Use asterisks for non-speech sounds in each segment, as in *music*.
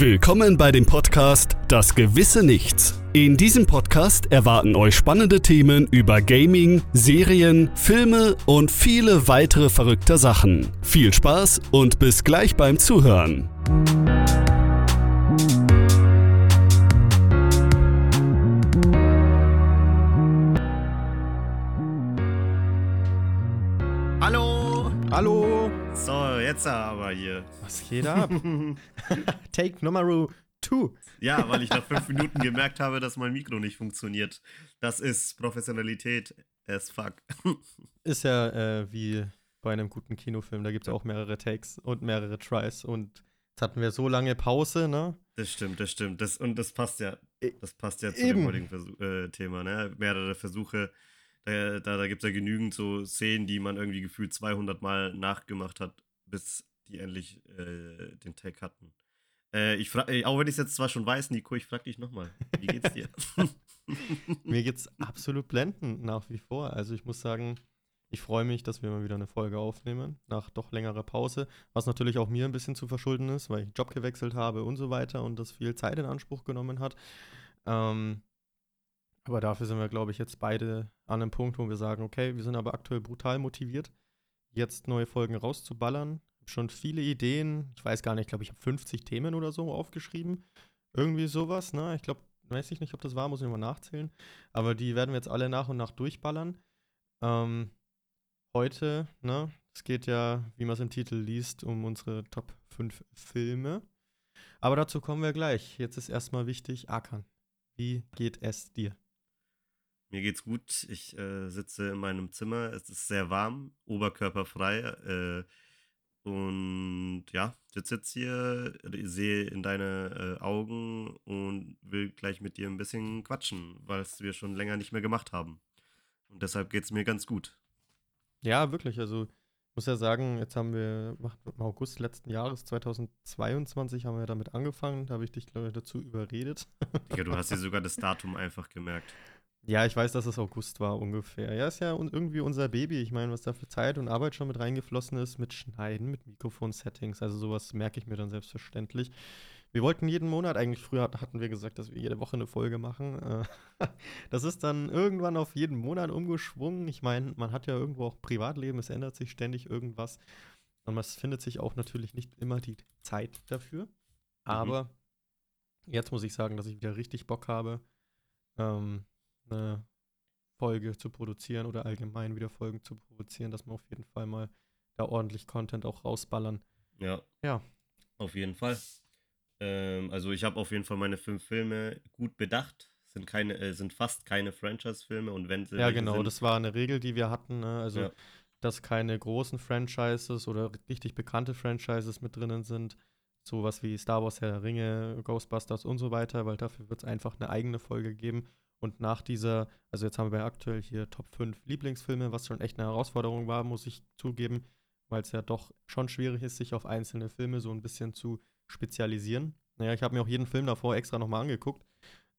Willkommen bei dem Podcast Das gewisse Nichts. In diesem Podcast erwarten euch spannende Themen über Gaming, Serien, Filme und viele weitere verrückte Sachen. Viel Spaß und bis gleich beim Zuhören. Jetzt aber hier. Was geht ab? *laughs* Take Nummer 2. Ja, weil ich nach fünf Minuten gemerkt habe, dass mein Mikro nicht funktioniert. Das ist Professionalität as fuck. *laughs* Ist ja äh, wie bei einem guten Kinofilm, da gibt es auch mehrere Takes und mehrere Tries und jetzt hatten wir so lange Pause, ne? Das stimmt, das stimmt. Das, und das passt ja. Das passt ja zu Eben. dem heutigen Versuch, äh, Thema, ne? Mehrere Versuche. Da, da, da gibt es ja genügend so Szenen, die man irgendwie gefühlt 200 Mal nachgemacht hat, bis die endlich äh, den Tag hatten. Äh, ich frag, äh, auch wenn ich es jetzt zwar schon weiß, Nico, ich frag dich nochmal. Wie geht's dir? *laughs* Mir geht's absolut blendend nach wie vor. Also ich muss sagen, ich freue mich, dass wir mal wieder eine Folge aufnehmen, nach doch längerer Pause, was natürlich auch mir ein bisschen zu verschulden ist, weil ich Job gewechselt habe und so weiter und das viel Zeit in Anspruch genommen hat. Ähm, aber dafür sind wir, glaube ich, jetzt beide an einem Punkt, wo wir sagen, okay, wir sind aber aktuell brutal motiviert, jetzt neue Folgen rauszuballern. Schon viele Ideen. Ich weiß gar nicht, ich glaube, ich habe 50 Themen oder so aufgeschrieben. Irgendwie sowas, ne? Ich glaube, weiß ich nicht, ob das war, muss ich mal nachzählen. Aber die werden wir jetzt alle nach und nach durchballern. Ähm, heute, ne? Es geht ja, wie man es im Titel liest, um unsere Top 5 Filme. Aber dazu kommen wir gleich. Jetzt ist erstmal wichtig, Akan, wie geht es dir? Mir geht's gut. Ich äh, sitze in meinem Zimmer. Es ist sehr warm, oberkörperfrei. Äh, und ja, sitze jetzt hier, äh, sehe in deine äh, Augen und will gleich mit dir ein bisschen quatschen, weil es wir schon länger nicht mehr gemacht haben. Und deshalb geht's mir ganz gut. Ja, wirklich. Also, ich muss ja sagen, jetzt haben wir im August letzten Jahres, 2022, haben wir damit angefangen. Da habe ich dich, glaube ich, dazu überredet. Digga, du hast dir *laughs* sogar das Datum einfach gemerkt. Ja, ich weiß, dass es August war ungefähr. Ja, ist ja irgendwie unser Baby. Ich meine, was da für Zeit und Arbeit schon mit reingeflossen ist, mit Schneiden, mit Mikrofon-Settings. Also sowas merke ich mir dann selbstverständlich. Wir wollten jeden Monat, eigentlich früher hat- hatten wir gesagt, dass wir jede Woche eine Folge machen. Äh, *laughs* Das ist dann irgendwann auf jeden Monat umgeschwungen. Ich meine, man hat ja irgendwo auch Privatleben, es ändert sich ständig irgendwas. Und es findet sich auch natürlich nicht immer die Zeit dafür. Aber jetzt muss ich sagen, dass ich wieder richtig Bock habe, ähm, eine Folge zu produzieren oder allgemein wieder Folgen zu produzieren, dass wir auf jeden Fall mal da ordentlich Content auch rausballern. Ja. Ja. Auf jeden Fall. Ähm, also ich habe auf jeden Fall meine fünf Filme gut bedacht. Sind keine, äh, sind fast keine Franchise-Filme und wenn sie Ja, genau, sind, das war eine Regel, die wir hatten. Ne? Also, Ja. dass keine großen Franchises oder richtig bekannte Franchises mit drinnen sind. Sowas wie Star Wars, Herr der Ringe, Ghostbusters und so weiter, weil dafür wird es einfach eine eigene Folge geben. Und nach dieser, also jetzt haben wir aktuell hier Top 5 Lieblingsfilme, was schon echt eine Herausforderung war, muss ich zugeben, weil es ja doch schon schwierig ist, sich auf einzelne Filme so ein bisschen zu spezialisieren. Naja, ich habe mir auch jeden Film davor extra nochmal angeguckt.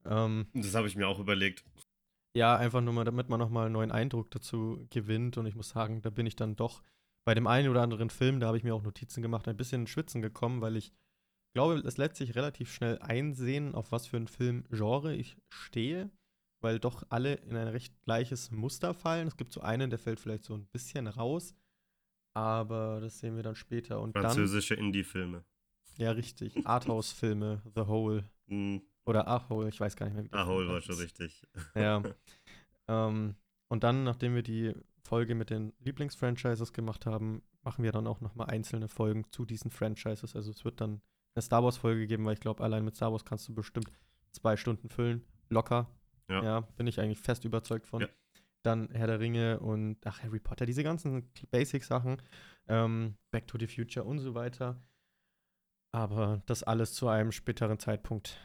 Ähm, das habe ich mir auch überlegt. ja, einfach nur mal, damit man nochmal einen neuen Eindruck dazu gewinnt. Und ich muss sagen, da bin ich dann doch bei dem einen oder anderen Film, da habe ich mir auch Notizen gemacht, ein bisschen ins Schwitzen gekommen, weil ich glaube, es lässt sich relativ schnell einsehen, auf was für ein Filmgenre ich stehe, weil doch alle in ein recht gleiches Muster fallen. Es gibt so einen, der fällt vielleicht so ein bisschen raus, aber das sehen wir dann später. Und Französische Indie-Filme. ja, richtig, *laughs* Arthouse-Filme, The Hole Hm, oder Ahole, ich weiß gar nicht mehr, wie Film war schon richtig. Ja. *laughs* ähm, und dann, nachdem wir die Folge mit den Lieblingsfranchises gemacht haben, machen wir dann auch nochmal einzelne Folgen zu diesen Franchises. Also es wird dann eine Star Wars-Folge geben, weil ich glaube, allein mit Star Wars kannst du bestimmt zwei Stunden füllen. Locker. Ja. bin ich eigentlich fest überzeugt von. Ja. Dann Herr der Ringe und ach, Harry Potter, diese ganzen Basic-Sachen. Ähm, Back to the Future und so weiter. Aber das alles zu einem späteren Zeitpunkt.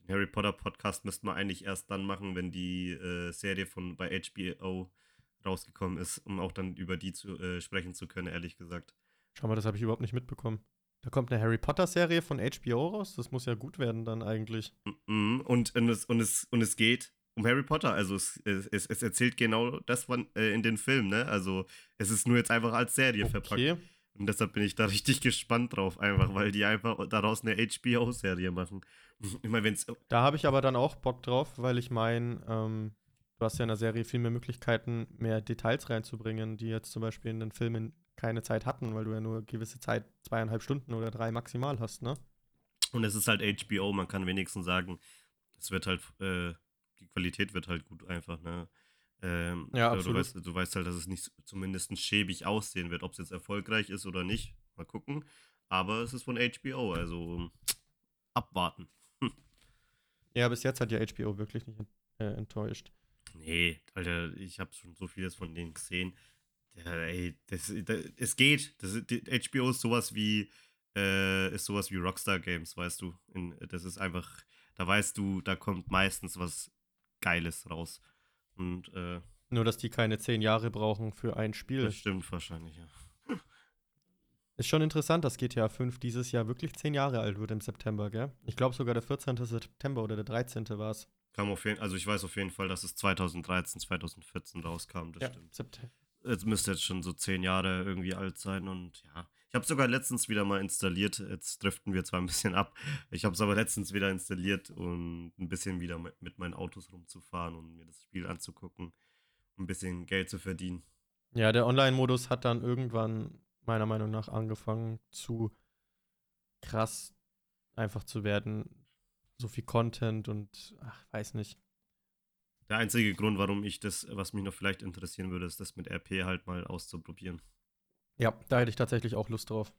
Den Harry Potter Podcast müssten wir eigentlich erst dann machen, wenn die äh, Serie von bei HBO rausgekommen ist, um auch dann über die zu äh, sprechen zu können, ehrlich gesagt. Schau mal, das habe ich überhaupt nicht mitbekommen. Da kommt eine Harry Potter-Serie von HBO raus. Das muss ja gut werden dann eigentlich. Und, und, es, und, es, und es geht um Harry Potter. Also es, es, es erzählt genau das von, äh, in den Film, ne? Also es ist nur jetzt einfach als Serie verpackt. Okay. Und deshalb bin ich da *laughs* richtig gespannt drauf, einfach, weil die einfach daraus eine HBO-Serie machen. Ich meine, wenn's. Da habe ich aber dann auch Bock drauf, weil ich meine, ähm, du hast ja in der Serie viel mehr Möglichkeiten, mehr Details reinzubringen, die jetzt zum Beispiel in den Filmen keine Zeit hatten, weil du ja nur gewisse Zeit, zweieinhalb Stunden oder drei maximal hast, ne? Und es ist halt HBO, man kann wenigstens sagen, es wird halt, äh, die Qualität wird halt gut einfach, ne? Ähm, Ja, du, absolut. weißt, du weißt halt, dass es nicht zumindest schäbig aussehen wird, ob es jetzt erfolgreich ist oder nicht. Mal gucken. Aber es ist von HBO, also abwarten. *laughs* Ja, bis jetzt hat ja HBO wirklich nicht äh, enttäuscht. Nee, Alter, ich habe schon so vieles von denen gesehen. Ja, ey, das, das, es geht. Das, HBO ist sowas wie äh, ist sowas wie Rockstar Games, weißt du. In, das ist einfach, da weißt du, da kommt meistens was Geiles raus. Und äh, Nur, dass die keine zehn Jahre brauchen für ein Spiel. das stimmt wahrscheinlich, ja. *laughs* Ist schon interessant, dass GTA 5 dieses Jahr wirklich zehn Jahre alt wird im September, gell? Ich glaube sogar der 14. September oder der 13. war es. Kam auf jeden, also ich weiß auf jeden Fall, dass es 2013, 2014 rauskam, das stimmt. September. Es müsste jetzt schon so zehn Jahre irgendwie alt sein und ja. Ich habe sogar letztens wieder mal installiert. Jetzt driften wir zwar ein bisschen ab. Ich habe es aber letztens wieder installiert und ein bisschen wieder mit, mit meinen Autos rumzufahren und mir das Spiel anzugucken, um ein bisschen Geld zu verdienen. Ja, der Online-Modus hat dann irgendwann meiner Meinung nach angefangen zu krass einfach zu werden. So viel Content und ach, weiß nicht. Der einzige Grund, warum ich das, was mich noch vielleicht interessieren würde, ist das mit RP halt mal auszuprobieren. Ja, da hätte ich tatsächlich auch Lust drauf.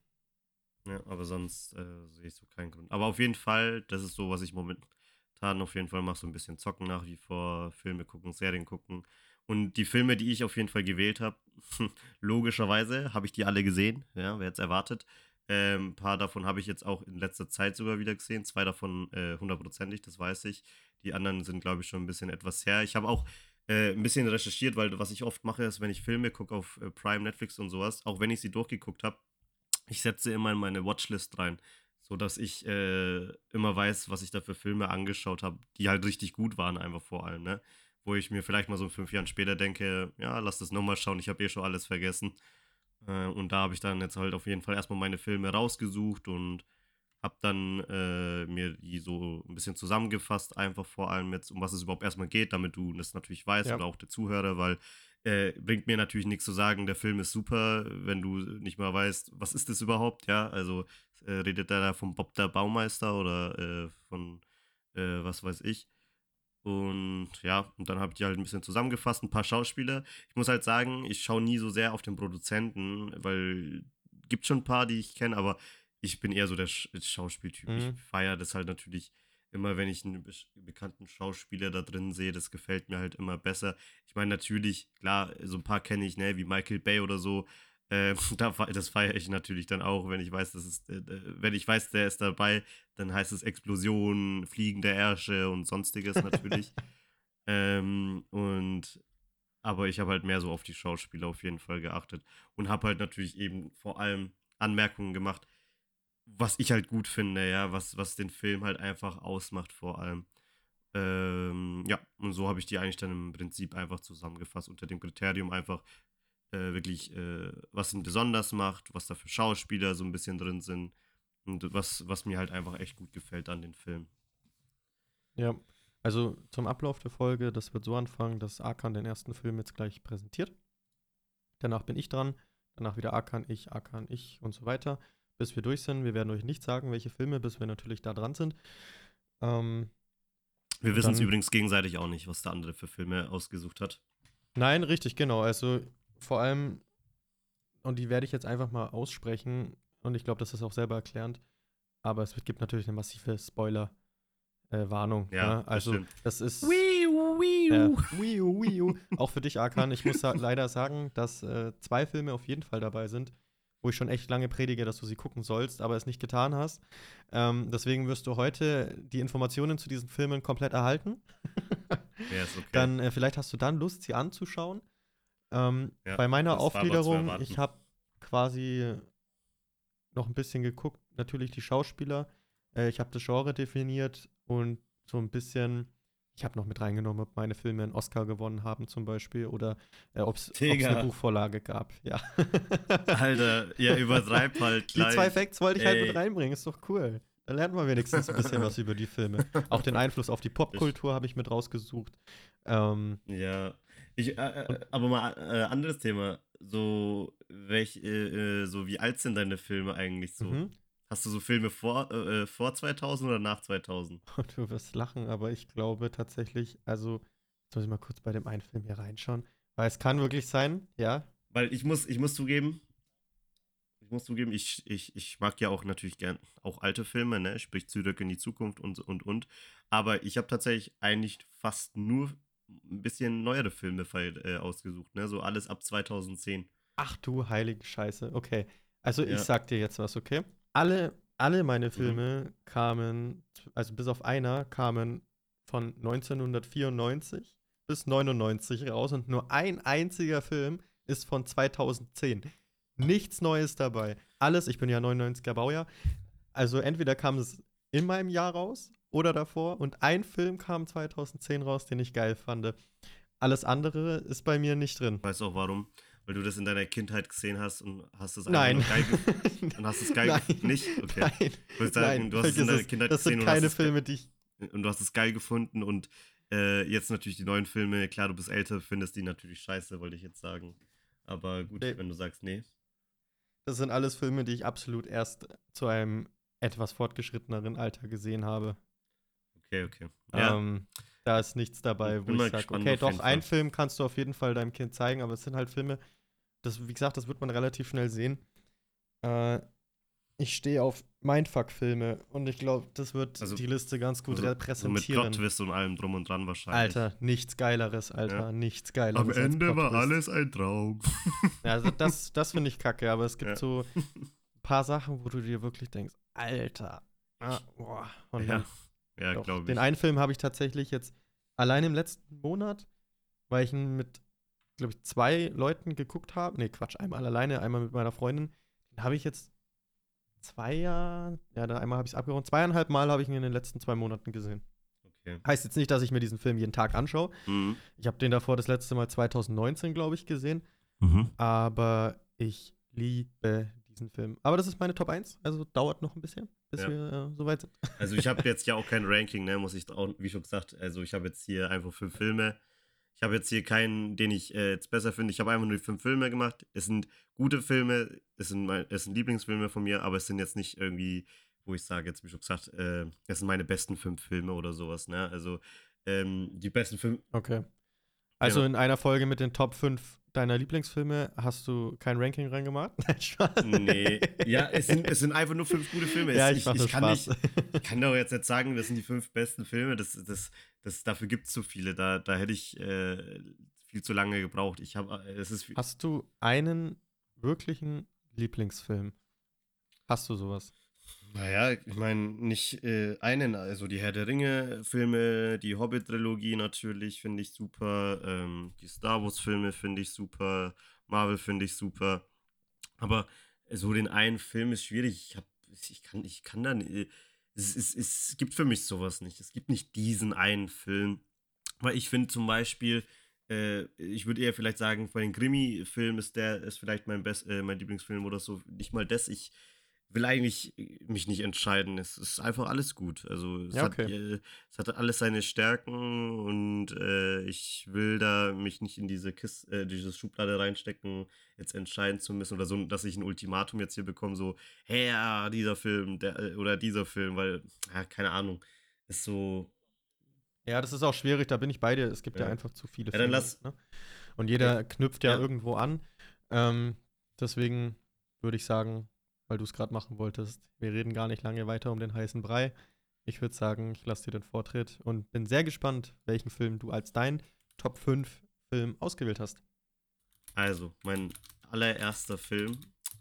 Ja, aber sonst äh, sehe ich so keinen Grund. Aber auf jeden Fall, das ist so, was ich momentan auf jeden Fall mache, so ein bisschen zocken nach wie vor, Filme gucken, Serien gucken. Und die Filme, die ich auf jeden Fall gewählt habe, *laughs* logischerweise habe ich die alle gesehen, ja, wer jetzt erwartet. Ähm, ein paar davon habe ich jetzt auch in letzter Zeit sogar wieder gesehen. Zwei davon äh, hundertprozentig, das weiß ich. Die anderen sind, glaube ich, schon ein bisschen etwas her. Ich habe auch äh, ein bisschen recherchiert, weil was ich oft mache, ist, wenn ich Filme gucke auf äh, Prime, Netflix und sowas, auch wenn ich sie durchgeguckt habe, ich setze immer in meine Watchlist rein, sodass ich äh, immer weiß, was ich da für Filme angeschaut habe, die halt richtig gut waren, einfach vor allem, ne? Wo ich mir vielleicht mal so fünf Jahren später denke, ja, lass das nochmal schauen, ich habe eh schon alles vergessen. Äh, und da habe ich dann jetzt halt auf jeden Fall erstmal meine Filme rausgesucht und habe dann äh, mir die so ein bisschen zusammengefasst, einfach vor allem jetzt, um was es überhaupt erstmal geht, damit du das natürlich weißt Ja. oder auch der Zuhörer, weil äh, bringt mir natürlich nichts zu sagen, der Film ist super, wenn du nicht mal weißt, was ist das überhaupt, ja, also äh, redet er da vom Bob der Baumeister oder äh, von äh, was weiß ich. Und ja, und dann habe ich die halt ein bisschen zusammengefasst, ein paar Schauspieler. Ich muss halt sagen, ich schaue nie so sehr auf den Produzenten, weil gibt schon ein paar, die ich kenne, aber ich bin eher so der Sch Schauspieltyp. Mhm. Ich feiere das halt natürlich immer, wenn ich einen be bekannten Schauspieler da drin sehe. Das gefällt mir halt immer besser. Ich meine, natürlich, klar, so ein paar kenne ich, ne, wie Michael Bay oder so. *laughs* Äh, das feiere ich natürlich dann auch, wenn ich weiß, dass es, äh, äh, wenn ich weiß, der ist dabei, dann heißt es Explosion, fliegende Ärsche und sonstiges natürlich. *laughs* ähm, und aber ich habe halt mehr so auf die Schauspieler auf jeden Fall geachtet und habe halt natürlich eben vor allem Anmerkungen gemacht, was ich halt gut finde, ja, was, was den Film halt einfach ausmacht vor allem. Ähm, ja, und so habe ich die eigentlich dann im Prinzip einfach zusammengefasst unter dem Kriterium einfach äh, wirklich, äh, was ihn besonders macht, was da für Schauspieler so ein bisschen drin sind und was, was mir halt einfach echt gut gefällt an den Film. Ja, also zum Ablauf der Folge, das wird so anfangen, dass Arkan den ersten Film jetzt gleich präsentiert. Danach bin ich dran, danach wieder Arkan, ich, Arkan, ich und so weiter, bis wir durch sind. Wir werden euch nicht sagen, welche Filme, bis wir natürlich da dran sind. Ähm, Wir wissen es übrigens gegenseitig auch nicht, was der andere für Filme ausgesucht hat. Nein, richtig, genau. Also vor allem, und die werde ich jetzt einfach mal aussprechen, und ich glaube, das ist auch selber erklärend, aber es gibt natürlich eine massive Spoiler-Warnung. Ja, ne? Also stimmt. das ist. Wiu, wiu. Ja, wiu, wiu. Auch für dich, Arkan. Ich muss *laughs* leider sagen, dass äh, zwei Filme auf jeden Fall dabei sind, wo ich schon echt lange predige, dass du sie gucken sollst, aber es nicht getan hast. Ähm, deswegen wirst du heute die Informationen zu diesen Filmen komplett erhalten. *laughs* Ja, ist okay. Dann äh, vielleicht hast du dann Lust, sie anzuschauen. Ähm, Ja, bei meiner Aufgliederung, ich habe quasi noch ein bisschen geguckt, natürlich die Schauspieler. Äh, ich habe das Genre definiert und so ein bisschen ich habe noch mit reingenommen, ob meine Filme einen Oscar gewonnen haben zum Beispiel oder äh, ob es eine Buchvorlage gab. Ja. Alter, ja, *laughs* übertreib halt Die gleich. zwei Facts wollte ich halt Ey. mit reinbringen, ist doch cool. Da lernt man wenigstens ein bisschen was über die Filme. Auch den Einfluss auf die Popkultur habe ich mit rausgesucht. Ähm, Ja. Ich, äh, äh, aber mal äh, anderes Thema. So, welch, äh, äh, so wie alt sind deine Filme eigentlich so? mhm. Hast du so Filme vor, äh, äh, vor 2000 oder nach 2000? *laughs* Du wirst lachen, aber ich glaube tatsächlich, also, jetzt muss ich mal kurz bei dem einen Film hier reinschauen, weil es kann wirklich sein, ja. Weil ich muss, ich muss zugeben, ich muss zugeben, ich, ich, ich mag ja auch natürlich gern auch alte Filme, ne? Sprich Zurück in die Zukunft und und und. Aber ich habe tatsächlich eigentlich fast nur ein bisschen neuere Filme äh, ausgesucht, ne? So alles ab 2010. Ach du heilige Scheiße, okay. Also Ja. ich sag dir jetzt was, okay? Alle, alle meine Filme kamen, also bis auf einer, kamen von 1994 bis 99 raus und nur ein einziger Film ist von 2010. Nichts Neues dabei. Alles, ich bin ja 99er Baujahr, also entweder kam es in meinem Jahr raus oder davor und ein Film kam 2010 raus, den ich geil fand. Alles andere ist bei mir nicht drin. Weißt du auch warum? Weil du das in deiner Kindheit gesehen hast und hast es Nein. nur geil gefunden. *laughs* Und hast es geil Nein. gefunden? Nicht? Okay. Nein, Ich würde sagen, nein, du hast es in deiner. Kindheit Das gesehen sind und hast keine es- Filme, die ich. und du hast es geil gefunden und äh, jetzt natürlich die neuen Filme, klar, du bist älter, findest die natürlich scheiße, wollte ich jetzt sagen. Aber gut, Nee. wenn du sagst, nee. Das sind alles Filme, die ich absolut erst zu einem etwas fortgeschritteneren Alter gesehen habe. Okay, okay. Ja, Ähm, da ist nichts dabei, wo ich sage, okay, doch, einen. Film kannst du auf jeden Fall deinem Kind zeigen, aber es sind halt Filme, das, wie gesagt, das wird man relativ schnell sehen. Äh, ich stehe auf Mindfuck-Filme und ich glaube, das wird Also- die Liste ganz gut so, so mit repräsentieren. Plot-Twist und allem drum und dran wahrscheinlich. Alter, nichts Geileres, Alter, Ja. nichts Geileres. Am Ende war alles ein Traum. Ja, also das, das finde ich kacke, aber es gibt Ja. so ein paar Sachen, wo du dir wirklich denkst, Alter, ah, boah. Und ja, dann, ja glaube den ich. einen Film habe ich tatsächlich jetzt allein im letzten Monat, weil ich ihn mit, glaube ich, zwei Leuten geguckt habe. Nee, Quatsch, einmal alleine, einmal mit meiner Freundin. Den habe ich jetzt zwei Jahre, ja, da einmal habe ich es abgerundet. Zweieinhalb Mal habe ich ihn in den letzten zwei Monaten gesehen. Okay. Heißt jetzt nicht, dass ich mir diesen Film jeden Tag anschaue. Mhm. Ich habe den davor das letzte Mal 2019, glaube ich, gesehen. Mhm. Aber ich liebe diesen Film. Aber das ist meine Top 1, also dauert noch ein bisschen, bis Ja. wir äh, soweit sind. *laughs* Also ich habe jetzt ja auch kein Ranking, ne, muss ich auch, wie schon gesagt, also ich habe jetzt hier einfach fünf Filme. Ich habe jetzt hier keinen, den ich äh, jetzt besser finde. Ich habe einfach nur die fünf Filme gemacht. Es sind gute Filme, es sind, mein, es sind Lieblingsfilme von mir, aber es sind jetzt nicht irgendwie, wo ich sage, jetzt wie schon gesagt, äh, es sind meine besten fünf Filme oder sowas, ne? Also ähm, die besten fünf, Okay. Also Ja. in einer Folge mit den Top 5 deiner Lieblingsfilme hast du kein Ranking reingemacht? *laughs* Nein, Spaß. nee, ja, es sind, es sind einfach nur fünf gute Filme. ja, ich, mach das kann Spaß. nicht, Ich kann doch jetzt nicht sagen, das sind die fünf besten Filme. Das, das, das, dafür gibt es zu viele. Da, da hätte ich äh, viel zu lange gebraucht. Ich habe, es ist, hast du einen wirklichen Lieblingsfilm? Hast du sowas? Naja, ich meine, nicht äh, einen. Also die Herr der Ringe-Filme, die Hobbit-Trilogie natürlich finde ich super. Ähm, die Star Wars-Filme finde ich super. Marvel finde ich super. Aber so den einen Film ist schwierig. Ich, hab, ich, kann, ich kann da nicht. Es, es, es gibt für mich sowas nicht. Es gibt nicht diesen einen Film. Weil ich finde zum Beispiel, äh, ich würde eher vielleicht sagen, bei den Krimi-Filmen ist der ist vielleicht mein, Best, äh, mein Lieblingsfilm oder so. Nicht mal das. Ich will eigentlich mich nicht entscheiden. Es ist einfach alles gut. Also es, Ja, hat, okay. äh, es hat alles seine Stärken und äh, ich will da mich nicht in diese Kiste, äh, diese Schublade reinstecken, jetzt entscheiden zu müssen oder so, dass ich ein Ultimatum jetzt hier bekomme, so, hey, ja, dieser Film der, äh, oder dieser Film, weil, ja, keine Ahnung, ist so, Ja, das ist auch schwierig, da bin ich bei dir. Es gibt ja, Ja. einfach zu viele Filme. lass- Ne? Und jeder knüpft ja, Ja. irgendwo an. Ähm, deswegen würde ich sagen, weil du es gerade machen wolltest, wir reden gar nicht lange weiter um den heißen Brei. Ich würde sagen, ich lasse dir den Vortritt und bin sehr gespannt, welchen Film du als dein Top 5 Film ausgewählt hast. Also, mein allererster Film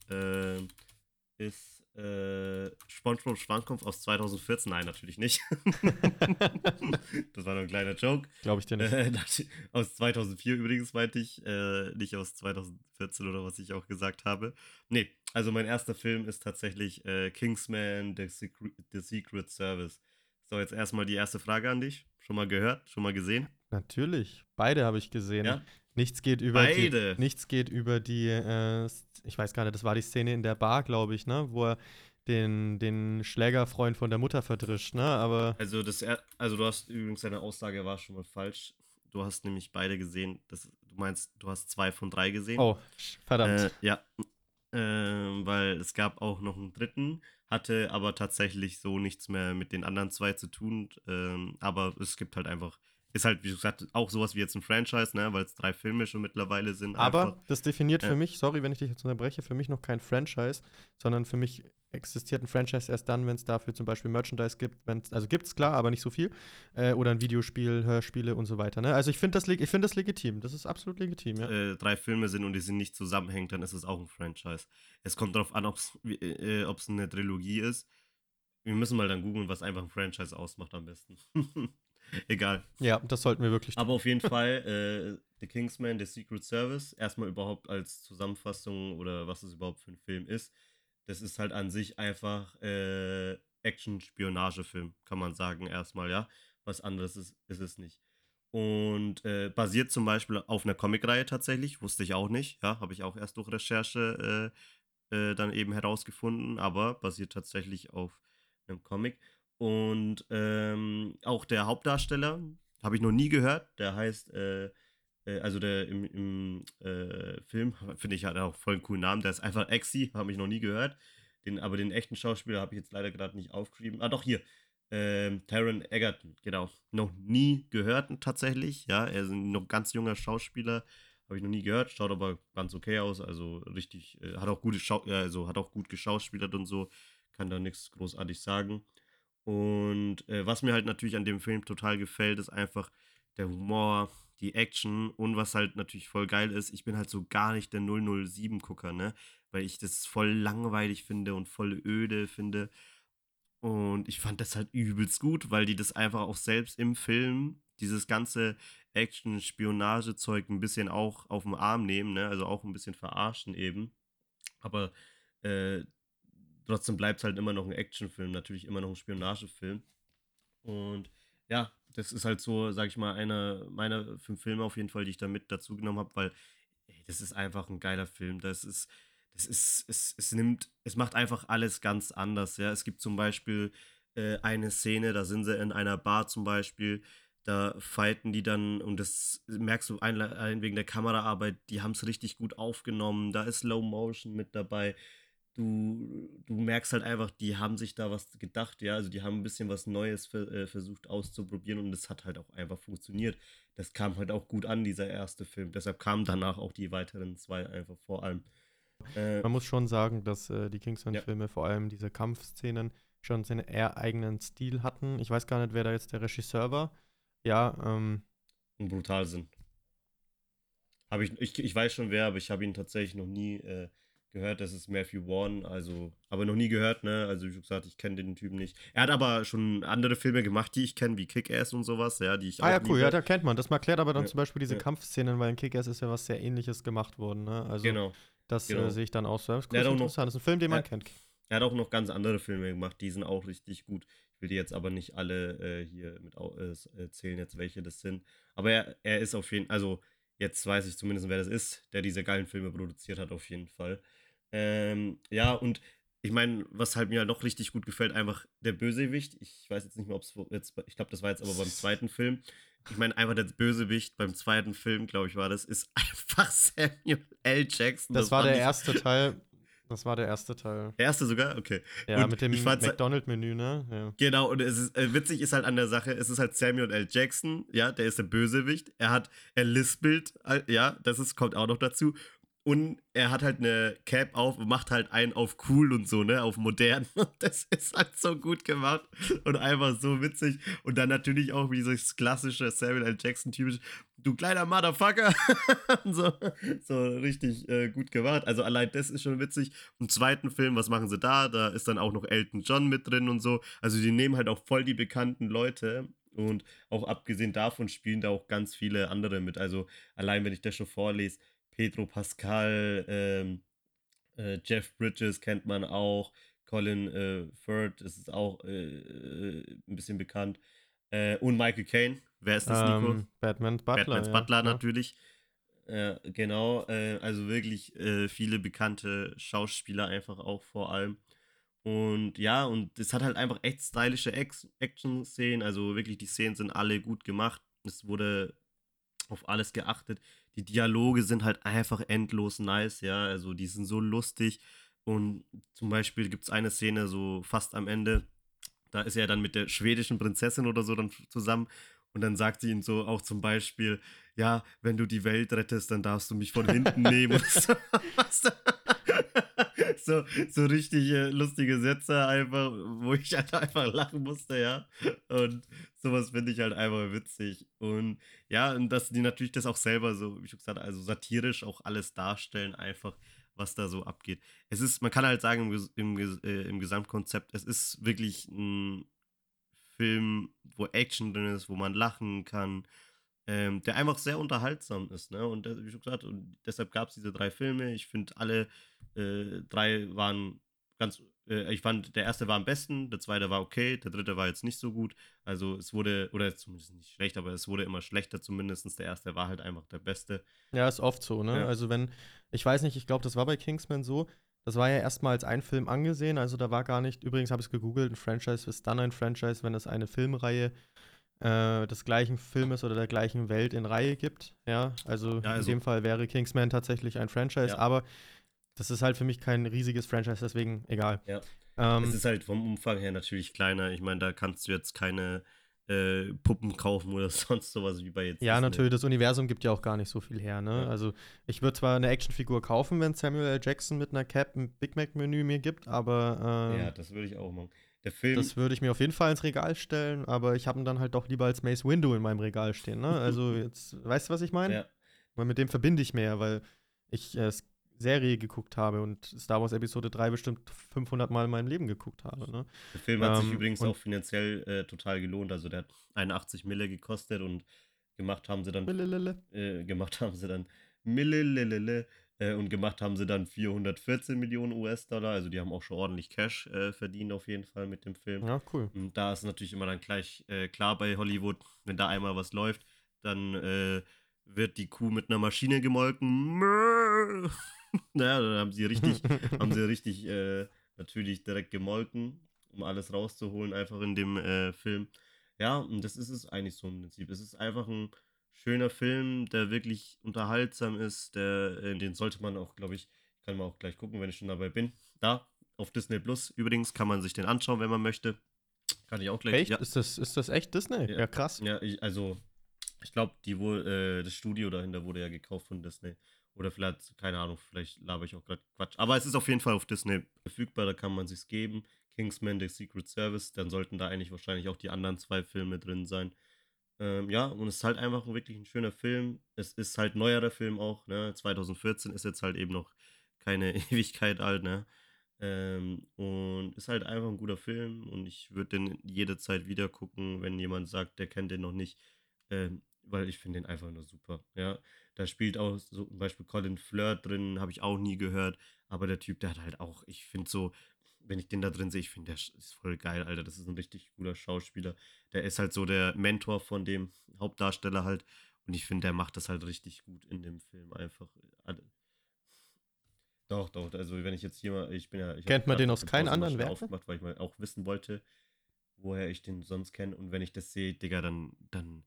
äh, ist äh, SpongeBob Schwammkopf aus 2014. Nein, natürlich nicht. *laughs* das war nur ein kleiner Joke. Glaube ich dir nicht. Äh, aus 2004 übrigens meinte ich, äh, nicht aus 2014 oder was ich auch gesagt habe. Nee, also mein erster Film ist tatsächlich äh, Kingsman The Secret, The Secret Service. So, jetzt erstmal die erste Frage an dich. Schon mal gehört? Schon mal gesehen? Natürlich. Beide habe ich gesehen. Ja? Nichts geht über Beide. die. Nichts geht über die. Äh, ich weiß gar nicht, das war die Szene in der Bar, glaube ich, ne? Wo er den, den Schlägerfreund von der Mutter verdrischt, ne? Aber. Also, das, also du hast übrigens deine Aussage war schon mal falsch. Du hast nämlich beide gesehen. Das, du meinst, du hast zwei von drei gesehen. Oh, verdammt. Äh, ja. Ähm, weil es gab auch noch einen dritten, hatte aber tatsächlich so nichts mehr mit den anderen zwei zu tun. Ähm, aber es gibt halt einfach, ist halt, wie gesagt, auch sowas wie jetzt ein Franchise, ne, weil es drei Filme schon mittlerweile sind. Aber einfach. das definiert für Ja. mich, sorry, wenn ich dich jetzt unterbreche, für mich noch kein Franchise, sondern für mich existiert ein Franchise erst dann, wenn es dafür zum Beispiel Merchandise gibt. Also gibt es klar, aber nicht so viel. Äh, oder ein Videospiel, Hörspiele und so weiter. Ne? Also ich finde das, ich find das legitim. Das ist absolut legitim, ja. äh, drei Filme sind und die sind nicht zusammenhängend, dann ist es auch ein Franchise. Es kommt darauf an, ob es äh, eine Trilogie ist. Wir müssen mal dann googeln, was einfach ein Franchise ausmacht am besten. *laughs* Egal. Ja, das sollten wir wirklich tun. Aber auf jeden Fall, äh, The Kingsman, The Secret Service, erstmal überhaupt als Zusammenfassung oder was es überhaupt für ein Film ist. Das ist halt an sich einfach äh, Action-Spionagefilm, kann man sagen, erstmal, ja. Was anderes ist, ist es nicht. Und äh, basiert zum Beispiel auf einer Comicreihe tatsächlich, wusste ich auch nicht, ja, habe ich auch erst durch Recherche äh, äh, dann eben herausgefunden, aber basiert tatsächlich auf einem Comic. Und ähm, auch der Hauptdarsteller, habe ich noch nie gehört, der heißt, äh, äh, also der im, im äh, Film, finde ich, hat auch voll einen coolen Namen, der ist einfach Exi, habe ich noch nie gehört. Den, aber den echten Schauspieler habe ich jetzt leider gerade nicht aufgeschrieben. Ah, doch, hier. Ähm, Taron Egerton, genau. Noch nie gehört tatsächlich. Ja, er ist ein noch ganz junger Schauspieler. Habe ich noch nie gehört. Schaut aber ganz okay aus. Also richtig, äh, hat auch gute Schau äh, also hat auch gut geschauspielert und so. Kann da nichts großartig sagen. Und äh, was mir halt natürlich an dem Film total gefällt, ist einfach der Humor, die Action und was halt natürlich voll geil ist, ich bin halt so gar nicht der 007-Gucker, ne? Weil ich das voll langweilig finde und voll öde finde. Und ich fand das halt übelst gut, weil die das einfach auch selbst im Film, dieses ganze Action-Spionage-Zeug ein bisschen auch auf den Arm nehmen, ne? Also auch ein bisschen verarschen eben. Aber äh, trotzdem bleibt es halt immer noch ein Actionfilm, natürlich immer noch ein Spionagefilm. Und ja, das ist halt so, sag ich mal, einer meiner fünf Filme auf jeden Fall, die ich da mit dazu genommen habe, weil ey, das ist einfach ein geiler Film. Das ist, das ist, es, es nimmt, es macht einfach alles ganz anders, ja. Es gibt zum Beispiel äh, eine Szene, da sind sie in einer Bar zum Beispiel, da fighten die dann, und das merkst du ein, ein wegen der Kameraarbeit, die haben es richtig gut aufgenommen, da ist Slow Motion mit dabei. Du, du merkst halt einfach, die haben sich da was gedacht, ja, also die haben ein bisschen was Neues ver, äh, versucht auszuprobieren und es hat halt auch einfach funktioniert. Das kam halt auch gut an, dieser erste Film. Deshalb kamen danach auch die weiteren zwei einfach vor allem. Äh, Man muss schon sagen, dass äh, die Kingsman-Filme vor allem diese Kampfszenen schon seinen eher eigenen Stil hatten. Ich weiß gar nicht, wer da jetzt der Regisseur war. Ja, ähm, und brutal sind. Ich, ich, ich weiß schon wer, aber ich habe ihn tatsächlich noch nie äh, gehört. Das ist Matthew Vaughn, also, aber noch nie gehört, ne? Also, wie gesagt, ich kenne den Typen nicht. Er hat aber schon andere Filme gemacht, die ich kenne, wie Kick-Ass und sowas, ja, die ich ah ja, cool, ja, liebe. da kennt man. Das erklärt aber dann Ja, zum Beispiel diese ja. Kampfszenen, weil in Kick-Ass ist ja was sehr ähnliches gemacht worden. Ne? Also Genau. das genau. äh, sehe ich dann auch so. Das ist, cool, interessant. Das ist ein Film, den man Ja. kennt. Er hat auch noch ganz andere Filme gemacht, die sind auch richtig gut. Ich will die jetzt aber nicht alle äh, hier mit äh, erzählen, jetzt welche das sind. Aber er, er ist auf jeden also jetzt weiß ich zumindest, wer das ist, der diese geilen Filme produziert hat, auf jeden Fall. Ähm, ja, und ich meine, was halt mir halt noch richtig gut gefällt, einfach der Bösewicht. Ich weiß jetzt nicht mehr, ob es jetzt, ich glaube, das war jetzt aber beim zweiten Film. Ich meine, einfach der Bösewicht beim zweiten Film, glaube ich, war das, ist *laughs* einfach Samuel L. Jackson. Das, war fand der erste Teil. Das war der erste Teil. Der erste sogar? Okay. Ja, Und mit dem fand's- McDonald-Menü, ne? Ja. Genau, und es ist, äh, witzig ist halt an der Sache, es ist halt Samuel L. Jackson, ja, der ist der Bösewicht. Er hat, er lispelt, äh, ja, das ist, kommt auch noch dazu. Und er hat halt eine Cap auf und macht halt einen auf cool und so, ne, auf modern. *laughs* Und das ist halt so gut gemacht und einfach so witzig. Und dann natürlich auch wie dieses klassische Samuel L. Jackson-typisch, du kleiner Motherfucker. *laughs* So, so richtig äh, gut gemacht. Also allein das ist schon witzig. Im zweiten Film, was machen sie da? Da ist dann auch noch Elton John mit drin und so. Also die nehmen halt auch voll die bekannten Leute. Und auch abgesehen davon spielen da auch ganz viele andere mit. Also allein, wenn ich das schon vorlese, Pedro Pascal, ähm, äh, Jeff Bridges kennt man auch, Colin äh, Firth ist auch äh, äh, ein bisschen bekannt. Äh, und Michael Caine. Wer ist das, Ähm, Nico? Batman Butler. Batmans ja, Butler ja. natürlich. Äh, genau, also wirklich viele bekannte Schauspieler einfach auch vor allem. Und ja, und es hat halt einfach echt stylische Action-Szenen. Also wirklich, die Szenen sind alle gut gemacht. Es wurde auf alles geachtet. Die Dialoge sind halt einfach endlos nice, ja. Also die sind so lustig. Und zum Beispiel gibt es eine Szene so fast am Ende. Da ist er dann mit der schwedischen Prinzessin oder so dann zusammen. Und dann sagt sie ihm so auch zum Beispiel, ja, wenn du die Welt rettest, dann darfst du mich von hinten nehmen. *laughs* *laughs* *laughs* So, so, richtig äh, lustige Sätze einfach, wo ich halt *laughs* einfach lachen musste, ja. Und sowas finde ich halt einfach witzig. Und ja, und dass die natürlich das auch selber so, wie ich schon gesagt habe, also satirisch auch alles darstellen, einfach, was da so abgeht. Es ist, man kann halt sagen, im, im, äh, im Gesamtkonzept, es ist wirklich ein Film, wo Action drin ist, wo man lachen kann, ähm, der einfach sehr unterhaltsam ist, ne? Und wie schon gesagt, und deshalb gab es diese drei Filme. Ich finde, alle äh, drei waren ganz, äh, ich fand, der erste war am besten, der zweite war okay, der dritte war jetzt nicht so gut. Also es wurde, oder zumindest nicht schlecht, aber es wurde immer schlechter zumindest. Der erste war halt einfach der beste. Ja, ist oft so, ne? Ja. Also wenn, ich weiß nicht, ich glaube, das war bei Kingsman so. Das war ja erstmal als ein Film angesehen, also da war gar nicht, übrigens habe ich es gegoogelt, ein Franchise ist dann ein Franchise, wenn es eine Filmreihe äh, des gleichen Filmes oder der gleichen Welt in Reihe gibt. Ja, also, Ja, also- in dem Fall wäre Kingsman tatsächlich ein Franchise, Ja. aber das ist halt für mich kein riesiges Franchise, deswegen egal. Ja. Ähm, es ist halt vom Umfang her natürlich kleiner. Ich meine, da kannst du jetzt keine äh, Puppen kaufen oder *laughs* sonst sowas wie bei jetzt. Ja, Disney. natürlich, das Universum gibt ja auch gar nicht so viel her, ne? Ja. Also, ich würde zwar eine Actionfigur kaufen, wenn Samuel L. Jackson mit einer Cap ein Big Mac-Menü mir gibt, aber ähm, Ja, das würde ich auch machen. Der Film, das würde ich mir auf jeden Fall ins Regal stellen, aber ich habe ihn dann halt doch lieber als Mace Windu in meinem Regal stehen, ne? *laughs* Also, jetzt, weißt du, was ich meine? ja, Weil mit dem verbinde ich mehr, weil ich äh, Serie geguckt habe und Star Wars Episode 3 bestimmt 500 Mal in meinem Leben geguckt habe, ne? der Film hat sich Ähm, übrigens und- auch finanziell äh, total gelohnt. Also der hat 81 Mille gekostet und gemacht haben sie dann Lelelele. äh, gemacht haben sie dann Millililile, äh, und gemacht haben sie dann 414 Millionen US-Dollar. Also die haben auch schon ordentlich Cash äh, verdient auf jeden Fall mit dem Film. Ja, cool. Und da ist natürlich immer dann gleich äh, klar bei Hollywood, wenn da einmal was läuft, dann äh, wird die Kuh mit einer Maschine gemolken. *laughs* Naja, dann haben sie richtig, *laughs* haben sie richtig äh, natürlich direkt gemolken, um alles rauszuholen, einfach in dem Film. Ja, und das ist es eigentlich so im Prinzip. Es ist einfach ein schöner Film, der wirklich unterhaltsam ist. Der, äh, den sollte man auch, glaube ich, kann man auch gleich gucken, wenn ich schon dabei bin. Da, auf Disney Plus übrigens, kann man sich den anschauen, wenn man möchte. Kann ich auch gleich. Echt? Ja, Ist, das, ist das echt Disney? Ja. Ja, krass. ja ich, also, ich glaube, die wohl, äh, das Studio dahinter wurde ja gekauft von Disney. Oder vielleicht, keine Ahnung, vielleicht laber ich auch gerade Quatsch. Aber es ist auf jeden Fall auf Disney verfügbar, da kann man sich's geben. Kingsman, The Secret Service, dann sollten da eigentlich wahrscheinlich auch die anderen zwei Filme drin sein. Ähm, ja, und es ist halt einfach wirklich ein schöner Film. Es ist halt neuerer Film auch, ne? 2014 ist jetzt halt eben noch keine *laughs* Ewigkeit alt, ne? Ähm, und ist halt einfach ein guter Film und ich würde den jederzeit wieder gucken, wenn jemand sagt, der kennt den noch nicht, ähm, weil ich finde den einfach nur super, ja. Da spielt auch so zum Beispiel Colin Flirt drin, habe ich auch nie gehört, aber der Typ, der hat halt auch, ich finde so, wenn ich den da drin sehe, ich finde, der ist voll geil, Alter. Das ist ein richtig guter Schauspieler. Der ist halt so der Mentor von dem Hauptdarsteller halt. Und ich finde, der macht das halt richtig gut in dem Film einfach. Doch, doch. Also, wenn ich jetzt hier mal, ich bin ja. Ich Kennt man den aus keinen mal anderen Werken? Aufgemacht, weil ich mal auch wissen wollte, woher ich den sonst kenne. Und wenn ich das sehe, Digga, dann, dann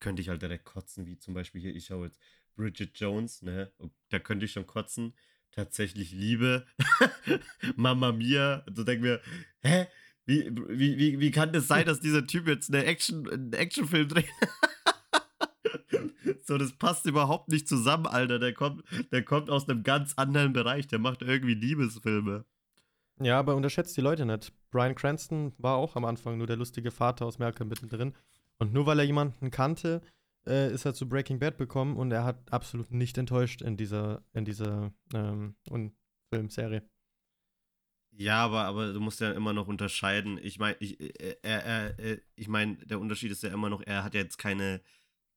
könnte ich halt direkt kotzen, wie zum Beispiel hier, ich schaue jetzt Bridget Jones, ne? Da könnte ich schon kotzen. Tatsächlich Liebe. *laughs* Mama Mia. Und so denke mir, hä? Wie, wie, wie, wie kann das sein, dass dieser Typ jetzt eine Action, einen Actionfilm dreht? *laughs* so, das passt überhaupt nicht zusammen, Alter. Der kommt, der kommt aus einem ganz anderen Bereich. Der macht irgendwie Liebesfilme. Ja, aber unterschätzt die Leute nicht. Brian Cranston war auch am Anfang nur der lustige Vater aus Malcolm mittendrin. Und nur weil er jemanden kannte, äh, ist er zu Breaking Bad bekommen und er hat absolut nicht enttäuscht in dieser, in dieser ähm, Filmserie. Ja, aber, aber du musst ja immer noch unterscheiden. Ich meine, ich, äh, er, er, äh, ich meine, der Unterschied ist ja immer noch, er hat ja jetzt keine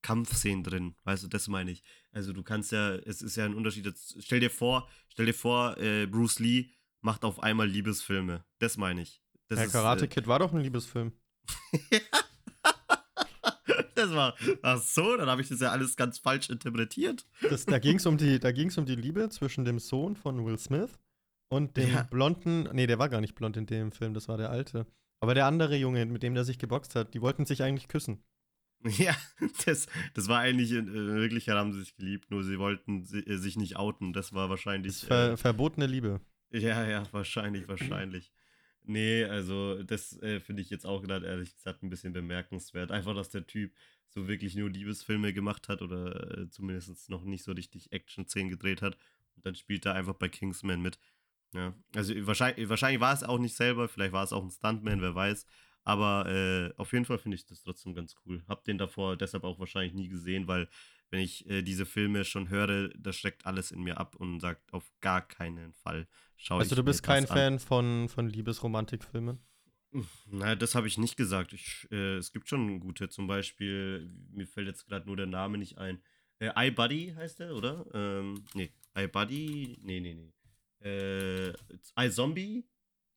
Kampfszenen drin. Weißt du, das meine ich. Also du kannst ja, es ist ja ein Unterschied. Stell dir vor, stell dir vor, äh, Bruce Lee macht auf einmal Liebesfilme. Das meine ich. Das Der ist, Karate äh, Kid war doch ein Liebesfilm. *laughs* das war, ach so, dann habe ich das ja alles ganz falsch interpretiert. Das, da ging es um, die- da um die Liebe zwischen dem Sohn von Will Smith und dem Ja. blonden. Nee, der war gar nicht blond in dem Film, das war der alte. Aber der andere Junge, mit dem der sich geboxt hat, die wollten sich eigentlich küssen. *laughs* Ja, das, das war eigentlich, in Wirklichkeit haben sie sich geliebt, nur sie wollten äh, sich nicht outen. Das war Das wahrscheinlich. ist ver Äh, verbotene Liebe. ja, ja, wahrscheinlich, wahrscheinlich. Nee, also das äh, finde ich jetzt auch gerade ehrlich gesagt ein bisschen bemerkenswert. Einfach, dass der Typ so wirklich nur Liebesfilme gemacht hat oder äh, zumindest noch nicht so richtig Action-Szenen gedreht hat. Und dann spielt er einfach bei Kingsman mit. Ja, also wahrscheinlich, wahrscheinlich war es auch nicht selber, vielleicht war es auch ein Stuntman, wer weiß. Aber äh, auf jeden Fall finde ich das trotzdem ganz cool. Hab den davor deshalb auch wahrscheinlich nie gesehen, weil wenn ich äh, diese Filme schon höre, das schreckt alles in mir ab und sagt auf gar keinen Fall schaue Also du bist kein an. Fan von, von Liebesromantikfilmen? Naja, das habe ich nicht gesagt. Ich, äh, es gibt schon gute, zum Beispiel, mir fällt jetzt gerade nur der Name nicht ein. Äh, iBuddy heißt der, oder? Ähm, nee, iBuddy, nee, nee, nee. Äh, iZombie?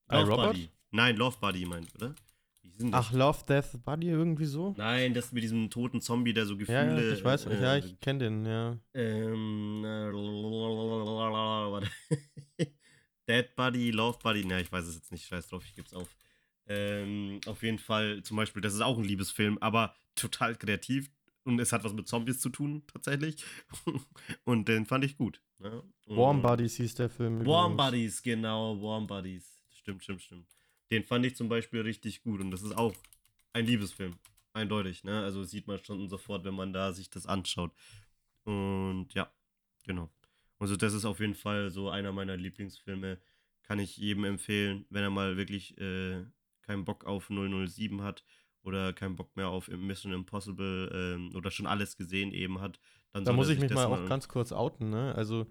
Love iRobot? Buddy. Nein, Love Buddy meint, oder? Ach, Love, Death, Buddy irgendwie so? Nein, das mit diesem toten Zombie, der so Gefühle. Ja, ja, ich weiß, äh, ja, ich kenne den, ja. Ähm, äh. *laughs* Dead Buddy, Love Buddy, na, ich weiß es jetzt nicht, scheiß drauf, ich geb's auf. Ähm, auf jeden Fall, zum Beispiel, das ist auch ein Liebesfilm, aber total kreativ und es hat was mit Zombies zu tun, tatsächlich. *laughs* und den fand ich gut. Ne? Warm Buddies hieß der Film. Warm übrigens. Buddies, genau, Warm Buddies. Stimmt, stimmt, stimmt. Den fand ich zum Beispiel richtig gut und das ist auch ein Liebesfilm. Eindeutig, ne? Also sieht man schon sofort, wenn man da sich das anschaut. Und ja, genau. Also das ist auf jeden Fall so einer meiner Lieblingsfilme. Kann ich jedem empfehlen, wenn er mal wirklich äh, keinen Bock auf 007 hat oder keinen Bock mehr auf Mission Impossible ähm, oder schon alles gesehen eben hat. Dann Da muss ich mich mal auch ganz kurz outen, ne? Also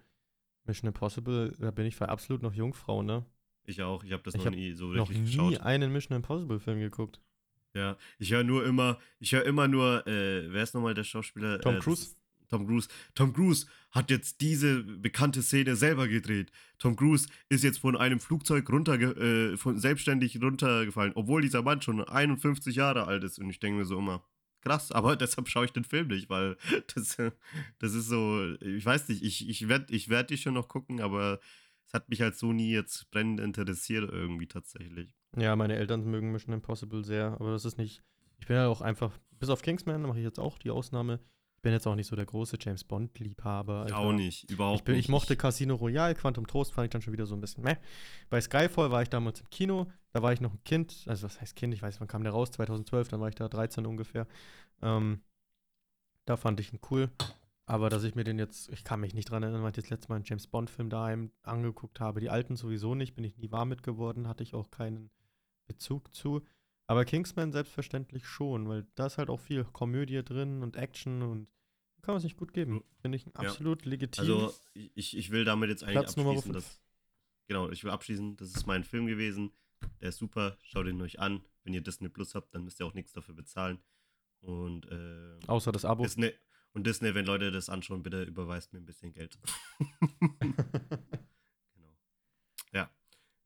Mission Impossible, da bin ich für absolut noch Jungfrau, ne? Ich auch, ich habe das Ich noch hab nie so Noch wirklich nie geschaut. einen Mission Impossible Film geguckt. Ja, ich höre nur immer, ich höre immer nur, äh, wer ist nochmal der Schauspieler? Tom äh, Cruise? Tom Cruise. Tom Cruise hat jetzt diese bekannte Szene selber gedreht. Tom Cruise ist jetzt von einem Flugzeug runterge äh, von, selbstständig runtergefallen, obwohl dieser Mann schon 51 Jahre alt ist. Und ich denke mir so immer, krass, aber *laughs* deshalb schaue ich den Film nicht, weil *laughs* das, das ist so, ich weiß nicht, ich, ich werde ich werd die schon noch gucken, aber es hat mich halt so nie jetzt brennend interessiert irgendwie tatsächlich. Ja, meine Eltern mögen Mission Impossible sehr, aber das ist nicht. Ich bin ja auch einfach, bis auf Kingsman mache ich jetzt auch die Ausnahme. Ich bin jetzt auch nicht so der große James Bond-Liebhaber. Ich auch nicht, überhaupt Ich, bin, nicht. ich mochte Casino Royale, Quantum Trost fand ich dann schon wieder so ein bisschen meh. Bei Skyfall war ich damals im Kino, da war ich noch ein Kind, also was heißt Kind, ich weiß, wann kam der raus, 2012, dann war ich da 13 ungefähr. Ähm, da fand ich ihn cool, aber dass ich mir den jetzt, ich kann mich nicht dran erinnern, weil ich das letzte Mal einen James Bond-Film daheim angeguckt habe. Die alten sowieso nicht, bin ich nie warm mit geworden, hatte ich auch keinen Bezug zu. Aber Kingsman selbstverständlich schon, weil da ist halt auch viel Komödie drin und Action und kann man sich gut geben. Finde ich absolut legitim. Also ich, ich will damit jetzt eigentlich Platz abschließen, dass, genau, ich will abschließen, das ist mein Film gewesen, der ist super, schaut ihn euch an, wenn ihr Disney Plus habt, dann müsst ihr auch nichts dafür bezahlen und äh, Außer das Abo. Disney, und Disney, wenn Leute das anschauen, bitte überweist mir ein bisschen Geld. *laughs* genau. Ja,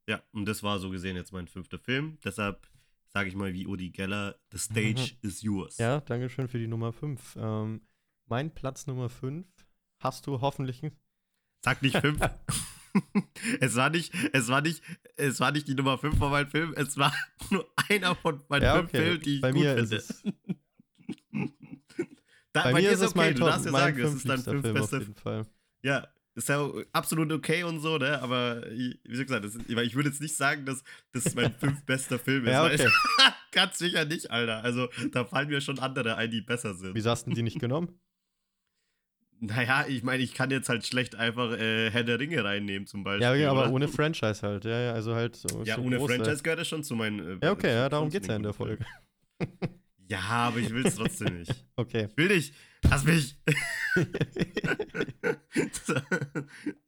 ja, und das war so gesehen jetzt mein fünfter Film, deshalb sage ich mal wie Udi Geller, the stage is yours. ja, danke schön für die Nummer 5. Ähm, mein Platz Nummer 5 hast du hoffentlich. Sag nicht fünf. *laughs* es war nicht, es war nicht, es war nicht die Nummer 5 von meinem Film, es war *laughs* nur einer von meinen Ja, fünf okay. Filmen, die ich Bei gut mir finde. ist es. Da, Bei, bei mir dir ist es mein du Top, darfst ja sagen, es ist dein fünflichster fünf Film Fall. Ja, ist ja absolut okay und so, ne? Aber ich- wie gesagt, das weil ich würde jetzt nicht sagen, dass das mein *laughs* fünf bester Film ist. Ja, okay. *laughs* Ganz sicher nicht, Alter. Also da fallen mir schon andere ein, die besser sind. Wieso hast du die nicht genommen? *laughs* Naja, ich meine, ich kann jetzt halt schlecht einfach äh, Herr der Ringe reinnehmen zum Beispiel. Ja, okay, aber oder? ohne Franchise halt. Ja, ja, also halt so. Ja, so ohne große. Franchise gehört es schon zu meinen. Äh, Ja, okay, ja, darum geht's ja in der Folge. Ja, aber ich will es trotzdem nicht. *laughs* Okay. Ich will nicht. Lass mich. *laughs*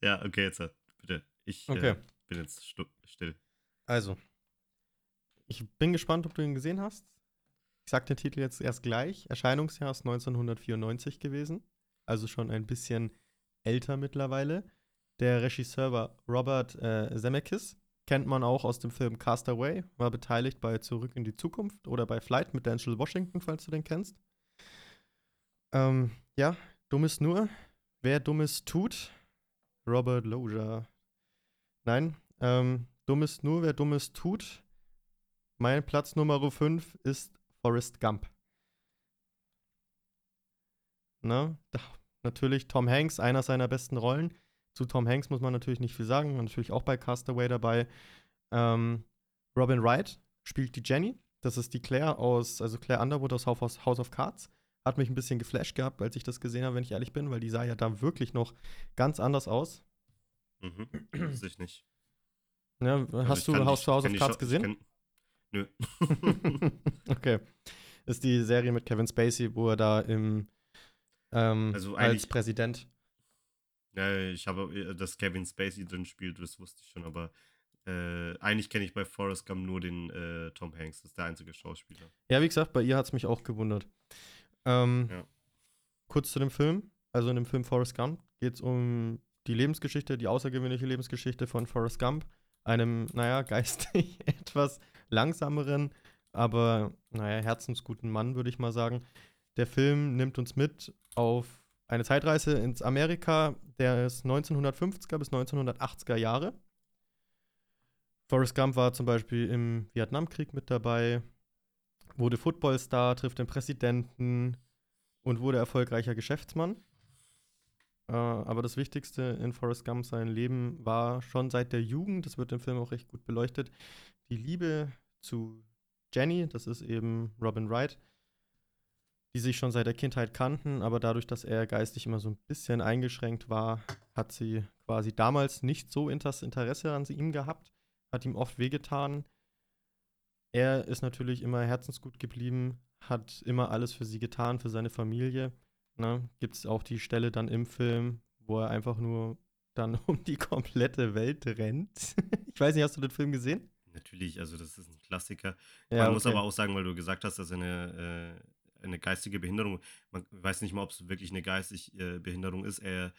Ja, okay, jetzt äh, bitte. Ich Okay. äh, bin jetzt still. Also, ich bin gespannt, ob du ihn gesehen hast. Ich sag den Titel jetzt erst gleich. Erscheinungsjahr ist 1994 gewesen. Also schon ein bisschen älter mittlerweile. Der Regisseur war Robert äh, Zemeckis. Kennt man auch aus dem Film Castaway, war beteiligt bei Zurück in die Zukunft oder bei Flight mit Denzel Washington, falls du den kennst. Ähm, ja, Dummes nur. Wer Dummes tut, Robert Loja. Nein, ähm, Dummes nur, wer Dummes tut. Mein Platz Nummer 5 ist Forrest Gump. Da, natürlich Tom Hanks, einer seiner besten Rollen. Zu Tom Hanks muss man natürlich nicht viel sagen, natürlich auch bei Castaway dabei. Ähm, Robin Wright spielt die Jenny. Das ist die Claire aus, also Claire Underwood aus House of Cards. Hat mich ein bisschen geflasht gehabt, als ich das gesehen habe, wenn ich ehrlich bin, weil die sah ja da wirklich noch ganz anders aus. Mhm, wusste ich nicht. *clears throat* Ja, also hast du House, House of Cards gesehen? Kenn, nö. *laughs* *laughs* okay. Ist die Serie mit Kevin Spacey, wo er da im ähm, also als Präsident. Ja, ich habe, äh, dass Kevin Spacey drin spielt, das wusste ich schon, aber äh, eigentlich kenne ich bei Forrest Gump nur den äh, Tom Hanks, das ist der einzige Schauspieler. Ja, wie gesagt, bei ihr hat es mich auch gewundert. Ähm, ja. Kurz zu dem Film. Also in dem Film Forrest Gump geht es um die Lebensgeschichte, die außergewöhnliche Lebensgeschichte von Forrest Gump, einem, naja, *laughs* geistig etwas langsameren, aber, naja, herzensguten Mann, würde ich mal sagen. Der Film nimmt uns mit auf eine Zeitreise ins Amerika der 1950er bis 1980er Jahre. Forrest Gump war zum Beispiel im Vietnamkrieg mit dabei, wurde Footballstar, trifft den Präsidenten und wurde erfolgreicher Geschäftsmann. Äh, aber das Wichtigste in Forrest Gump sein Leben war schon seit der Jugend, das wird im Film auch recht gut beleuchtet, die Liebe zu Jenny, das ist eben Robin Wright, die sich schon seit der Kindheit kannten, aber dadurch, dass er geistig immer so ein bisschen eingeschränkt war, hat sie quasi damals nicht so das Interesse an ihm gehabt, hat ihm oft wehgetan. Er ist natürlich immer herzensgut geblieben, hat immer alles für sie getan, für seine Familie. Ne? Gibt es auch die Stelle dann im Film, wo er einfach nur dann *laughs* um die komplette Welt rennt. *laughs* ich weiß nicht, hast du den Film gesehen? Natürlich, also das ist ein Klassiker. Ja, Man okay. muss aber auch sagen, weil du gesagt hast, dass er eine äh, eine geistige Behinderung. Man weiß nicht mal, ob es wirklich eine geistige äh, Behinderung ist. Er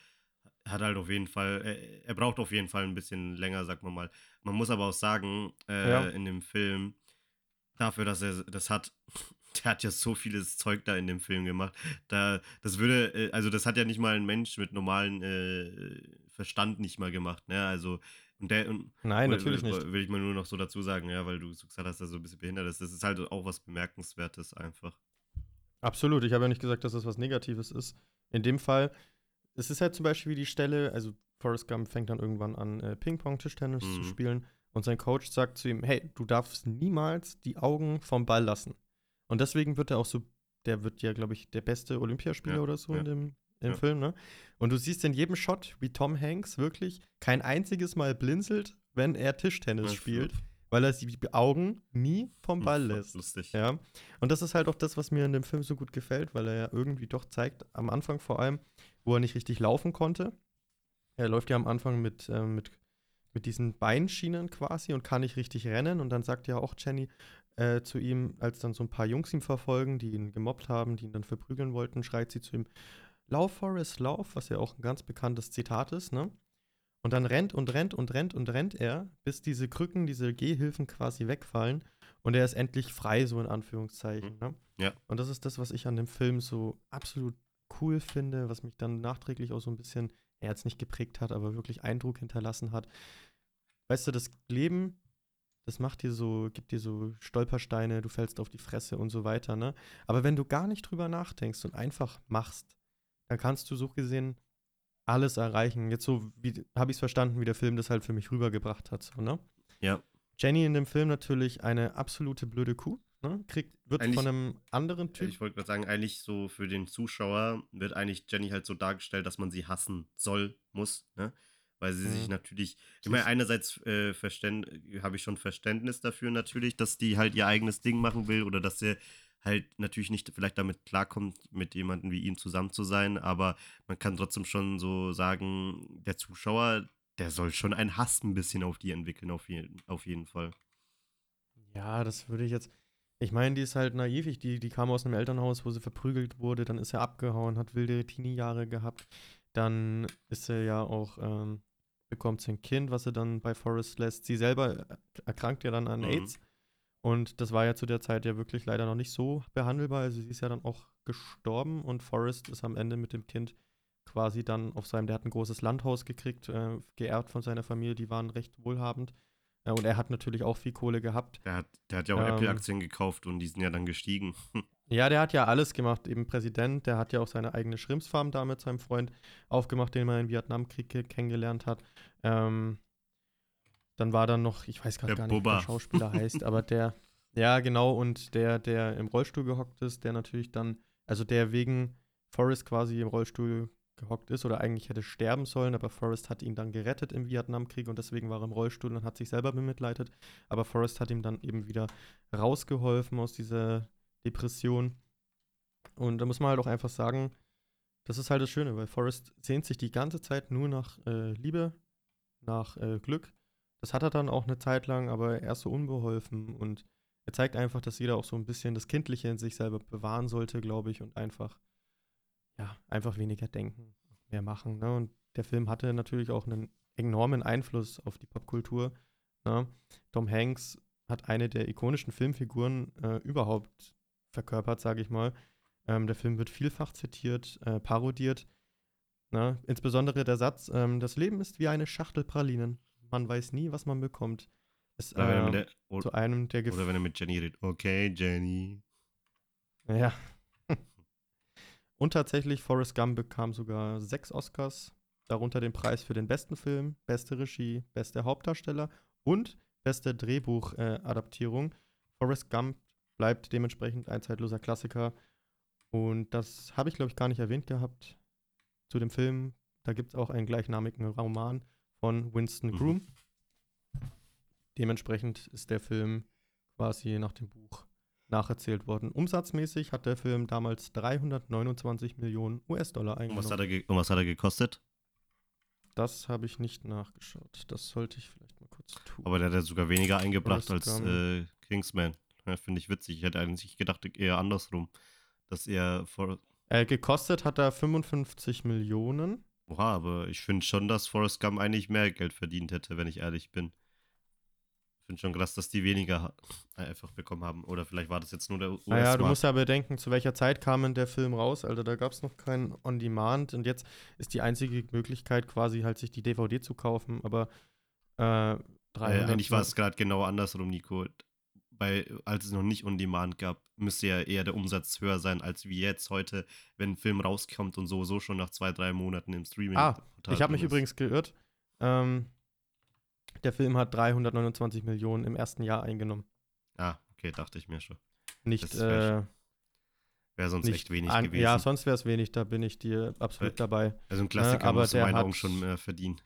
hat halt auf jeden Fall, er, er, braucht auf jeden Fall ein bisschen länger, sagt man mal. Man muss aber auch sagen, äh, ja. in dem Film, dafür, dass er das hat, *laughs* der hat ja so vieles Zeug da in dem Film gemacht. Da, das würde, äh, also das hat ja nicht mal ein Mensch mit normalem äh, Verstand nicht mal gemacht, ne? Also und der, und, Nein, natürlich will, nicht. Will ich mal nur noch so dazu sagen, ja, weil du so gesagt hast, dass er so ein bisschen behindert ist. Das ist halt auch was Bemerkenswertes einfach. Absolut. Ich habe ja nicht gesagt, dass das was Negatives ist. In dem Fall, es ist halt zum Beispiel die Stelle, also Forrest Gump fängt dann irgendwann an, äh, Ping-Pong-Tischtennis mhm. zu spielen und sein Coach sagt zu ihm, hey, du darfst niemals die Augen vom Ball lassen. Und deswegen wird er auch so, der wird ja, glaube ich, der beste Olympiaspieler ja, oder so ja. in dem im ja. Film, ne? Und du siehst in jedem Shot, wie Tom Hanks wirklich kein einziges Mal blinzelt, wenn er Tischtennis spielt weil er die Augen nie vom hm, Ball lässt. Lustig. Ja. Und das ist halt auch das, was mir in dem Film so gut gefällt, weil er ja irgendwie doch zeigt, am Anfang vor allem, wo er nicht richtig laufen konnte. Er läuft ja am Anfang mit, äh, mit, mit diesen Beinschienen quasi und kann nicht richtig rennen. Und dann sagt ja auch Jenny äh, zu ihm, als dann so ein paar Jungs ihn verfolgen, die ihn gemobbt haben, die ihn dann verprügeln wollten, schreit sie zu ihm, Lauf, Forrest, lauf, was ja auch ein ganz bekanntes Zitat ist, ne? Und dann rennt und rennt und rennt und rennt er, bis diese Krücken, diese Gehhilfen quasi wegfallen und er ist endlich frei, so in Anführungszeichen. Mhm. Ne? Ja. Und das ist das, was ich an dem Film so absolut cool finde, was mich dann nachträglich auch so ein bisschen, er jetzt nicht geprägt hat, aber wirklich Eindruck hinterlassen hat. Weißt du, das Leben, das macht dir so, gibt dir so Stolpersteine, du fällst auf die Fresse und so weiter, ne? Aber wenn du gar nicht drüber nachdenkst und einfach machst, dann kannst du so gesehen alles erreichen. Jetzt so, wie habe ich es verstanden, wie der Film das halt für mich rübergebracht hat, so, ne? Ja. Jenny in dem Film natürlich eine absolute blöde Kuh, ne? Kriegt, wird eigentlich, von einem anderen Typ. Ich wollte gerade sagen, eigentlich so für den Zuschauer wird eigentlich Jenny halt so dargestellt, dass man sie hassen soll, muss, ne? Weil sie mhm. sich natürlich, ich meine, einerseits äh, habe ich schon Verständnis dafür natürlich, dass die halt ihr eigenes Ding machen will oder dass sie halt natürlich nicht vielleicht damit klarkommt, mit jemandem wie ihm zusammen zu sein, aber man kann trotzdem schon so sagen, der Zuschauer, der soll schon einen Hass ein bisschen auf die entwickeln, auf, je, auf jeden Fall. Ja, das würde ich jetzt. Ich meine, die ist halt naiv. Ich, die, die kam aus einem Elternhaus, wo sie verprügelt wurde. Dann ist er abgehauen, hat wilde Teenie-Jahre gehabt. Dann ist er ja auch ähm, bekommt sie ein Kind, was sie dann bei Forrest lässt. Sie selber erkrankt ja dann an Mhm. AIDS. Und das war ja zu der Zeit ja wirklich leider noch nicht so behandelbar. Also sie ist ja dann auch gestorben und Forrest ist am Ende mit dem Kind quasi dann auf seinem, der hat ein großes Landhaus gekriegt, äh, geerbt von seiner Familie, die waren recht wohlhabend. Äh, und er hat natürlich auch viel Kohle gehabt. Der hat, der hat ja auch Ähm. Apple-Aktien gekauft und die sind ja dann gestiegen. *laughs* Ja, der hat ja alles gemacht, eben Präsident, der hat ja auch seine eigene Schrimpsfarm da mit seinem Freund aufgemacht, den man im Vietnamkrieg ke- kennengelernt hat. Ähm, dann war dann noch, ich weiß gerade gar nicht, wie Bubba. der Schauspieler *laughs* heißt, aber der, ja genau, und der, der im Rollstuhl gehockt ist, der natürlich dann, also der wegen Forrest quasi im Rollstuhl gehockt ist oder eigentlich hätte sterben sollen, aber Forrest hat ihn dann gerettet im Vietnamkrieg und deswegen war er im Rollstuhl und hat sich selber bemitleidet. Aber Forrest hat ihm dann eben wieder rausgeholfen aus dieser Depression. Und da muss man halt auch einfach sagen, das ist halt das Schöne, weil Forrest sehnt sich die ganze Zeit nur nach äh, Liebe, nach äh, Glück. Das hat er dann auch eine Zeit lang, aber er ist so unbeholfen und er zeigt einfach, dass jeder auch so ein bisschen das Kindliche in sich selber bewahren sollte, glaube ich, und einfach, ja, einfach weniger denken, mehr machen. Ne? Und der Film hatte natürlich auch einen enormen Einfluss auf die Popkultur. Ne? Tom Hanks hat eine der ikonischen Filmfiguren äh, überhaupt verkörpert, sage ich mal. Ähm, der Film wird vielfach zitiert, äh, parodiert. Na, insbesondere der Satz, ähm, das Leben ist wie eine Schachtel Pralinen. Man weiß nie, was man bekommt. Ist Oder wenn er äh, mit der, oder, zu einem der Gef oder wenn er mit Jenny redet. Okay, Jenny. Ja. *laughs* Und tatsächlich, Forrest Gump bekam sogar sechs Oscars, darunter den Preis für den besten Film, beste Regie, beste Hauptdarsteller und beste Drehbuchadaptierung. Forrest Gump bleibt dementsprechend ein zeitloser Klassiker. Und das habe ich, glaube ich, gar nicht erwähnt gehabt zu dem Film. Da gibt es auch einen gleichnamigen Roman von Winston Mhm. Groom. Dementsprechend ist der Film quasi nach dem Buch nacherzählt worden. Umsatzmäßig hat der Film damals 329 Millionen US-Dollar Und was, eingenommen. und was hat er gekostet? Das habe ich nicht nachgeschaut. Das sollte ich vielleicht mal kurz tun. Aber der hat ja sogar weniger eingebracht als äh, Kingsman. Ja, Finde ich witzig. Ich hätte eigentlich gedacht, eher andersrum. Dass er vor. äh, gekostet hat er 55 Millionen. Oha, aber ich finde schon, dass Forrest Gump eigentlich mehr Geld verdient hätte, wenn ich ehrlich bin. Ich finde schon krass, dass die weniger einfach bekommen haben. Oder vielleicht war das jetzt nur der us Naja, du musst ja bedenken, zu welcher Zeit kam denn der Film raus? Alter, da gab es noch keinen On-Demand und jetzt ist die einzige Möglichkeit quasi halt sich die DVD zu kaufen, aber äh, 300 Äh, eigentlich war es gerade genau andersrum, Nico. Bei, als es noch nicht On Demand gab, müsste ja eher der Umsatz höher sein, als wie jetzt heute, wenn ein Film rauskommt und sowieso schon nach zwei, drei Monaten im Streaming. Ah, Ich habe mich ist. übrigens geirrt. Ähm, der Film hat 329 Millionen im ersten Jahr eingenommen. Ah, okay, dachte ich mir schon. Nicht, Das wär äh, Wäre sonst nicht echt wenig an, gewesen. Ja, sonst wäre es wenig, da bin ich dir absolut dabei. also ein Klassiker aber muss in meinen Augen schon mehr verdienen.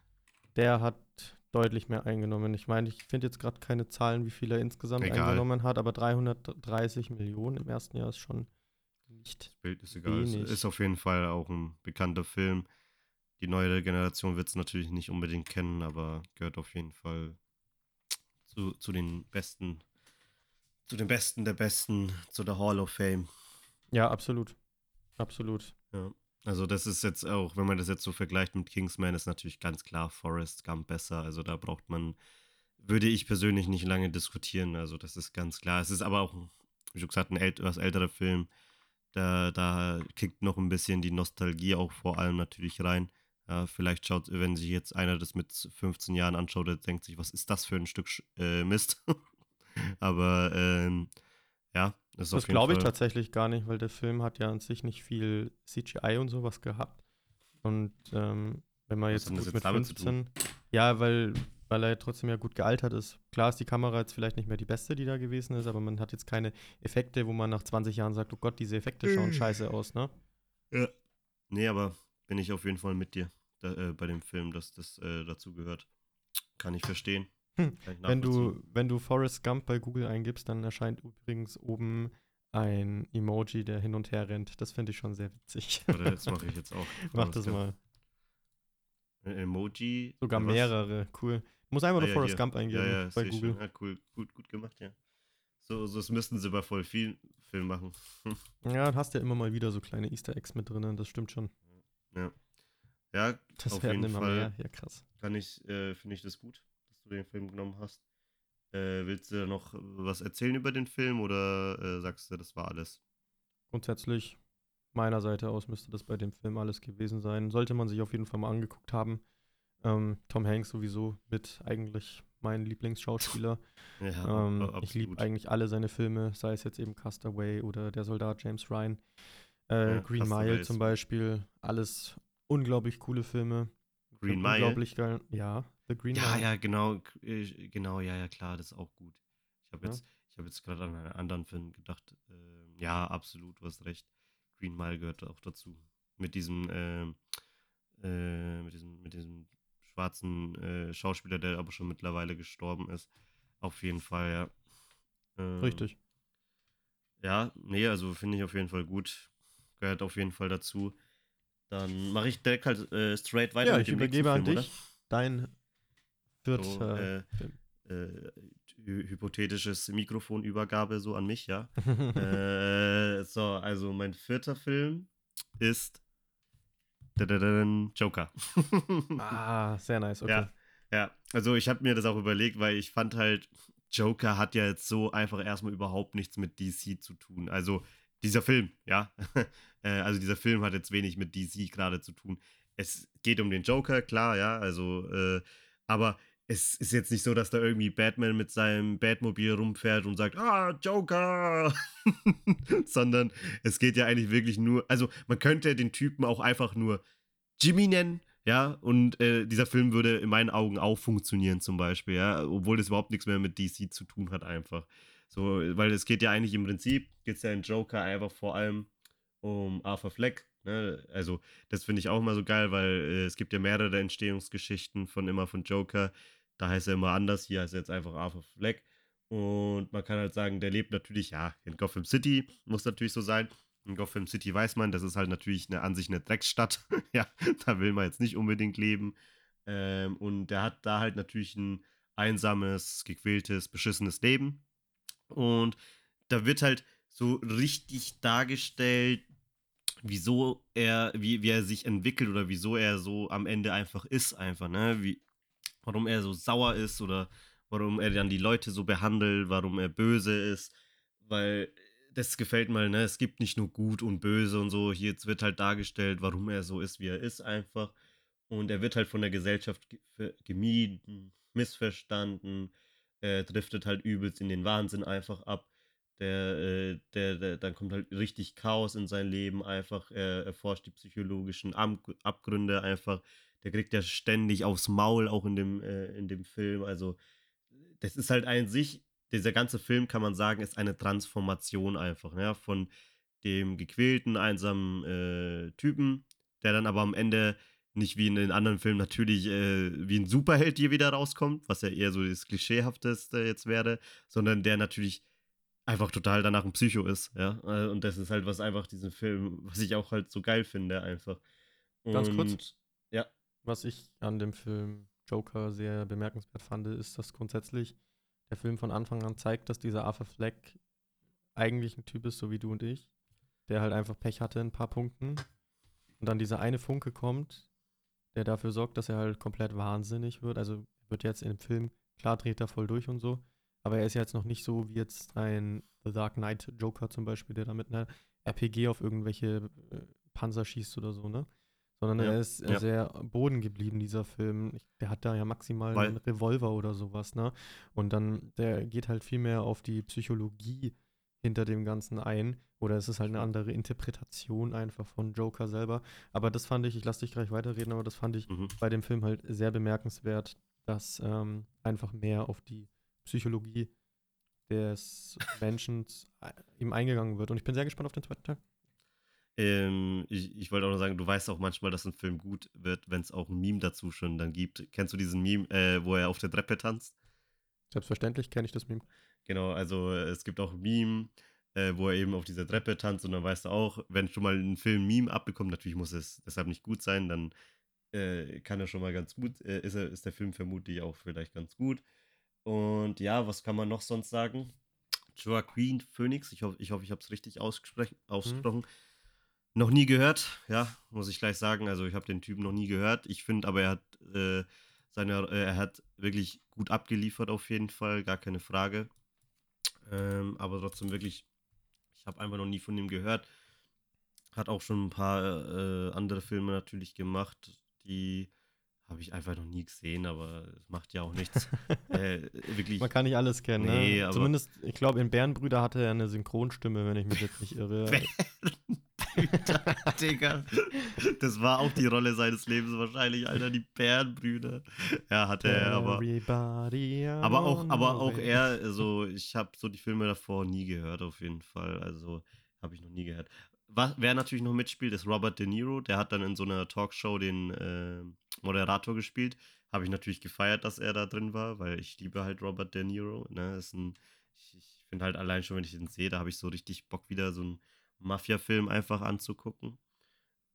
Der hat deutlich mehr eingenommen. Ich meine, ich finde jetzt gerade keine Zahlen, wie viel er insgesamt Egal. eingenommen hat, aber 330 Millionen im ersten Jahr ist schon nicht. Das Bild ist egal. Es Wenig. ist auf jeden Fall auch ein bekannter Film. Die neuere Generation wird es natürlich nicht unbedingt kennen, aber gehört auf jeden Fall zu, zu den besten, zu den Besten der Besten, zu der Hall of Fame. Ja, absolut. Absolut. Ja. Also das ist jetzt auch, wenn man das jetzt so vergleicht mit Kingsman, ist natürlich ganz klar Forrest Gump besser. Also da braucht man, würde ich persönlich nicht lange diskutieren. Also das ist ganz klar. Es ist aber auch, wie schon gesagt, ein etwas älterer Film. Da, da kickt noch ein bisschen die Nostalgie auch vor allem natürlich rein. Ja, vielleicht schaut, wenn sich jetzt einer das mit 15 Jahren anschaut, der denkt sich, was ist das für ein Stück äh, Mist? *laughs* aber ähm, ja, ist Das glaube ich tatsächlich gar nicht, weil der Film hat ja an sich nicht viel CGI und sowas gehabt. Und ähm, wenn man jetzt, gut mit damit zu tun? 15, ja, weil, weil er trotzdem ja gut gealtert ist. Klar ist die Kamera jetzt vielleicht nicht mehr die beste, die da gewesen ist, aber man hat jetzt keine Effekte, wo man nach 20 Jahren sagt, oh Gott, diese Effekte schauen Mhm. scheiße aus, ne? Ja. Nee, aber bin ich auf jeden Fall mit dir da, äh, bei dem Film, dass das äh, dazu gehört. Kann ich verstehen. Hm, Wenn du, wenn du Forrest Gump bei Google eingibst, dann erscheint übrigens oben ein Emoji, der hin und her rennt. Das finde ich schon sehr witzig. *laughs* Warte, das mache ich jetzt auch. *laughs* Mach das mal. Ein Emoji. Sogar was? mehrere, cool. Muss einfach Ah, nur ja, Forrest hier. Gump eingeben Ja, ja, bei Google. Ja, cool, gut, gut gemacht, ja. So, so das müssten sie bei voll vielen Filmen machen. *laughs* Ja, dann hast du ja immer mal wieder so kleine Easter Eggs mit drinnen, das stimmt schon. Ja. Ja, Das auf jeden immer Fall mehr. Ja, krass. kann ich, äh, finde ich das gut, du den Film genommen hast. Äh, willst du noch was erzählen über den Film oder äh, sagst du, das war alles? Grundsätzlich, meiner Seite aus, müsste das bei dem Film alles gewesen sein. Sollte man sich auf jeden Fall mal angeguckt haben. Ähm, Tom Hanks sowieso mit eigentlich mein Lieblingsschauspieler. *laughs* Ja, Ähm, ich liebe eigentlich alle seine Filme, sei es jetzt eben Castaway oder Der Soldat James Ryan. Äh, Ja, Green Mile zum. Beispiel. Alles unglaublich coole Filme. Green Mile. Unglaublich geil. Ja, The Green Ja, Mile. ja, genau, äh, genau, ja, ja, klar, das ist auch gut. Ich habe Ja. jetzt, ich habe jetzt gerade an einen anderen Film gedacht. Ähm, ja, absolut, du hast recht. Green Mile gehört auch dazu. Mit diesem, ähm, äh, mit diesem, mit diesem schwarzen äh, Schauspieler, der aber schon mittlerweile gestorben ist. Auf jeden Fall, ja. Ähm, Richtig. Ja, nee, also finde ich auf jeden Fall gut. Gehört auf jeden Fall dazu. Dann mache ich direkt halt äh, straight weiter Ja, mit ich übergebe an Film, dich dein Vierter So, äh, äh, hy- hypothetisches Mikrofonübergabe so an mich, ja. *laughs* äh, so, also mein vierter Film ist Joker. ah, sehr nice, okay. Ja, ja. Also ich habe mir das auch überlegt, weil ich fand halt, Joker hat ja jetzt so einfach erstmal überhaupt nichts mit DC zu tun. Also dieser Film, ja. Äh, also dieser Film hat jetzt wenig mit DC gerade zu tun. Es geht um den Joker, klar, ja. Also, äh, aber es ist jetzt nicht so, dass da irgendwie Batman mit seinem Batmobil rumfährt und sagt, ah, Joker! *laughs* Sondern es geht ja eigentlich wirklich nur, also man könnte den Typen auch einfach nur Jimmy nennen, ja, und äh, dieser Film würde in meinen Augen auch funktionieren zum Beispiel, ja, obwohl das überhaupt nichts mehr mit DC zu tun hat einfach. So, weil es geht ja eigentlich im Prinzip, geht es ja in Joker einfach vor allem um Arthur Fleck, ne, also das finde ich auch immer so geil, weil äh, es gibt ja mehrere Entstehungsgeschichten von immer von Joker, da heißt er immer anders, hier heißt er jetzt einfach Arthur Fleck und man kann halt sagen, der lebt natürlich, ja, in Gotham City, muss natürlich so sein, in Gotham City weiß man, das ist halt natürlich eine, an sich eine Drecksstadt. *laughs* ja, da will man jetzt nicht unbedingt leben. Ähm, und der hat da halt natürlich ein einsames, gequältes, beschissenes Leben. Und da wird halt so richtig dargestellt, wieso er, wie, wie er sich entwickelt oder wieso er so am Ende einfach ist, einfach, ne? Wie, warum er so sauer ist oder warum er dann die Leute so behandelt, warum er böse ist, weil das gefällt mir, ne? Es gibt nicht nur gut und böse und so. Hier wird halt dargestellt, warum er so ist, wie er ist, einfach. Und er wird halt von der Gesellschaft gemieden, missverstanden, äh, driftet halt übelst in den Wahnsinn einfach ab. Der, äh, der, der, dann kommt halt richtig Chaos in sein Leben einfach. Er erforscht die psychologischen Abgründe einfach. Der kriegt ja ständig aufs Maul, auch in dem, äh, in dem Film. Also, das ist halt ein sich, dieser ganze Film, kann man sagen, ist eine Transformation einfach, ja, von dem gequälten, einsamen äh, Typen, der dann aber am Ende nicht wie in den anderen Filmen natürlich äh, wie ein Superheld hier wieder rauskommt, was ja eher so das Klischeehafteste jetzt wäre, sondern der natürlich einfach total danach ein Psycho ist, ja. Äh, Und das ist halt, was einfach diesen Film, was ich auch halt so geil finde, einfach. Ganz kurz. Und- Ja. Was ich an dem Film Joker sehr bemerkenswert fand, ist, dass grundsätzlich der Film von Anfang an zeigt, dass dieser Arthur Fleck eigentlich ein Typ ist, so wie du und ich, der halt einfach Pech hatte in ein paar Punkten. Und dann dieser eine Funke kommt, der dafür sorgt, dass er halt komplett wahnsinnig wird. Also wird jetzt in dem Film, klar dreht er voll durch und so, aber er ist ja jetzt noch nicht so wie jetzt ein The Dark Knight Joker zum Beispiel, der da mit einer RPG auf irgendwelche äh, Panzer schießt oder so, ne? Sondern Ja, er ist ja. sehr boden geblieben, dieser Film. Ich, der hat da ja maximal Weil- einen Revolver oder sowas, ne? Und dann, der geht halt viel mehr auf die Psychologie hinter dem Ganzen ein. Oder es ist halt eine andere Interpretation einfach von Joker selber. Aber das fand ich, ich lasse dich gleich weiterreden, aber das fand ich Mhm. bei dem Film halt sehr bemerkenswert, dass ähm, einfach mehr auf die Psychologie des *laughs* Menschen ihm eingegangen wird. Und ich bin sehr gespannt auf den zweiten Teil. Ähm, ich, ich wollte auch noch sagen, du weißt auch manchmal, dass ein Film gut wird, wenn es auch ein Meme dazu schon dann gibt. Kennst du diesen Meme, äh, wo er auf der Treppe tanzt? Selbstverständlich kenne ich das Meme. Genau, also äh, es gibt auch ein Meme, äh, wo er eben auf dieser Treppe tanzt und dann weißt du auch, wenn schon mal ein Film ein Meme abbekommt, natürlich muss es deshalb nicht gut sein, dann äh, kann er schon mal ganz gut, äh, ist, er, ist der Film vermutlich auch vielleicht ganz gut. Und ja, was kann man noch sonst sagen? Joaquin Phoenix, ich hoffe, ich, hoffe, ich habe es richtig ausgesprochen. ausgesprochen. Noch nie gehört, ja, muss ich gleich sagen. Also ich habe den Typen noch nie gehört. Ich finde aber, er hat äh, seine, äh, er hat wirklich gut abgeliefert auf jeden Fall, gar keine Frage. Ähm, aber trotzdem wirklich, ich habe einfach noch nie von ihm gehört. Hat auch schon ein paar äh, andere Filme natürlich gemacht, die habe ich einfach noch nie gesehen, aber es macht ja auch nichts. *laughs* äh, wirklich. Man kann nicht alles kennen, Nee, ne? Zumindest, ich glaube, in Bärenbrüder hatte er eine Synchronstimme, wenn ich mich jetzt nicht irre. *laughs* Bärenbrüder, *laughs* Digga. Das war auch die Rolle seines Lebens wahrscheinlich, Alter, die Bärenbrüder. Ja, hatte er, aber. Aber auch, aber auch er, also ich habe so die Filme davor nie gehört, auf jeden Fall. Also habe ich noch nie gehört. Was, wer natürlich noch mitspielt, ist Robert De Niro. Der hat dann in so einer Talkshow den äh, Moderator gespielt. Habe ich natürlich gefeiert, dass er da drin war, weil ich liebe halt Robert De Niro. Ne? Ist ein, ich ich finde halt allein schon, wenn ich den sehe, da habe ich so richtig Bock, wieder so einen Mafia-Film einfach anzugucken.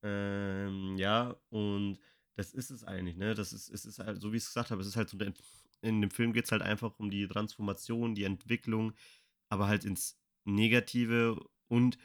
Ähm, ja, und das ist es eigentlich, ne? Das ist, es ist halt, so wie ich es gesagt habe, es ist halt so, eine in dem Film geht es halt einfach um die Transformation, die Entwicklung, aber halt ins Negative und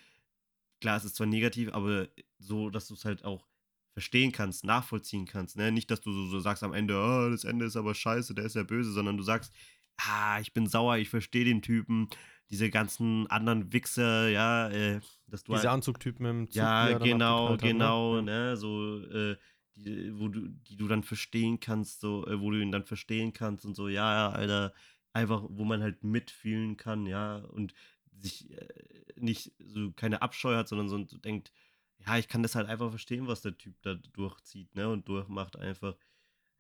klar, es ist zwar negativ, aber so, dass du es halt auch verstehen kannst, nachvollziehen kannst, ne? Nicht, dass du so, so sagst am Ende, oh, das Ende ist aber scheiße, der ist ja böse, sondern du sagst, ah, ich bin sauer, ich verstehe den Typen, diese ganzen anderen Wichser, ja, äh, dass du Diese halt- Anzugtypen im Zug. ja, genau, hat, genau, ne? ne, so, äh, die, wo du, die du dann verstehen kannst, so, äh, wo du ihn dann verstehen kannst und so, ja, ja, Alter, einfach, wo man halt mitfühlen kann, ja, und sich äh, nicht so keine Abscheu hat, sondern so denkt, ja, ich kann das halt einfach verstehen, was der Typ da durchzieht, ne, und durchmacht einfach.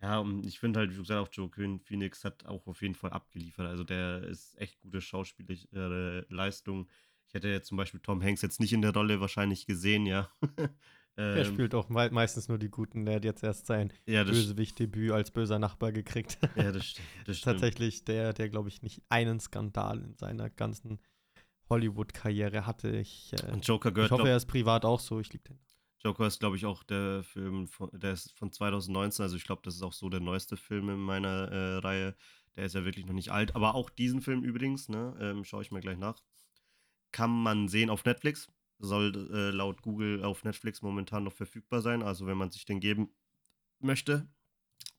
Ja, und ich finde halt, wie gesagt, auch Joaquin Phoenix hat auch auf jeden Fall abgeliefert. Also der ist echt gute schauspielerische Leistung. Ich hätte jetzt zum Beispiel Tom Hanks jetzt nicht in der Rolle wahrscheinlich gesehen, ja. *laughs* Der ähm, spielt auch mei meistens nur die Guten. Der hat jetzt erst sein ja, Bösewicht-Debüt als böser Nachbar gekriegt. ja, das stimmt. Das *laughs* stimmt. Tatsächlich der, der glaube ich, nicht einen Skandal in seiner ganzen Hollywood-Karriere hatte. Ich, äh, Und Joker ich gehört, hoffe, glaub, er ist privat auch so. Ich liebe den. Joker ist, glaube ich, auch der Film, von, der ist von 2019. Also ich glaube, das ist auch so der neueste Film in meiner äh, Reihe. Der ist ja wirklich noch nicht alt. Aber auch diesen Film übrigens, ne, ähm, schaue ich mal gleich nach, kann man sehen auf Netflix. Soll äh, laut Google auf Netflix momentan noch verfügbar sein. Also wenn man sich den geben möchte,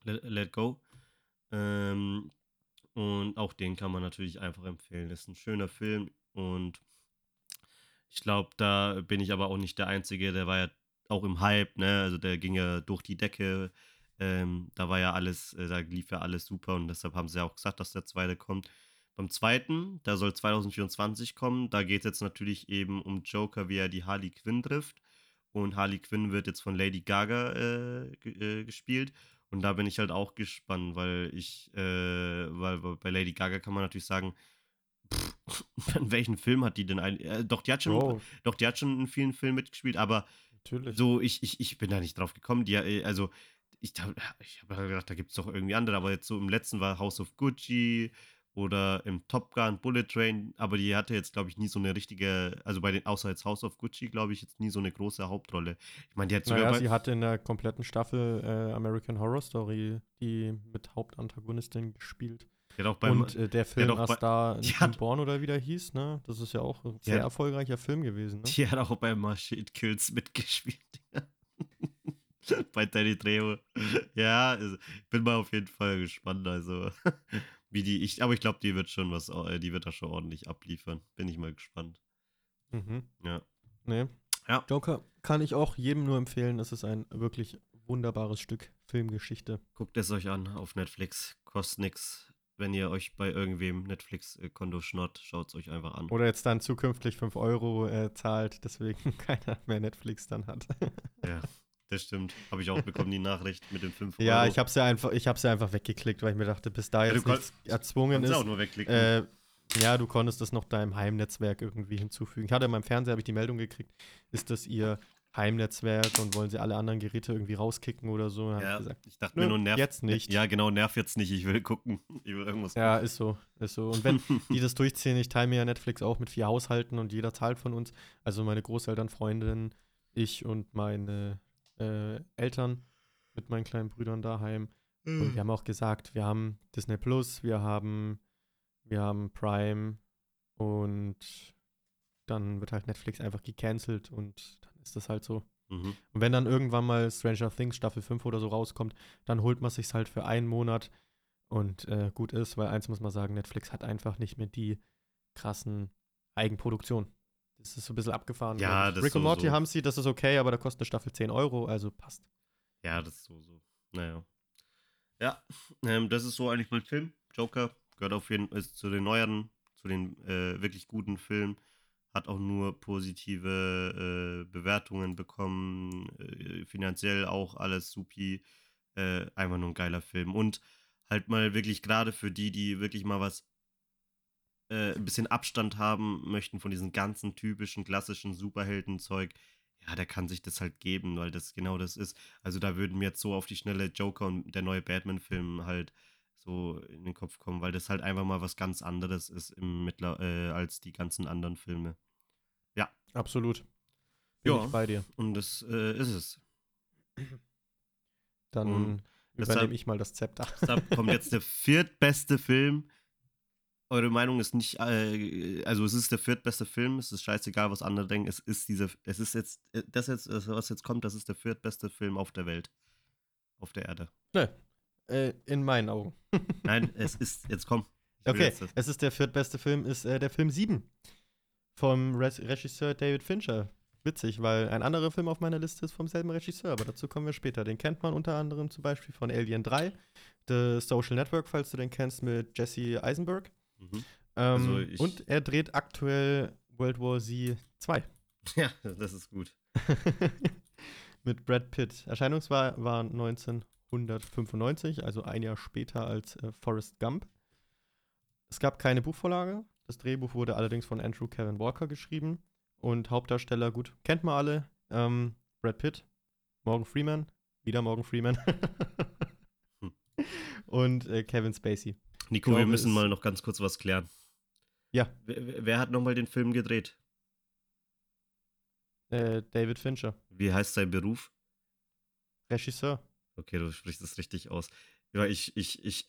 let, let go. Ähm, und auch den kann man natürlich einfach empfehlen. Ist ein schöner Film und ich glaube, da bin ich aber auch nicht der Einzige. Der war ja auch im Hype, ne? Also der ging ja durch die Decke. Ähm, da war ja alles, äh, da lief ja alles super und deshalb haben sie ja auch gesagt, dass der zweite kommt. Beim zweiten, der soll 2024 kommen, da geht es jetzt natürlich eben um Joker, wie er die Harley Quinn trifft. Und Harley Quinn wird jetzt von Lady Gaga äh, äh, gespielt. Und da bin ich halt auch gespannt, weil ich, äh, weil, bei Lady Gaga kann man natürlich sagen, *laughs* in welchen Film hat die denn ein, äh, doch, die hat schon, Bro, doch, die hat schon in vielen Filmen mitgespielt, aber natürlich. so, ich, ich, ich bin da nicht drauf gekommen. Die, äh, also, ich, ich habe gedacht, da gibt es doch irgendwie andere, aber jetzt so im letzten war House of Gucci oder im Top Gun, Bullet Train, aber die hatte jetzt, glaube ich, nie so eine richtige, also bei den, außer jetzt House of Gucci, glaube ich, jetzt nie so eine große Hauptrolle. Ich meine, die hat sogar Naja, sie hatte in der kompletten Staffel äh, American Horror Story die mit Hauptantagonistin gespielt. Beim, Und äh, der Film doch bei- A Star die hat- Born oder wie der hieß, ne? Das ist ja auch ein sehr hat- erfolgreicher Film gewesen, ne? die hat auch bei Machine Kills *laughs* mitgespielt. *laughs* bei Danny Trejo. Ja, also, bin mal auf jeden Fall gespannt, also *laughs* wie die, ich, aber ich glaube, die wird schon was, äh, die wird da schon ordentlich abliefern. Bin ich mal gespannt. Mhm. Ja. Nee. Ja. Joker kann ich auch jedem nur empfehlen. Es ist ein wirklich wunderbares Stück Filmgeschichte. Guckt es euch an auf Netflix. Kostet nix. Wenn ihr euch bei irgendwem Netflix-Konto schnott, schaut es euch einfach an. Oder jetzt dann zukünftig 5 Euro äh, zahlt, deswegen *laughs* keiner mehr Netflix dann hat. Ja, das stimmt. Habe ich auch bekommen, die Nachricht mit den 5 Euro. ja, ich habe ja einfach, ich ja einfach weggeklickt, weil ich mir dachte, bis da Ja, du jetzt nichts erzwungen Kannst auch ist. nur wegklicken. Äh, ja, du konntest das noch deinem Heimnetzwerk irgendwie hinzufügen. Ich hatte in meinem Fernseher habe ich die Meldung gekriegt, ist das ihr Heimnetzwerk und wollen sie alle anderen Geräte irgendwie rauskicken oder so? Ja, ich gesagt, ich dachte mir nur, nerv. jetzt nicht. Ja, genau, nerv jetzt nicht. Ich will gucken. *laughs* Ich will irgendwas Ja, ist so, ist so. Und wenn *laughs* die das durchziehen, ich teile mir ja Netflix auch mit vier Haushalten und jeder zahlt von uns. Also meine Großeltern, Freundin, ich und meine äh, Eltern mit meinen kleinen Brüdern daheim. Und wir haben auch gesagt, wir haben Disney Plus, wir haben, wir haben Prime und dann wird halt Netflix einfach gecancelt und ist das halt so. Mhm. Und wenn dann irgendwann mal Stranger Things Staffel 5 oder so rauskommt, dann holt man sich's halt für einen Monat und äh, gut ist, weil eins muss man sagen, Netflix hat einfach nicht mehr die krassen Eigenproduktionen. Das ist so ein bisschen abgefahren. Ja, das Rick und Morty haben sie, das ist okay, aber da kostet eine Staffel 10 Euro, also passt. Ja, das ist so, so. Naja. Ja, ähm, das ist so eigentlich mein Film. Joker gehört auf jeden Fall zu den neueren, zu den äh, wirklich guten Filmen. Hat auch nur positive äh, Bewertungen bekommen. Äh, finanziell auch alles supi. Äh, einfach nur ein geiler Film. Und halt mal wirklich gerade für die, die wirklich mal was äh, ein bisschen Abstand haben möchten von diesem ganzen typischen, klassischen Superheldenzeug, ja, der kann sich das halt geben, weil das genau das ist. Also da würden mir jetzt so auf die schnelle Joker und der neue Batman-Film halt so in den Kopf kommen, weil das halt einfach mal was ganz anderes ist im Mittler äh, als die ganzen anderen Filme. Absolut. Bin Ja. ich bei dir. Und das äh, ist es. *clears throat* Dann Und übernehme ich mal das Zepter. Deshalb *laughs* kommt jetzt der viertbeste Film. Eure Meinung ist nicht, äh, also es ist der viertbeste Film, es ist scheißegal, was andere denken. Es ist dieser, es ist jetzt, äh, das jetzt, was jetzt kommt, das ist der viertbeste Film auf der Welt. Auf der Erde. äh, in meinen Augen. Nein, *laughs* es ist, jetzt komm. Okay, es ist der viertbeste Film, ist äh, der Film 7 vom Re Regisseur David Fincher. Witzig, weil ein anderer Film auf meiner Liste ist vom selben Regisseur, aber dazu kommen wir später. Den kennt man unter anderem zum Beispiel von Alien 3, The Social Network, falls du den kennst, mit Jesse Eisenberg. Mhm. Ähm, Also und er dreht aktuell World War Z 2 *laughs* Ja, das ist gut. *laughs* mit Brad Pitt. Erscheinungsjahr war 1995, also ein Jahr später als äh, Forrest Gump. Es gab keine Buchvorlage. Das Drehbuch wurde allerdings von Andrew Kevin Walker geschrieben. Und Hauptdarsteller, gut, kennt man alle. Ähm, Brad Pitt, Morgan Freeman, wieder Morgan Freeman. Hm. Und äh, Kevin Spacey. Nico, glaube, wir müssen mal noch ganz kurz was klären. Ja. Wer, wer- wer hat nochmal den Film gedreht? Äh, David Fincher, Wie heißt sein Beruf? Regisseur. Okay, du sprichst es richtig aus. Ja, ich, ich, ich,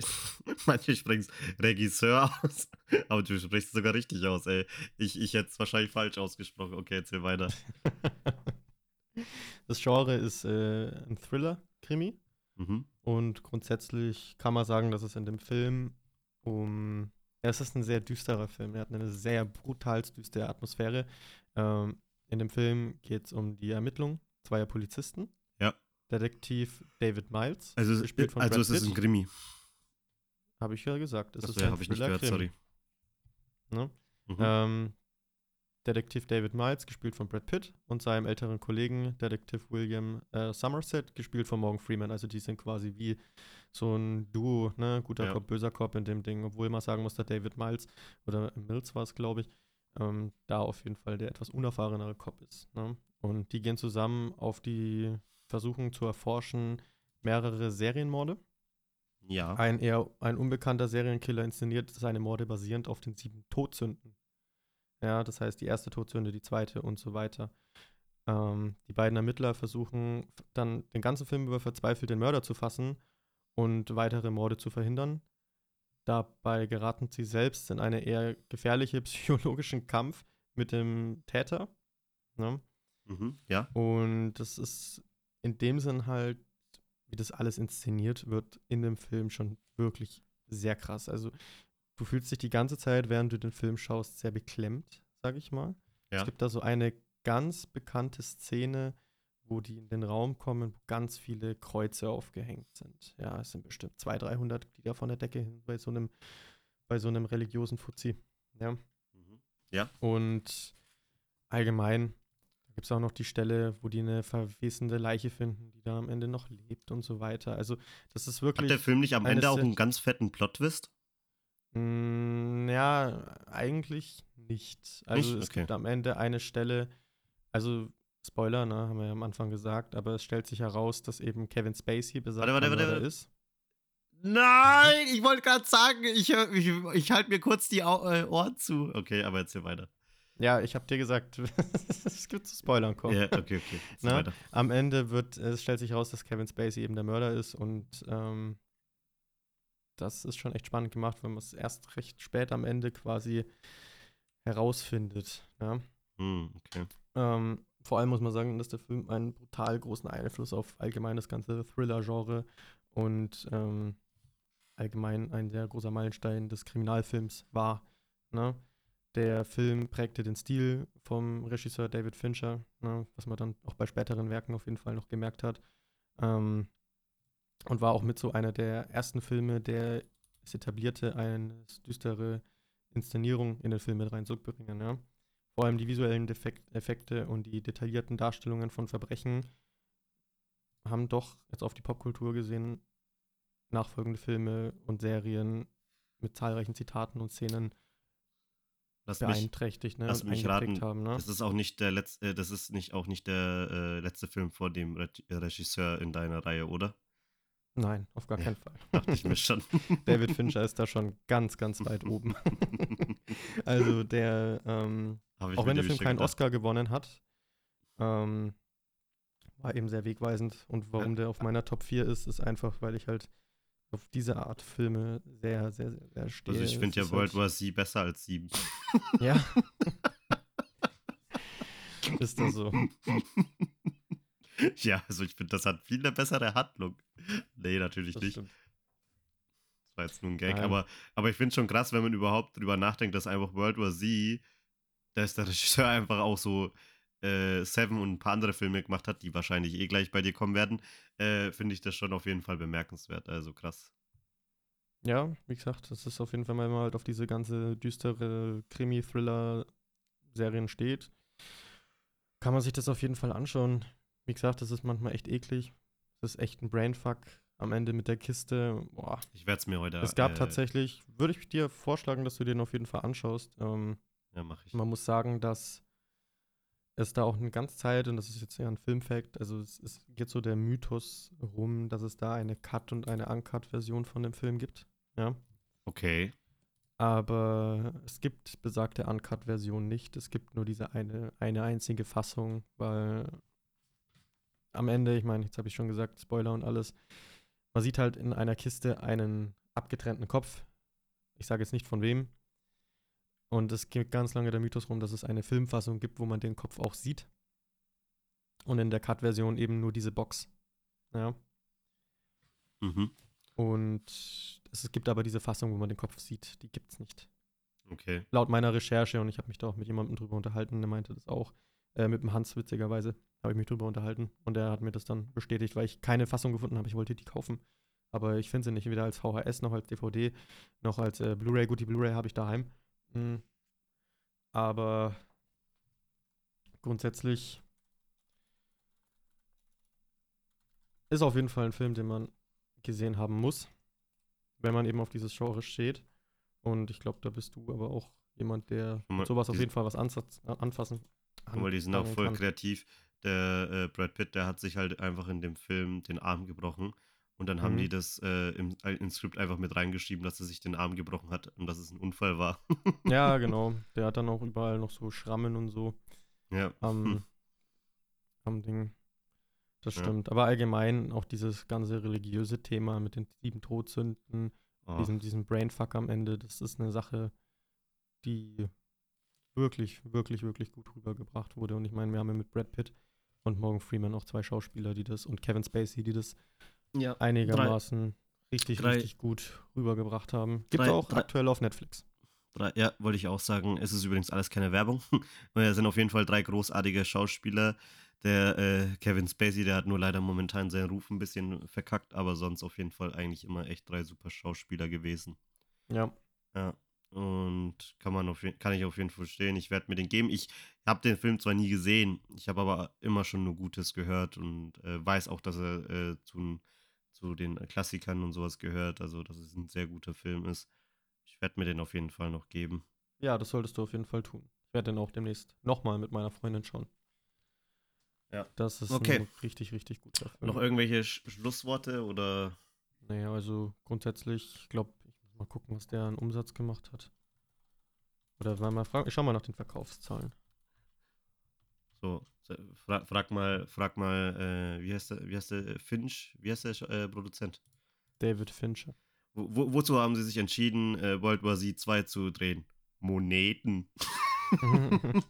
manche sprechen es Regisseur *laughs* aus, aber du sprichst es sogar richtig aus, ey. Ich, ich hätte es wahrscheinlich falsch ausgesprochen. Okay, erzähl weiter. *laughs* das Genre ist äh, ein Thriller-Krimi. Mhm. Und grundsätzlich kann man sagen, dass es in dem Film um. Ja, es ist ein sehr düsterer Film. Er hat eine sehr brutal düstere Atmosphäre. Ähm, in dem Film geht es um die Ermittlung zweier Polizisten. Ja. Detektiv David Miles. Also, es- gespielt von also es ist ein. Krimi. Habe ich ja gesagt. Es Das ist ein habe ich nicht gehört, Thriller-Krimi, sorry. Ne? Mhm. Ähm, Detektiv David Miles, gespielt von Brad Pitt, und seinem älteren Kollegen, Detektiv William äh, Somerset, gespielt von Morgan Freeman. Also die sind quasi wie so ein Duo, ne? Guter Ja. Cop, böser Cop in dem Ding, obwohl man sagen muss, dass David Miles, oder Mills war es, glaube ich, ähm, da auf jeden Fall der etwas unerfahrenere Cop ist. Ne? Und die gehen zusammen auf die Versuchung zu erforschen mehrere Serienmorde. ja. Ein eher ein unbekannter Serienkiller inszeniert seine Morde basierend auf den sieben Todsünden. Ja, das heißt die erste Todsünde, die zweite und so weiter. Ähm, die beiden Ermittler versuchen dann den ganzen Film über verzweifelt den Mörder zu fassen und weitere Morde zu verhindern. Dabei geraten sie selbst in eine eher gefährliche *laughs* psychologischen Kampf mit dem Täter. Ne? Mhm. Ja. Und das ist in dem Sinn halt, wie das alles inszeniert wird in dem Film schon wirklich sehr krass. Also du fühlst dich die ganze Zeit, während du den Film schaust, sehr beklemmt, sag ich mal. Ja. Es gibt da so eine ganz bekannte Szene, wo die in den Raum kommen, wo ganz viele Kreuze aufgehängt sind. Ja, es sind bestimmt 200, 300, die da von der Decke hin bei so einem, bei so einem religiösen Fuzzi. Ja. Mhm. Und allgemein gibt es auch noch die Stelle, wo die eine verwesende Leiche finden, die da am Ende noch lebt und so weiter. Also, das ist Hat wirklich. der Film nicht am Ende auch einen ganz fetten Plot-Twist? Mm, ja, eigentlich nicht. Also, Nicht? es Okay. gibt am Ende eine Stelle, also. Spoiler, ne, haben wir ja am Anfang gesagt, aber es stellt sich heraus, dass eben Kevin Spacey besagter warte, warte, warte. ist. Nein, ich wollte gerade sagen, ich, ich, ich halte mir kurz die äh, Ohren zu. Okay, aber erzähl weiter. Ja, ich habe dir gesagt, *laughs* es gibt zu Spoilern kommen. Ja, okay, okay. Na? weiter. Am Ende wird, es stellt sich heraus, dass Kevin Spacey eben der Mörder ist und ähm, das ist schon echt spannend gemacht, wenn man es erst recht spät am Ende quasi herausfindet. Ja? Hm, okay. Ähm, vor allem muss man sagen, dass der Film einen brutal großen Einfluss auf allgemein das ganze Thriller-Genre und ähm, allgemein ein sehr großer Meilenstein des Kriminalfilms war. Ne? Der Film prägte den Stil vom Regisseur David Fincher, ne? was man dann auch bei späteren Werken auf jeden Fall noch gemerkt hat. Ähm, und war auch mit so einer der ersten Filme, der es etablierte, eine düstere Inszenierung in den Film mit reinzubringen. Ja? Vor allem die visuellen Defekt Effekte und die detaillierten Darstellungen von Verbrechen haben doch jetzt auf die Popkultur gesehen nachfolgende Filme und Serien mit zahlreichen Zitaten und Szenen lass beeinträchtigt, mich, ne? Lass mich raten, haben, ne? Das ist auch nicht der letzte, äh, das ist nicht auch nicht der äh, letzte Film vor dem Re Regisseur in deiner Reihe, oder? Nein, auf gar Ja, keinen Fall. Dachte ich mir *laughs* schon. David Fincher ist da schon ganz, ganz weit *laughs* oben. Also der, ähm, auch wenn der Film keinen gedacht. Oscar gewonnen hat, ähm, war eben sehr wegweisend. Und warum der auf meiner Top 4 ist, ist einfach, weil ich halt auf diese Art Filme sehr, sehr, sehr, sehr stehe. Also ich Es finde ja World halt, War Z besser als 7. Ja. *laughs* ist das so. *laughs* ja, also ich finde, das hat viel eine bessere Handlung. Nee, natürlich Das nicht. stimmt. Das war jetzt nur ein Gag. Nein. Aber, aber ich finde schon krass, wenn man überhaupt drüber nachdenkt, dass einfach World War Z, da ist der Regisseur *laughs* einfach auch so äh, Seven und ein paar andere Filme gemacht hat, die wahrscheinlich eh gleich bei dir kommen werden, äh, finde ich das schon auf jeden Fall bemerkenswert. Also krass. Ja, wie gesagt, das ist auf jeden Fall, wenn man halt auf diese ganze düstere Krimi-Thriller-Serien steht, kann man sich das auf jeden Fall anschauen. Wie gesagt, das ist manchmal echt eklig. Das ist echt ein Brainfuck am Ende mit der Kiste. Boah. Ich werde es mir heute. Es gab äh, tatsächlich, würde ich dir vorschlagen, dass du den auf jeden Fall anschaust. Ähm, Ja, mache ich. man muss sagen, dass es da auch eine ganze Zeit, und das ist jetzt eher ein Filmfact, also es, es geht so der Mythos rum, dass es da eine Cut- und eine Uncut-Version von dem Film gibt. Ja. Okay. Aber es gibt besagte Uncut-Version nicht. Es gibt nur diese eine, eine einzige Fassung, weil am Ende, ich meine, jetzt habe ich schon gesagt, Spoiler und alles, man sieht halt in einer Kiste einen abgetrennten Kopf. Ich sage jetzt nicht von wem. Und es geht ganz lange der Mythos rum, dass es eine Filmfassung gibt, wo man den Kopf auch sieht. Und in der Cut-Version eben nur diese Box. Ja. Mhm. Und es gibt aber diese Fassung, wo man den Kopf sieht. Die gibt es nicht. Okay. laut meiner Recherche, und ich habe mich da auch mit jemandem drüber unterhalten, der meinte das auch, äh, mit dem Hans witzigerweise, habe ich mich drüber unterhalten und der hat mir das dann bestätigt, weil ich keine Fassung gefunden habe. Ich wollte die kaufen, aber ich finde sie nicht, weder als VHS noch als DVD noch als äh, Blu-ray. Gut, die Blu-ray habe ich daheim. Mm. Aber grundsätzlich ist auf jeden Fall ein Film, den man gesehen haben muss, wenn man eben auf dieses Genre steht. Und ich glaube, da bist du aber auch jemand, der mal, sowas auf jeden Fall was ansatz, äh, anfassen Guck mal, die sind auch voll kann. kreativ. Der äh, Brad Pitt, der hat sich halt einfach in dem Film den Arm gebrochen. Und dann haben Mhm. die das äh, im, ins Skript einfach mit reingeschrieben, dass er sich den Arm gebrochen hat und dass es ein Unfall war. *laughs* Ja, genau. Der hat dann auch überall noch so Schrammen und so ja. am, Hm. am Ding. Das Ja. stimmt. Aber allgemein auch dieses ganze religiöse Thema mit den sieben Todsünden, Oh, diesem, diesem Brainfuck am Ende, das ist eine Sache, die wirklich, wirklich, wirklich gut rübergebracht wurde. Und ich meine, wir haben ja mit Brad Pitt und Morgan Freeman auch zwei Schauspieler, die das und Kevin Spacey, die das ja. einigermaßen richtig, drei- richtig gut rübergebracht haben. Gibt drei- auch drei- aktuell auf Netflix. Drei, ja, wollte ich auch sagen. Es ist übrigens alles keine Werbung. *laughs* Es sind auf jeden Fall drei großartige Schauspieler. Der äh, Kevin Spacey, der hat nur leider momentan seinen Ruf ein bisschen verkackt, aber sonst auf jeden Fall eigentlich immer echt drei super Schauspieler gewesen. Ja. Ja. Und kann man auf, kann ich auf jeden Fall verstehen. Ich werde mir den geben. Ich habe den Film zwar nie gesehen, ich habe aber immer schon nur Gutes gehört und äh, weiß auch, dass er äh, zu, zu den Klassikern und sowas gehört. Also, dass es ein sehr guter Film ist. Ich werde mir den auf jeden Fall noch geben. Ja, das solltest du auf jeden Fall tun. Ich werde den auch demnächst nochmal mit meiner Freundin schauen. Ja. Das ist Okay. ein richtig, richtig guter Film. Noch irgendwelche Sch Schlussworte oder? Naja, also grundsätzlich, ich glaube, ich muss mal gucken, was der an Umsatz gemacht hat. Oder mal, mal fragen, ich schau mal nach den Verkaufszahlen. So, fra frag mal, frag mal, äh, wie heißt der, wie heißt der Finch, wie heißt der äh, Produzent? David Fincher. Wo, wo, wozu haben sie sich entschieden, äh, World War Z 2 zu drehen? Moneten. *laughs*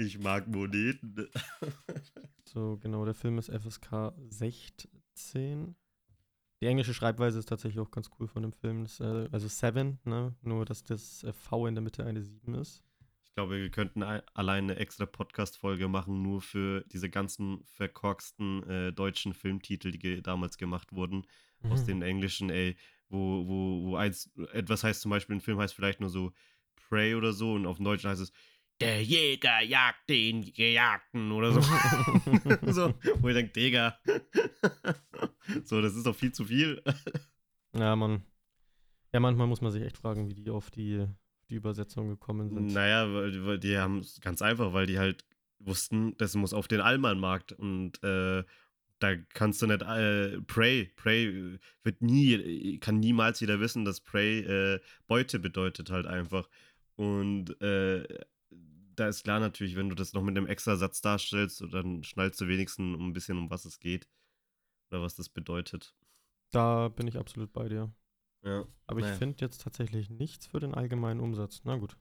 Ich mag Moneten. *laughs* So, genau, der Film ist FSK 16. Die englische Schreibweise ist tatsächlich auch ganz cool von dem Film. Das, äh, also Seven, ne? Nur dass das äh, V in der Mitte eine 7 ist. Ich glaube, wir könnten ein, allein eine extra Podcast-Folge machen, nur für diese ganzen verkorksten äh, deutschen Filmtitel, die ge damals gemacht wurden, aus Mhm. den englischen, ey, wo, wo, wo eins, etwas heißt zum Beispiel, ein Film heißt vielleicht nur so Prey oder so und auf dem Deutschen heißt es Der Jäger jagt den Gejagten oder so. *laughs* so wo ich denke, Digga. so, das ist doch viel zu viel. Ja, man. Ja, manchmal muss man sich echt fragen, wie die auf die, die Übersetzung gekommen sind. Naja, weil, weil die haben es ganz einfach, weil die halt wussten, das muss auf den Allmann-Markt und äh, da kannst du nicht äh, Prey, Prey wird nie, kann niemals jeder wissen, dass Prey äh, Beute bedeutet halt einfach. Und äh, da ist klar natürlich, wenn du das noch mit einem extra Satz darstellst, dann schnallst du wenigstens ein bisschen, um was es geht. Oder was das bedeutet. Da bin ich absolut bei dir. Ja. Aber ich Naja. finde jetzt tatsächlich nichts für den allgemeinen Umsatz. Na gut,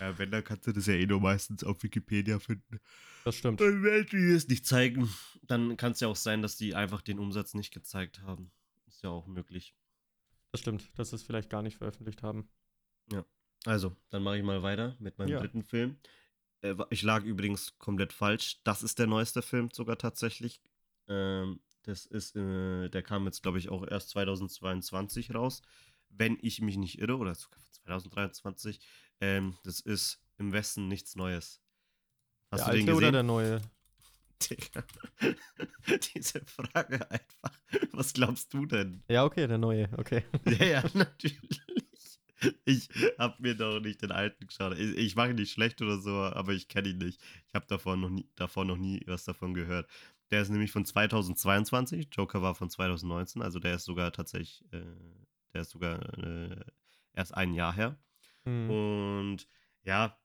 ja, wenn, dann kannst du das ja eh nur meistens auf Wikipedia finden. das stimmt. Und wenn die es nicht zeigen, dann kann es ja auch sein, dass die einfach den Umsatz nicht gezeigt haben. Ist ja auch möglich. Das stimmt, dass sie es vielleicht gar nicht veröffentlicht haben. Also, dann mache ich mal weiter mit meinem Ja. dritten Film. Äh, ich lag übrigens komplett falsch. Das ist der neueste Film sogar tatsächlich. Ähm, das ist, äh, der kam jetzt, glaube ich, auch erst 2022 raus. Wenn ich mich nicht irre, oder sogar 2023. Ähm, das ist im Westen nichts Neues. Hast der du alte den gesehen? oder der neue? *laughs* Digga. *laughs* Diese Frage einfach. Was glaubst du denn? Ja, okay, der neue, okay. *laughs* Ja, ja, natürlich. *laughs* Ich habe mir doch nicht den alten geschaut. Ich, ich mache ihn nicht schlecht oder so, aber ich kenne ihn nicht. Ich habe davor noch nie, davor noch nie was davon gehört. Der ist nämlich von 2022. Joker war von 2019, also der ist sogar tatsächlich, äh, der ist sogar äh, erst ein Jahr her. Hm. Und ja,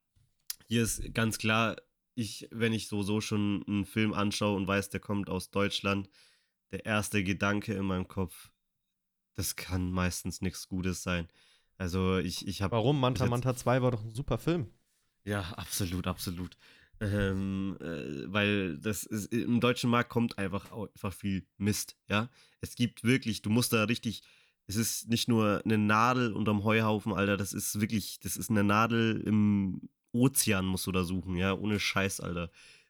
hier ist ganz klar, ich, wenn ich so, so schon einen Film anschaue und weiß, der kommt aus Deutschland, der erste Gedanke in meinem Kopf, das kann meistens nichts Gutes sein. Also ich, ich habe. Warum? Manta jetzt- Manta 2 war doch ein super Film. Ja, absolut, absolut. Ähm, äh, weil das ist, im deutschen Markt kommt einfach einfach viel Mist, ja. Es gibt wirklich, du musst da richtig, es ist nicht nur eine Nadel unterm Heuhaufen, Alter, das ist wirklich, das ist eine Nadel im Ozean, musst du da suchen, ja, ohne Scheiß, Alter.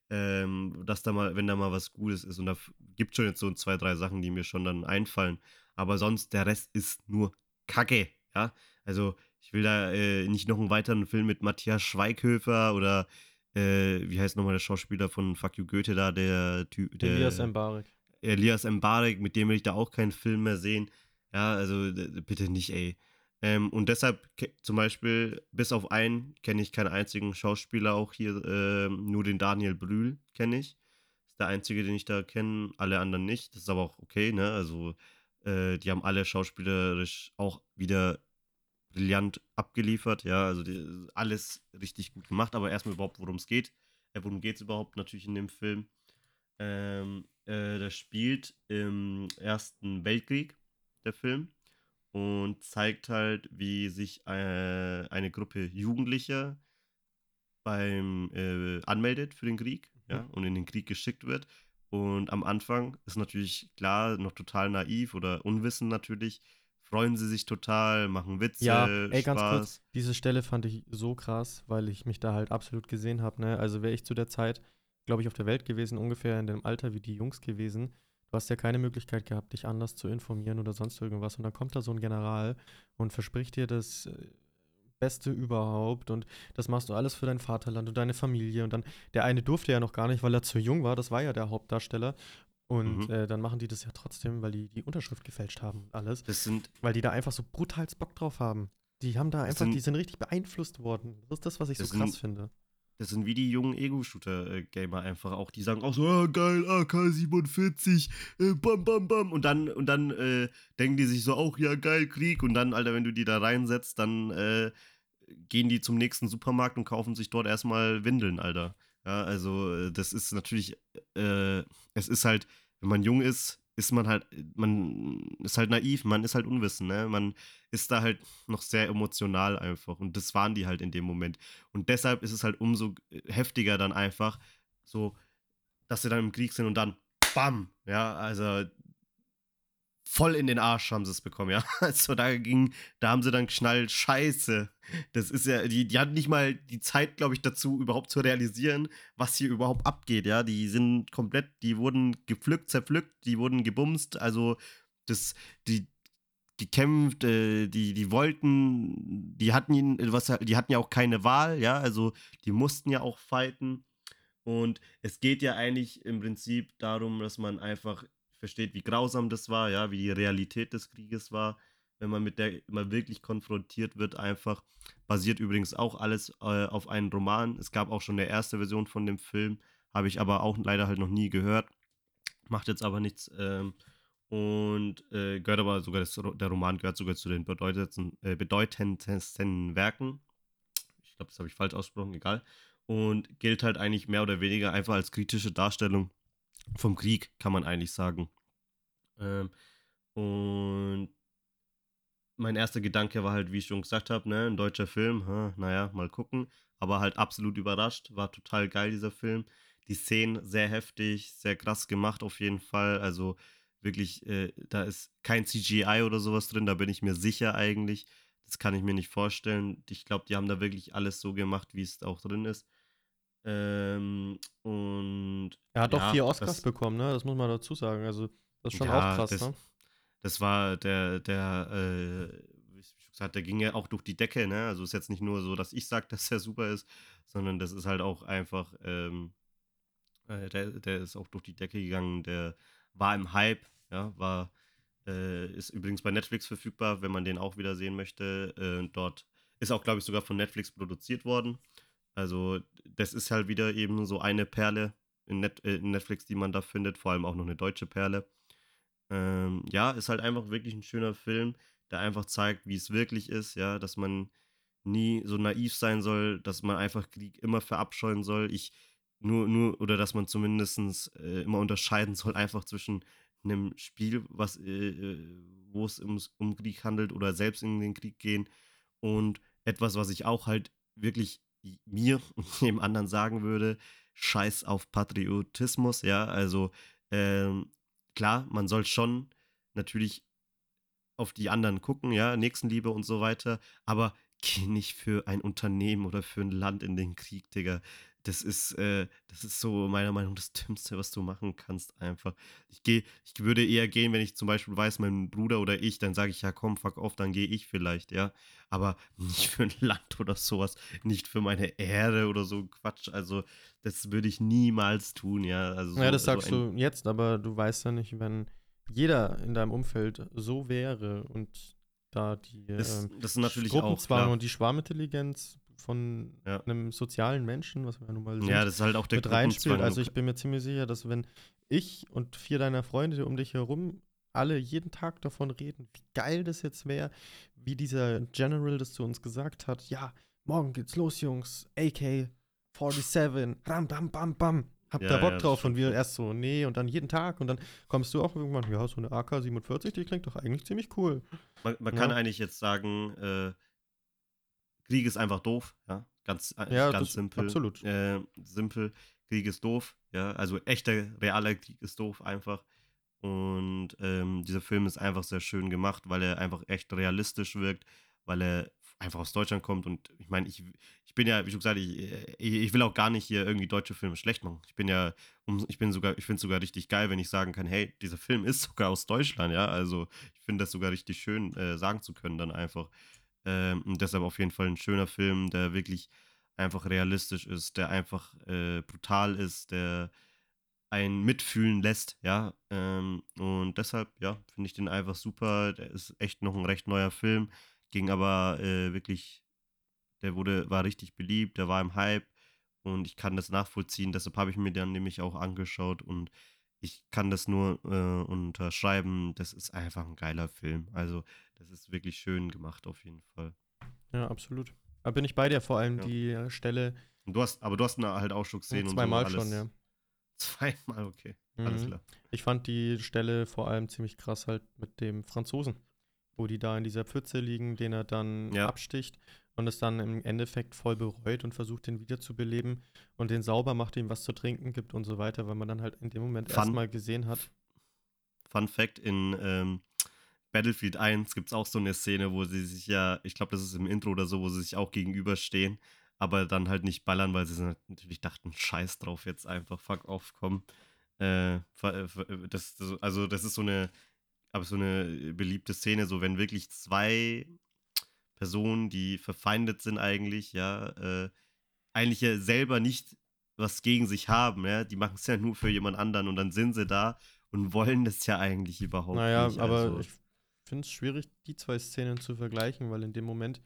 Ähm, dass da mal, wenn da mal was Gutes ist und da gibt schon jetzt so zwei, drei Sachen, die mir schon dann einfallen, aber sonst der Rest ist nur Kacke, ja. Also ich will da äh, nicht noch einen weiteren Film mit Matthias Schweighöfer oder äh, wie heißt nochmal der Schauspieler von Fuck You Goethe da, der Typ, der Elias Mbarek. Elias Mbarek, mit dem will ich da auch keinen Film mehr sehen. Ja, also bitte nicht, ey. Ähm, und deshalb zum Beispiel, bis auf einen kenne ich keinen einzigen Schauspieler auch hier, ähm, nur den Daniel Brühl kenne ich. Ist der einzige, den ich da kenne, alle anderen nicht. Das ist aber auch okay, ne? Also, äh, die haben alle schauspielerisch auch wieder brillant abgeliefert, ja, also die, alles richtig gut gemacht, aber erstmal überhaupt, worum es geht. Äh, worum geht es überhaupt natürlich in dem Film? Ähm, äh, das spielt im Ersten Weltkrieg, der Film, und zeigt halt, wie sich äh, eine Gruppe Jugendlicher beim äh, anmeldet für den Krieg, ja, und in den Krieg geschickt wird. Und am Anfang ist natürlich klar, noch total naiv oder unwissend natürlich, freuen sie sich total, machen Witze, Ja, ey, ganz Spaß. kurz, diese Stelle fand ich so krass, weil ich mich da halt absolut gesehen habe. Ne? Also wäre ich zu der Zeit, glaube ich, auf der Welt gewesen, ungefähr in dem Alter wie die Jungs gewesen. Du hast ja keine Möglichkeit gehabt, dich anders zu informieren oder sonst irgendwas. Und dann kommt da so ein General und verspricht dir das äh, Beste überhaupt und das machst du alles für dein Vaterland und deine Familie. Und dann, der eine durfte ja noch gar nicht, weil er zu jung war, das war ja der Hauptdarsteller. Und Mhm. äh, dann machen die das ja trotzdem, weil die die Unterschrift gefälscht haben und alles. Das sind, Weil die da einfach so brutal Bock drauf haben. Die haben da einfach, sind- die sind richtig beeinflusst worden. Das ist das, was ich so Das krass sind- finde. das sind wie die jungen Ego-Shooter-Gamer einfach auch. Die sagen auch so, ah, geil, AK-47, äh, bam, bam, bam. Und dann, und dann äh, denken die sich so, auch, ja, geil, Krieg. Und dann, Alter, wenn du die da reinsetzt, dann äh, gehen die zum nächsten Supermarkt und kaufen sich dort erstmal Windeln, Alter. Ja, also äh, das ist natürlich, äh, es ist halt, wenn man jung ist, ist man halt, man ist halt naiv, man ist halt unwissend, ne? Man ist da halt noch sehr emotional einfach. Und das waren die halt in dem Moment. Und deshalb ist es halt umso heftiger dann einfach so, dass sie dann im Krieg sind und dann BAM! Ja, also voll in den Arsch haben sie es bekommen, ja. *laughs* Also da ging, da haben sie dann geschnallt, scheiße. Das ist ja, die, die hatten nicht mal die Zeit, glaube ich, dazu, überhaupt zu realisieren, was hier überhaupt abgeht, ja. Die sind komplett, die wurden gepflückt, zerpflückt, die wurden gebumst, also das, die, gekämpft, äh, die, die wollten, die hatten ihn, was, die hatten ja auch keine Wahl, ja, also die mussten ja auch fighten. Und es geht ja eigentlich im Prinzip darum, dass man einfach versteht, wie grausam das war, ja, wie die Realität des Krieges war, wenn man mit der mal wirklich konfrontiert wird, einfach. Basiert übrigens auch alles äh, auf einem Roman. Es gab auch schon eine erste Version von dem Film, habe ich aber auch leider halt noch nie gehört. Macht jetzt aber nichts. Ähm, und äh, gehört aber sogar, das, der Roman gehört sogar zu den bedeutendsten, äh, bedeutendsten Werken. Ich glaube, das habe ich falsch ausgesprochen, egal. Und gilt halt eigentlich mehr oder weniger einfach als kritische Darstellung vom Krieg, kann man eigentlich sagen. Ähm, und mein erster Gedanke war halt, wie ich schon gesagt habe, ne, ein deutscher Film, ha, naja, mal gucken. Aber halt absolut überrascht, war total geil, dieser Film. Die Szenen sehr heftig, sehr krass gemacht auf jeden Fall. Also wirklich, äh, da ist kein CGI oder sowas drin, da bin ich mir sicher eigentlich. Das kann ich mir nicht vorstellen. Ich glaube, die haben da wirklich alles so gemacht, wie es auch drin ist. Ähm, und. Er hat ja, vier Oscars das, bekommen, ne? Das muss man dazu sagen. Also, das ist schon ja, auch krass, das, ne? Das war der, der, äh, wie ich schon gesagt, der ging ja auch durch die Decke, ne? Also ist jetzt nicht nur so, dass ich sage, *laughs* dass er super ist, sondern das ist halt auch einfach, ähm, äh, der, der ist auch durch die Decke gegangen, der war im Hype, ja, war, äh, ist übrigens bei Netflix verfügbar, wenn man den auch wieder sehen möchte. Äh, dort ist auch, glaube ich, sogar von Netflix produziert worden. Also, das ist halt wieder eben so eine Perle in, Net äh, in Netflix, die man da findet, vor allem auch noch eine deutsche Perle. Ähm, ja, ist halt einfach wirklich ein schöner Film, der einfach zeigt, wie es wirklich ist, ja, dass man nie so naiv sein soll, dass man einfach Krieg immer verabscheuen soll. Ich nur, nur, oder dass man zumindest äh, immer unterscheiden *laughs* soll, einfach zwischen einem Spiel, was, äh, äh wo es um, Krieg handelt oder selbst in den Krieg gehen und etwas, was ich auch halt wirklich mir *laughs* und dem anderen sagen würde, scheiß auf Patriotismus, ja, also ähm, klar, man soll schon natürlich auf die anderen gucken, ja, Nächstenliebe und so weiter, aber geh nicht für ein Unternehmen oder für ein Land in den Krieg, Digga das ist, äh, das ist so meiner Meinung nach das Dümmste, was du machen kannst, einfach. Ich gehe, ich würde eher gehen, wenn ich zum Beispiel weiß, mein Bruder oder ich, dann sage ich, ja komm, fuck off, dann gehe ich vielleicht, ja. Aber *laughs* nicht für ein Land oder sowas, nicht für meine Ehre oder so Quatsch. Also, das würde ich niemals tun, ja. Also so, ja, das sagst so du jetzt, aber du weißt ja nicht, wenn jeder in deinem Umfeld so wäre und da die das, ähm, das ist natürlich Gruppenzwang auch, und die Schwarmintelligenz von ja. einem sozialen Menschen, was wir ja nun mal sind, ja, das ist halt auch der mit reinspielt. Also ich bin mir ziemlich sicher, dass wenn ich und vier deiner Freunde um dich herum alle jeden Tag davon reden, wie geil das jetzt wäre, wie dieser General das zu uns gesagt hat, ja, morgen geht's los, Jungs, AK 47, ram, bam, bam, bam. Habt ihr ja, Bock ja, drauf? Und wir erst so, nee, und dann jeden Tag. Und dann kommst du auch irgendwann, ja, so eine AK-47, die klingt doch eigentlich ziemlich cool. Man, man ja. kann eigentlich jetzt sagen, äh, Krieg ist einfach doof, ja. Ganz, äh, ja, ganz simpel. Absolut. Äh, simpel. Krieg ist doof, ja. Also echter, realer Krieg ist doof einfach. Und ähm, dieser Film ist einfach sehr schön gemacht, weil er einfach echt realistisch wirkt, weil er einfach aus Deutschland kommt. Und ich meine, ich, ich bin ja, wie schon gesagt, ich, ich will auch gar nicht hier irgendwie deutsche Filme schlecht machen. Ich bin ja, ich bin sogar, ich finde es sogar richtig geil, wenn ich sagen kann, hey, dieser Film ist *laughs* sogar aus Deutschland, ja. Also ich finde das sogar richtig schön, äh, sagen zu können, dann einfach. Ähm, und deshalb auf jeden Fall ein schöner Film, der wirklich einfach realistisch ist, der einfach äh, brutal ist, der einen mitfühlen lässt, ja. Ähm, und deshalb, ja, finde ich den einfach super. Der ist echt noch ein recht neuer Film, ging aber äh, wirklich, der wurde, war richtig beliebt, der war im Hype und ich kann das nachvollziehen. Deshalb habe ich mir dann nämlich auch angeschaut und ich kann das nur äh, unterschreiben. Das ist einfach ein geiler Film. Also, das ist wirklich schön gemacht, auf jeden Fall. Ja, absolut. Da bin ich bei dir, vor allem ja. die äh, Stelle. Und du hast, aber du hast halt auch schon gesehen zweimal und so schon, ja. *laughs* Zweimal, okay. Alles Mhm. klar. Ich fand die Stelle vor allem ziemlich krass halt mit dem Franzosen, wo die da in dieser Pfütze liegen, den er dann Ja. absticht und es dann im Endeffekt voll bereut und versucht, den wiederzubeleben und den sauber macht, ihm was zu trinken gibt und so weiter, weil man dann halt in dem Moment erstmal gesehen hat. Fun Fact: In ähm, Battlefield 1 gibt es auch so eine Szene, wo sie sich ja, ich glaube, das ist im Intro oder so, wo sie sich auch gegenüberstehen, aber dann halt nicht ballern, weil sie natürlich dachten, scheiß drauf, jetzt einfach, fuck off, komm. Äh, ver- ver- das, das, also, das ist so eine, aber so eine beliebte Szene, so wenn wirklich zwei Personen, die verfeindet sind eigentlich, ja, äh, eigentlich ja selber nicht was gegen sich haben, ja, die machen es ja nur für jemand anderen und dann sind sie da und wollen das ja eigentlich überhaupt Naja, nicht. aber also, ich finde es schwierig, die zwei Szenen zu vergleichen, weil in dem Moment,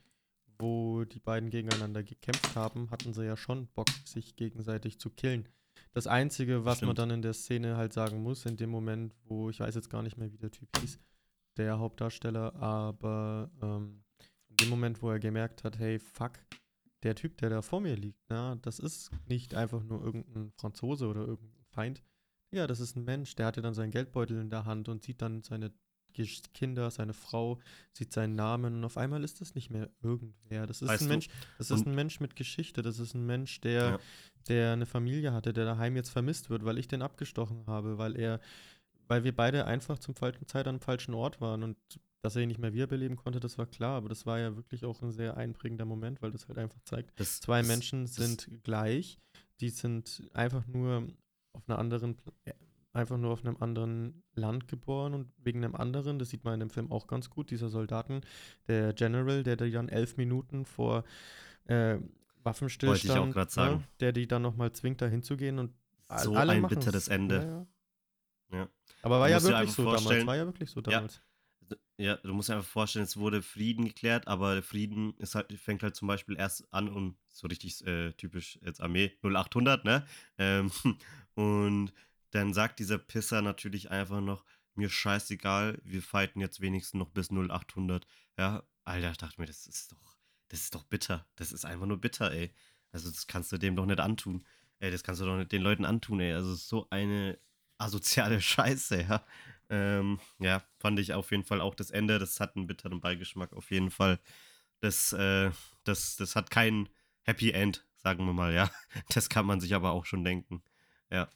wo die beiden gegeneinander gekämpft haben, hatten sie ja schon Bock, sich gegenseitig zu killen. Das Einzige, was man Stimmt. dann in der Szene halt sagen muss, in dem Moment, wo, ich weiß jetzt gar nicht mehr, wie der Typ hieß, der Hauptdarsteller, aber ähm, in dem Moment, wo er gemerkt hat, hey, fuck, der Typ, der da vor mir liegt, na, das ist nicht einfach nur irgendein Franzose oder irgendein Feind. Ja, das ist ein Mensch, der hatte dann seinen Geldbeutel in der Hand und sieht dann seine Kinder, seine Frau, sieht seinen Namen und auf einmal ist das nicht mehr irgendwer. Das ist Weißt ein Mensch, das ist ein Mensch mit Geschichte, das ist ein Mensch, der, Ja. der eine Familie hatte, der daheim jetzt vermisst wird, weil ich den abgestochen habe, weil er, weil wir beide einfach zum falschen Zeit am falschen Ort waren und dass er ihn nicht mehr wiederbeleben konnte, das war klar, aber das war ja wirklich auch ein sehr einprägender Moment, weil das halt einfach zeigt, das, zwei das, Menschen das, sind gleich, die sind einfach nur auf einer anderen, einfach nur auf einem anderen Land geboren und wegen einem anderen, das sieht man in dem Film auch ganz gut, dieser Soldaten, der General, der die dann elf Minuten vor äh, Waffenstillstand, sagen. ne, der die dann nochmal zwingt, da hinzugehen und So alle ein bitteres Ende. Ja, ja. Ja. Aber war ja wirklich so damals, war ja wirklich so Ja. damals. Ja, du musst dir einfach vorstellen, es wurde Frieden geklärt, aber der Frieden ist halt, fängt halt zum Beispiel erst an um so richtig äh, typisch jetzt Armee 0800, ne? Ähm, *laughs* und dann sagt dieser Pisser natürlich einfach noch, mir scheißegal, wir fighten jetzt wenigstens noch bis 0800. Ja, Alter, ich dachte mir, das ist doch, das ist doch bitter. Das ist einfach nur bitter, ey. Also das kannst du dem doch nicht antun. Ey, das kannst du doch nicht den Leuten antun, ey. Also so eine asoziale *laughs* Scheiße, ja. Ähm, ja, fand ich auf jeden Fall auch das Ende. Das hat einen bitteren Beigeschmack auf jeden Fall. Das, äh, das, das hat kein Happy End, sagen wir mal, ja. *laughs* Das kann man sich aber auch schon denken. Ja.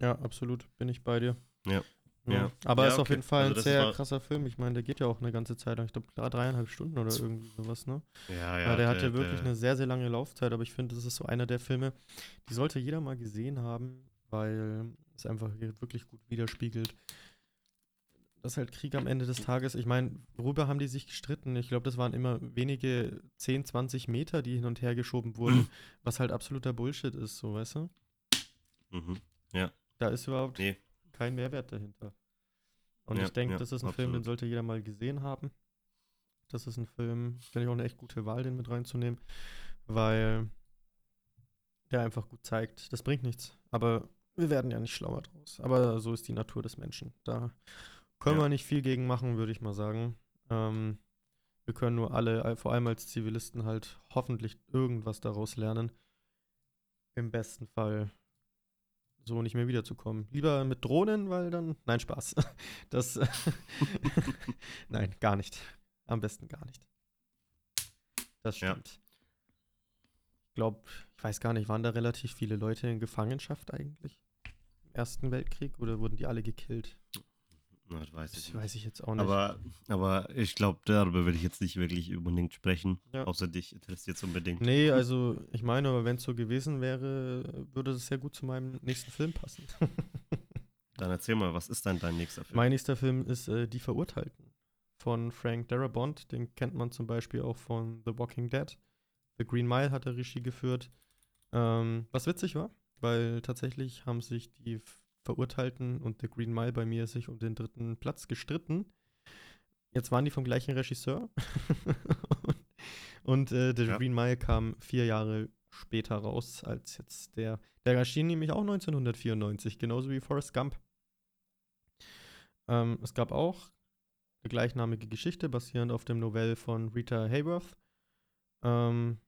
Ja, absolut, bin ich bei dir. Ja. Ja. Aber Ja, ist auf okay. jeden Fall Also ein sehr krasser Film. Ich meine, der geht ja auch eine ganze Zeit lang. Ich glaube, dreieinhalb Stunden oder irgendwie sowas, ne? Ja, Ja, der hat ja wirklich eine sehr, sehr lange Laufzeit, aber ich finde, das ist so einer der Filme, die sollte jeder mal gesehen haben, weil es einfach wirklich gut widerspiegelt. Das ist halt Krieg am Ende des Tages. Ich meine, worüber haben die sich gestritten? Ich glaube, das waren immer wenige 10, 20 Meter, die hin und her geschoben wurden, *clears throat* was halt absoluter Bullshit ist, so, weißt du? Mhm. Da ist überhaupt Nee. kein Mehrwert dahinter. Und Ja, ich denke, ja, das ist ein Film, den absolut. sollte jeder mal gesehen haben. Das ist ein Film, finde ich auch eine echt gute Wahl, den mit reinzunehmen, weil der einfach gut zeigt, das bringt nichts. Aber wir werden ja nicht schlauer draus. Aber so ist die Natur des Menschen. Da können Ja. wir nicht viel gegen machen, würde ich mal sagen. Ähm, wir können nur alle, vor allem als Zivilisten, halt hoffentlich irgendwas daraus lernen. Im besten Fall so nicht mehr wiederzukommen. Lieber mit Drohnen, weil dann. Nein, Spaß. *laughs* Das. *laughs* Nein, gar nicht. Am besten gar nicht. Das Ja. stimmt. Ich glaube, ich weiß gar nicht, waren da relativ viele Leute in Gefangenschaft eigentlich? Im Ersten Weltkrieg oder wurden die alle gekillt? Na, das weiß ich Das nicht. weiß ich jetzt auch nicht. Aber, aber ich glaube, darüber will ich jetzt nicht wirklich unbedingt sprechen. Ja. Außer dich interessiert es unbedingt. Nee, also ich meine, aber wenn es so gewesen wäre, würde das sehr gut zu meinem nächsten Film passen. *laughs* Dann erzähl mal, was ist dann dein nächster Film? mein nächster Film ist äh, Die Verurteilten von Frank Darabont. Den kennt man zum Beispiel auch von The Walking Dead. The Green Mile hat er Regie geführt. Ähm, was witzig war, weil tatsächlich haben sich die Verurteilten und The Green Mile bei mir sich um den dritten Platz gestritten. Jetzt waren die vom gleichen Regisseur. *laughs* und äh, The Ja. Green Mile kam vier Jahre später raus als jetzt der. Der erschien nämlich auch 1994, genauso wie Forrest Gump. Ähm, es gab auch eine gleichnamige Geschichte, basierend auf dem Novell von Rita Hayworth ähm,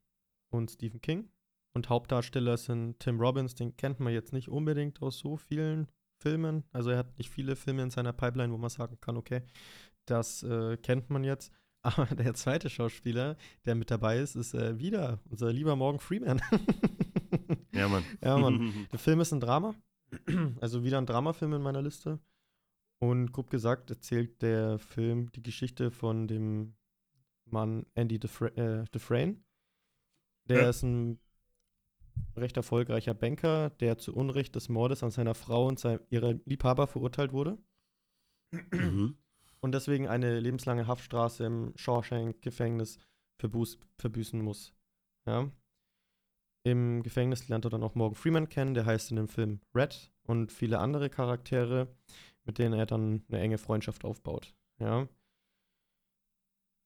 und Stephen King. Und Hauptdarsteller sind Tim Robbins, den kennt man jetzt nicht unbedingt aus so vielen Filmen. Also er hat nicht viele Filme in seiner Pipeline, wo man sagen kann, okay, das äh, kennt man jetzt. *laughs* Aber der zweite Schauspieler, der mit dabei ist, ist äh, wieder unser lieber Morgan Freeman. *laughs* ja, Mann. Ja, Mann. *laughs* Der Film ist ein Drama. *clears throat* Also wieder ein Dramafilm in meiner Liste. Und grob gesagt erzählt der Film die Geschichte von dem Mann Andy äh, Dufresne. Der ja. ist ein recht erfolgreicher Banker, der zu Unrecht des Mordes an seiner Frau und sein, ihrer Liebhaber verurteilt wurde. Mhm. Und deswegen eine lebenslange Haftstraße im Shawshank-Gefängnis verbüßen muss. Ja. Im Gefängnis lernt er dann auch Morgan Freeman kennen, der heißt in dem Film Red und viele andere Charaktere, mit denen er dann eine enge Freundschaft aufbaut. Ja.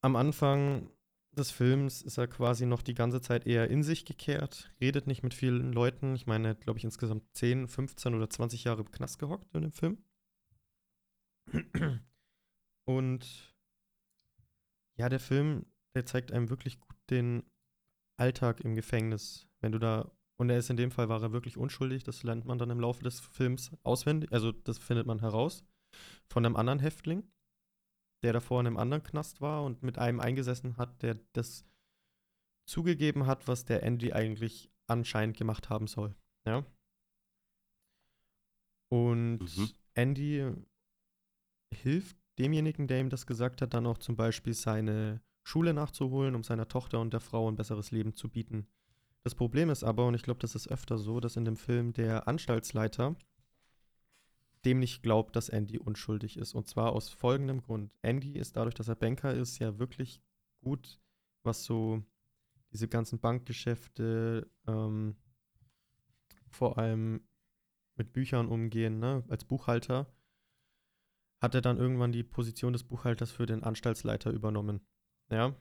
Am Anfang des Films ist er quasi noch die ganze Zeit eher in sich gekehrt, redet nicht mit vielen Leuten. Ich meine, glaube ich, insgesamt 10, 15 oder 20 Jahre im Knast gehockt in dem Film. Und ja, der Film, der zeigt einem wirklich gut den Alltag im Gefängnis. Wenn du da, und er ist in dem Fall, war er wirklich unschuldig, das lernt man dann im Laufe des Films auswendig, also das findet man heraus, von einem anderen Häftling der davor in einem anderen Knast war und mit einem eingesessen hat, der das zugegeben hat, was der Andy eigentlich anscheinend gemacht haben soll. Ja. Und mhm. Andy hilft demjenigen, der ihm das gesagt hat, dann auch zum Beispiel seine Schule nachzuholen, um seiner Tochter und der Frau ein besseres Leben zu bieten. Das Problem ist aber, und ich glaube, das ist öfter so, dass in dem Film der Anstaltsleiter dem nicht glaubt, dass Andy unschuldig ist. Und zwar aus folgendem Grund. Andy ist dadurch, dass er Banker ist, ja wirklich gut, was so diese ganzen Bankgeschäfte, ähm, vor allem mit Büchern umgehen, ne? als Buchhalter, hat er dann irgendwann die Position des Buchhalters für den Anstaltsleiter übernommen. Ja.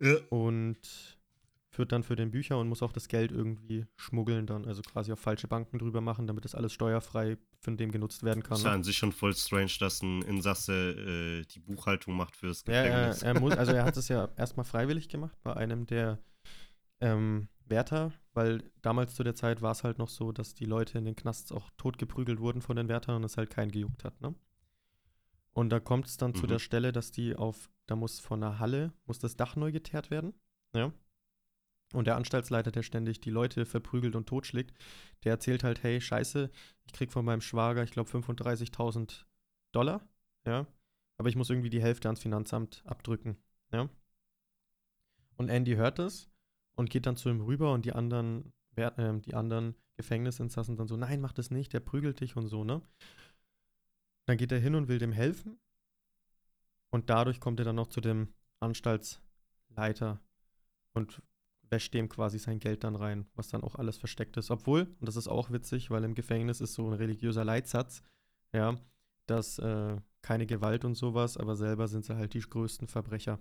Ja. Und führt dann für den Bücher und muss auch das Geld irgendwie schmuggeln dann, also quasi auf falsche Banken drüber machen, damit das alles steuerfrei von dem genutzt werden kann. Das ist ja ne? an sich schon voll strange, dass ein Insasse äh, die Buchhaltung macht fürs Gefängnis. Ja, er, er muss, also er *laughs* hat es ja erstmal freiwillig gemacht bei einem der ähm, Wärter, weil damals zu der Zeit war es halt noch so, dass die Leute in den Knasts auch totgeprügelt wurden von den Wärtern und es halt keinen gejuckt hat, ne? Und da kommt es dann mhm. zu der Stelle, dass die auf, da muss von der Halle, muss das Dach neu geteert werden, ja? Und der Anstaltsleiter, der ständig die Leute verprügelt und totschlägt, der erzählt halt, hey, scheiße, ich krieg von meinem Schwager, ich glaube, 35.000 Dollar, ja, aber ich muss irgendwie die Hälfte ans Finanzamt abdrücken, ja. Und Andy hört das und geht dann zu ihm rüber und die anderen, äh, die anderen Gefängnisinsassen dann so, nein, mach das nicht, der prügelt dich und so, ne. Dann geht er hin und will dem helfen und dadurch kommt er dann noch zu dem Anstaltsleiter und wäscht dem quasi sein Geld dann rein, was dann auch alles versteckt ist. Obwohl, und das ist auch witzig, weil im Gefängnis ist so ein religiöser Leitsatz, ja, dass äh, keine Gewalt und sowas, aber selber sind sie halt die größten Verbrecher.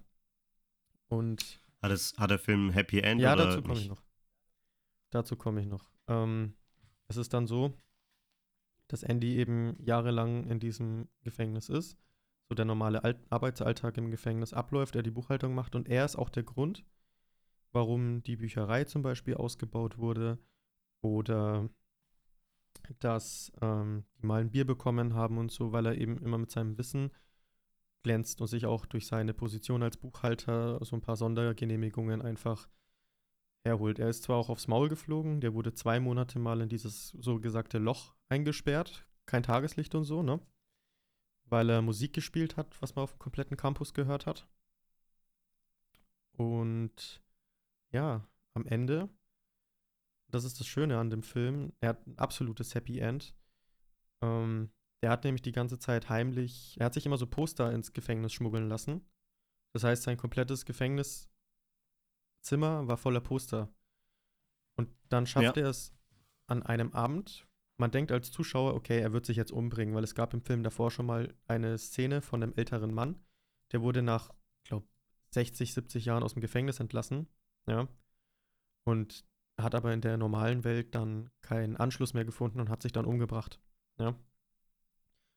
Und. Hat, es, hat der Film Happy End? Ja, dazu komme ich noch. Dazu komme ich noch. Ähm, es ist dann so, dass Andy eben jahrelang in diesem Gefängnis ist. So der normale Alt Arbeitsalltag im Gefängnis abläuft, er die Buchhaltung macht und er ist auch der Grund, warum die Bücherei zum Beispiel ausgebaut wurde oder dass ähm, die mal ein Bier bekommen haben und so, weil er eben immer mit seinem Wissen glänzt und sich auch durch seine Position als Buchhalter so ein paar Sondergenehmigungen einfach herholt. Er ist zwar auch aufs Maul geflogen, der wurde zwei Monate mal in dieses so gesagte Loch eingesperrt, kein Tageslicht und so, ne? Weil er Musik gespielt hat, was man auf dem kompletten Campus gehört hat. Und ja, am Ende, das ist das Schöne an dem Film, er hat ein absolutes Happy End. Ähm, der hat nämlich die ganze Zeit heimlich, er hat sich immer so Poster ins Gefängnis schmuggeln lassen. Das heißt, sein komplettes Gefängniszimmer war voller Poster. Und dann schafft ja. er es an einem Abend. Man denkt als Zuschauer, okay, er wird sich jetzt umbringen, weil es gab im Film davor schon mal eine Szene von einem älteren Mann, der wurde nach, glaube 60, 70 Jahren aus dem Gefängnis entlassen ja. Und hat aber in der normalen Welt dann keinen Anschluss mehr gefunden und hat sich dann umgebracht. Ja.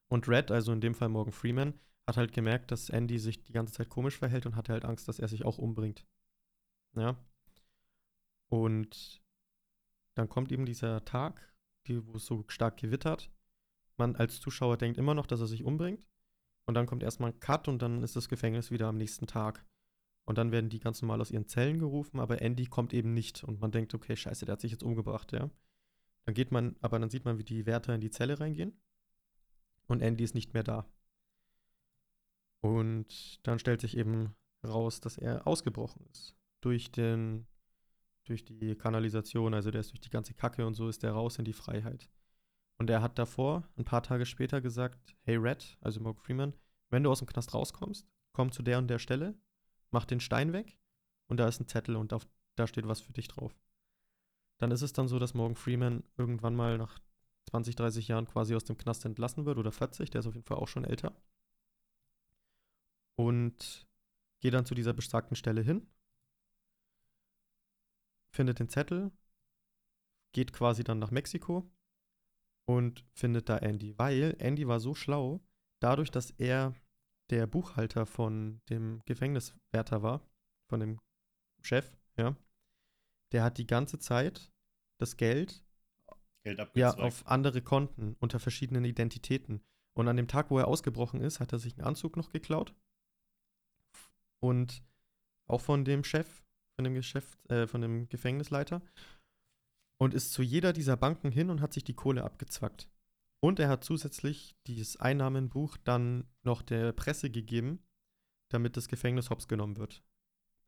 Und Red, also in dem Fall Morgan Freeman, hat halt gemerkt, dass Andy sich die ganze Zeit komisch verhält und hatte halt Angst, dass er sich auch umbringt. Ja. Und dann kommt eben dieser Tag, die, wo es so stark gewittert. Man als Zuschauer denkt immer noch, dass er sich umbringt. Und dann kommt erstmal ein Cut und dann ist das Gefängnis wieder am nächsten Tag. Und dann werden die ganz normal aus ihren Zellen gerufen, aber Andy kommt eben nicht. Und man denkt, okay, scheiße, der hat sich jetzt umgebracht, ja. Dann geht man, aber dann sieht man, wie die Wärter in die Zelle reingehen. Und Andy ist nicht mehr da. Und dann stellt sich eben raus, dass er ausgebrochen ist. Durch den, durch die Kanalisation, also der ist durch die ganze Kacke und so ist der raus in die Freiheit. Und er hat davor, ein paar Tage später, gesagt: Hey Red, also Morgan Freeman, wenn du aus dem Knast rauskommst, komm zu der und der Stelle, mach den Stein weg und da ist ein Zettel und auf, da steht was für dich drauf. Dann ist es dann so, dass Morgan Freeman irgendwann mal nach 20, 30 Jahren quasi aus dem Knast entlassen wird oder 40, der ist auf jeden Fall auch schon älter. Und geht dann zu dieser besagten Stelle hin, findet den Zettel, geht quasi dann nach Mexiko und findet da Andy, weil Andy war so schlau, dadurch, dass er der Buchhalter von dem Gefängniswärter war, von dem Chef, ja, der hat die ganze Zeit das Geld, Geld ja, auf andere Konten unter verschiedenen Identitäten. Und an dem Tag, wo er ausgebrochen ist, hat er sich einen Anzug noch geklaut. Und auch von dem Chef, von dem Geschäft, äh, von dem Gefängnisleiter und ist zu jeder dieser Banken hin und hat sich die Kohle abgezwackt. Und er hat zusätzlich dieses Einnahmenbuch dann noch der Presse gegeben, damit das Gefängnis hops genommen wird.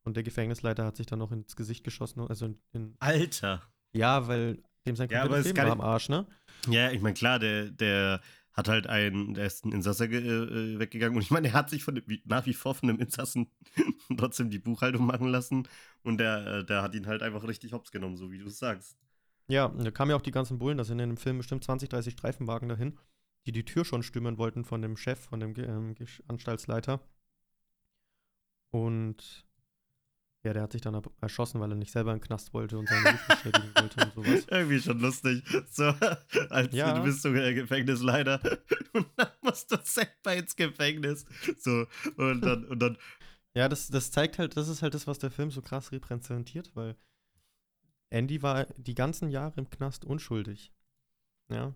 Und der Gefängnisleiter hat sich dann noch ins Gesicht geschossen. Also in, in Alter. Ja, weil dem sein Ja, aber komplettes es Leben war am Arsch, ne? Ja, ich meine, klar, der, der hat halt einen, der ist ein Insasser ge- äh, weggegangen und ich meine, er hat sich von dem, nach wie vor von einem Insassen *laughs* trotzdem die Buchhaltung machen lassen und der, äh, der hat ihn halt einfach richtig hops genommen, so wie du es sagst. Ja, und da kamen ja auch die ganzen Bullen, da sind in dem Film bestimmt 20, 30 Streifenwagen dahin, die die Tür schon stürmen wollten von dem Chef, von dem ähm, Anstaltsleiter. Und ja, der hat sich dann erschossen, weil er nicht selber in den Knast wollte und seinen Ruf beschädigen wollte und sowas. *laughs* Irgendwie schon lustig. So, als Ja. du bist sogar Gefängnisleiter *laughs* und dann musst du selber ins Gefängnis. So, und dann, und dann Ja, das, das zeigt halt, das ist halt das, was der Film so krass repräsentiert, weil Andy war die ganzen Jahre im Knast unschuldig. Ja.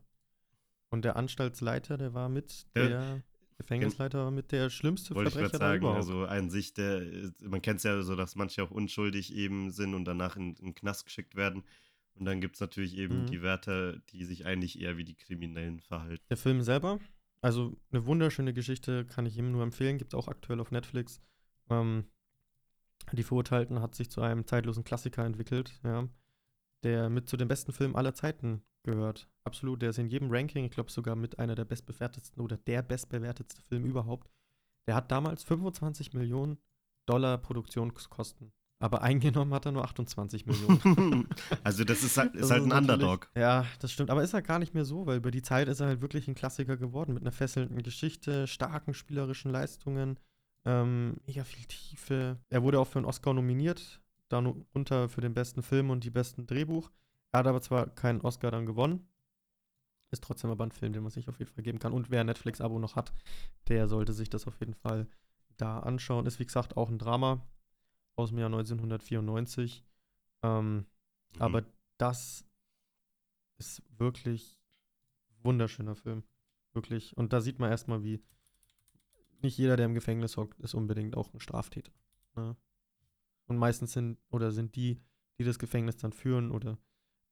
Und der Anstaltsleiter, der war mit, Ja. der Gefängnisleiter war mit der schlimmste wollte ich Verbrecher da sagen, überhaupt. also an sich, der, man kennt es ja so, dass manche auch unschuldig eben sind und danach in, in den Knast geschickt werden. Und dann gibt es natürlich eben Mhm. die Wärter, die sich eigentlich eher wie die Kriminellen verhalten. Der Film selber, also eine wunderschöne Geschichte, kann ich ihm nur empfehlen, gibt es auch aktuell auf Netflix. Ähm, die Verurteilten hat sich zu einem zeitlosen Klassiker entwickelt, ja, der mit zu den besten Filmen aller Zeiten gehört. Absolut, der ist in jedem Ranking, ich glaube sogar mit einer der bestbewertetsten oder der bestbewertetste Film überhaupt. Der hat damals 25 Millionen Dollar Produktionskosten, aber *laughs* eingenommen hat er nur 28 Millionen. *laughs* also das ist halt, ist Das halt ein Underdog. Ja, das stimmt. Aber ist er gar nicht mehr so, weil über die Zeit ist er halt wirklich ein Klassiker geworden mit einer fesselnden Geschichte, starken spielerischen Leistungen, ähm, mega viel Tiefe. Er wurde auch für einen Oscar nominiert, dann unter für den besten Film und die besten Drehbuch. Er hat aber zwar keinen Oscar dann gewonnen, ist trotzdem aber ein Film, den man sich auf jeden Fall geben kann. Und wer Netflix-Abo noch hat, der sollte sich das auf jeden Fall da anschauen. Ist wie gesagt auch ein Drama aus dem Jahr 1994. Ähm, Mhm. aber das ist wirklich wunderschöner Film. Wirklich. Und da sieht man erstmal, wie nicht jeder, der im Gefängnis hockt, ist unbedingt auch ein Straftäter. Ne? Und meistens sind oder sind die, die das Gefängnis dann führen oder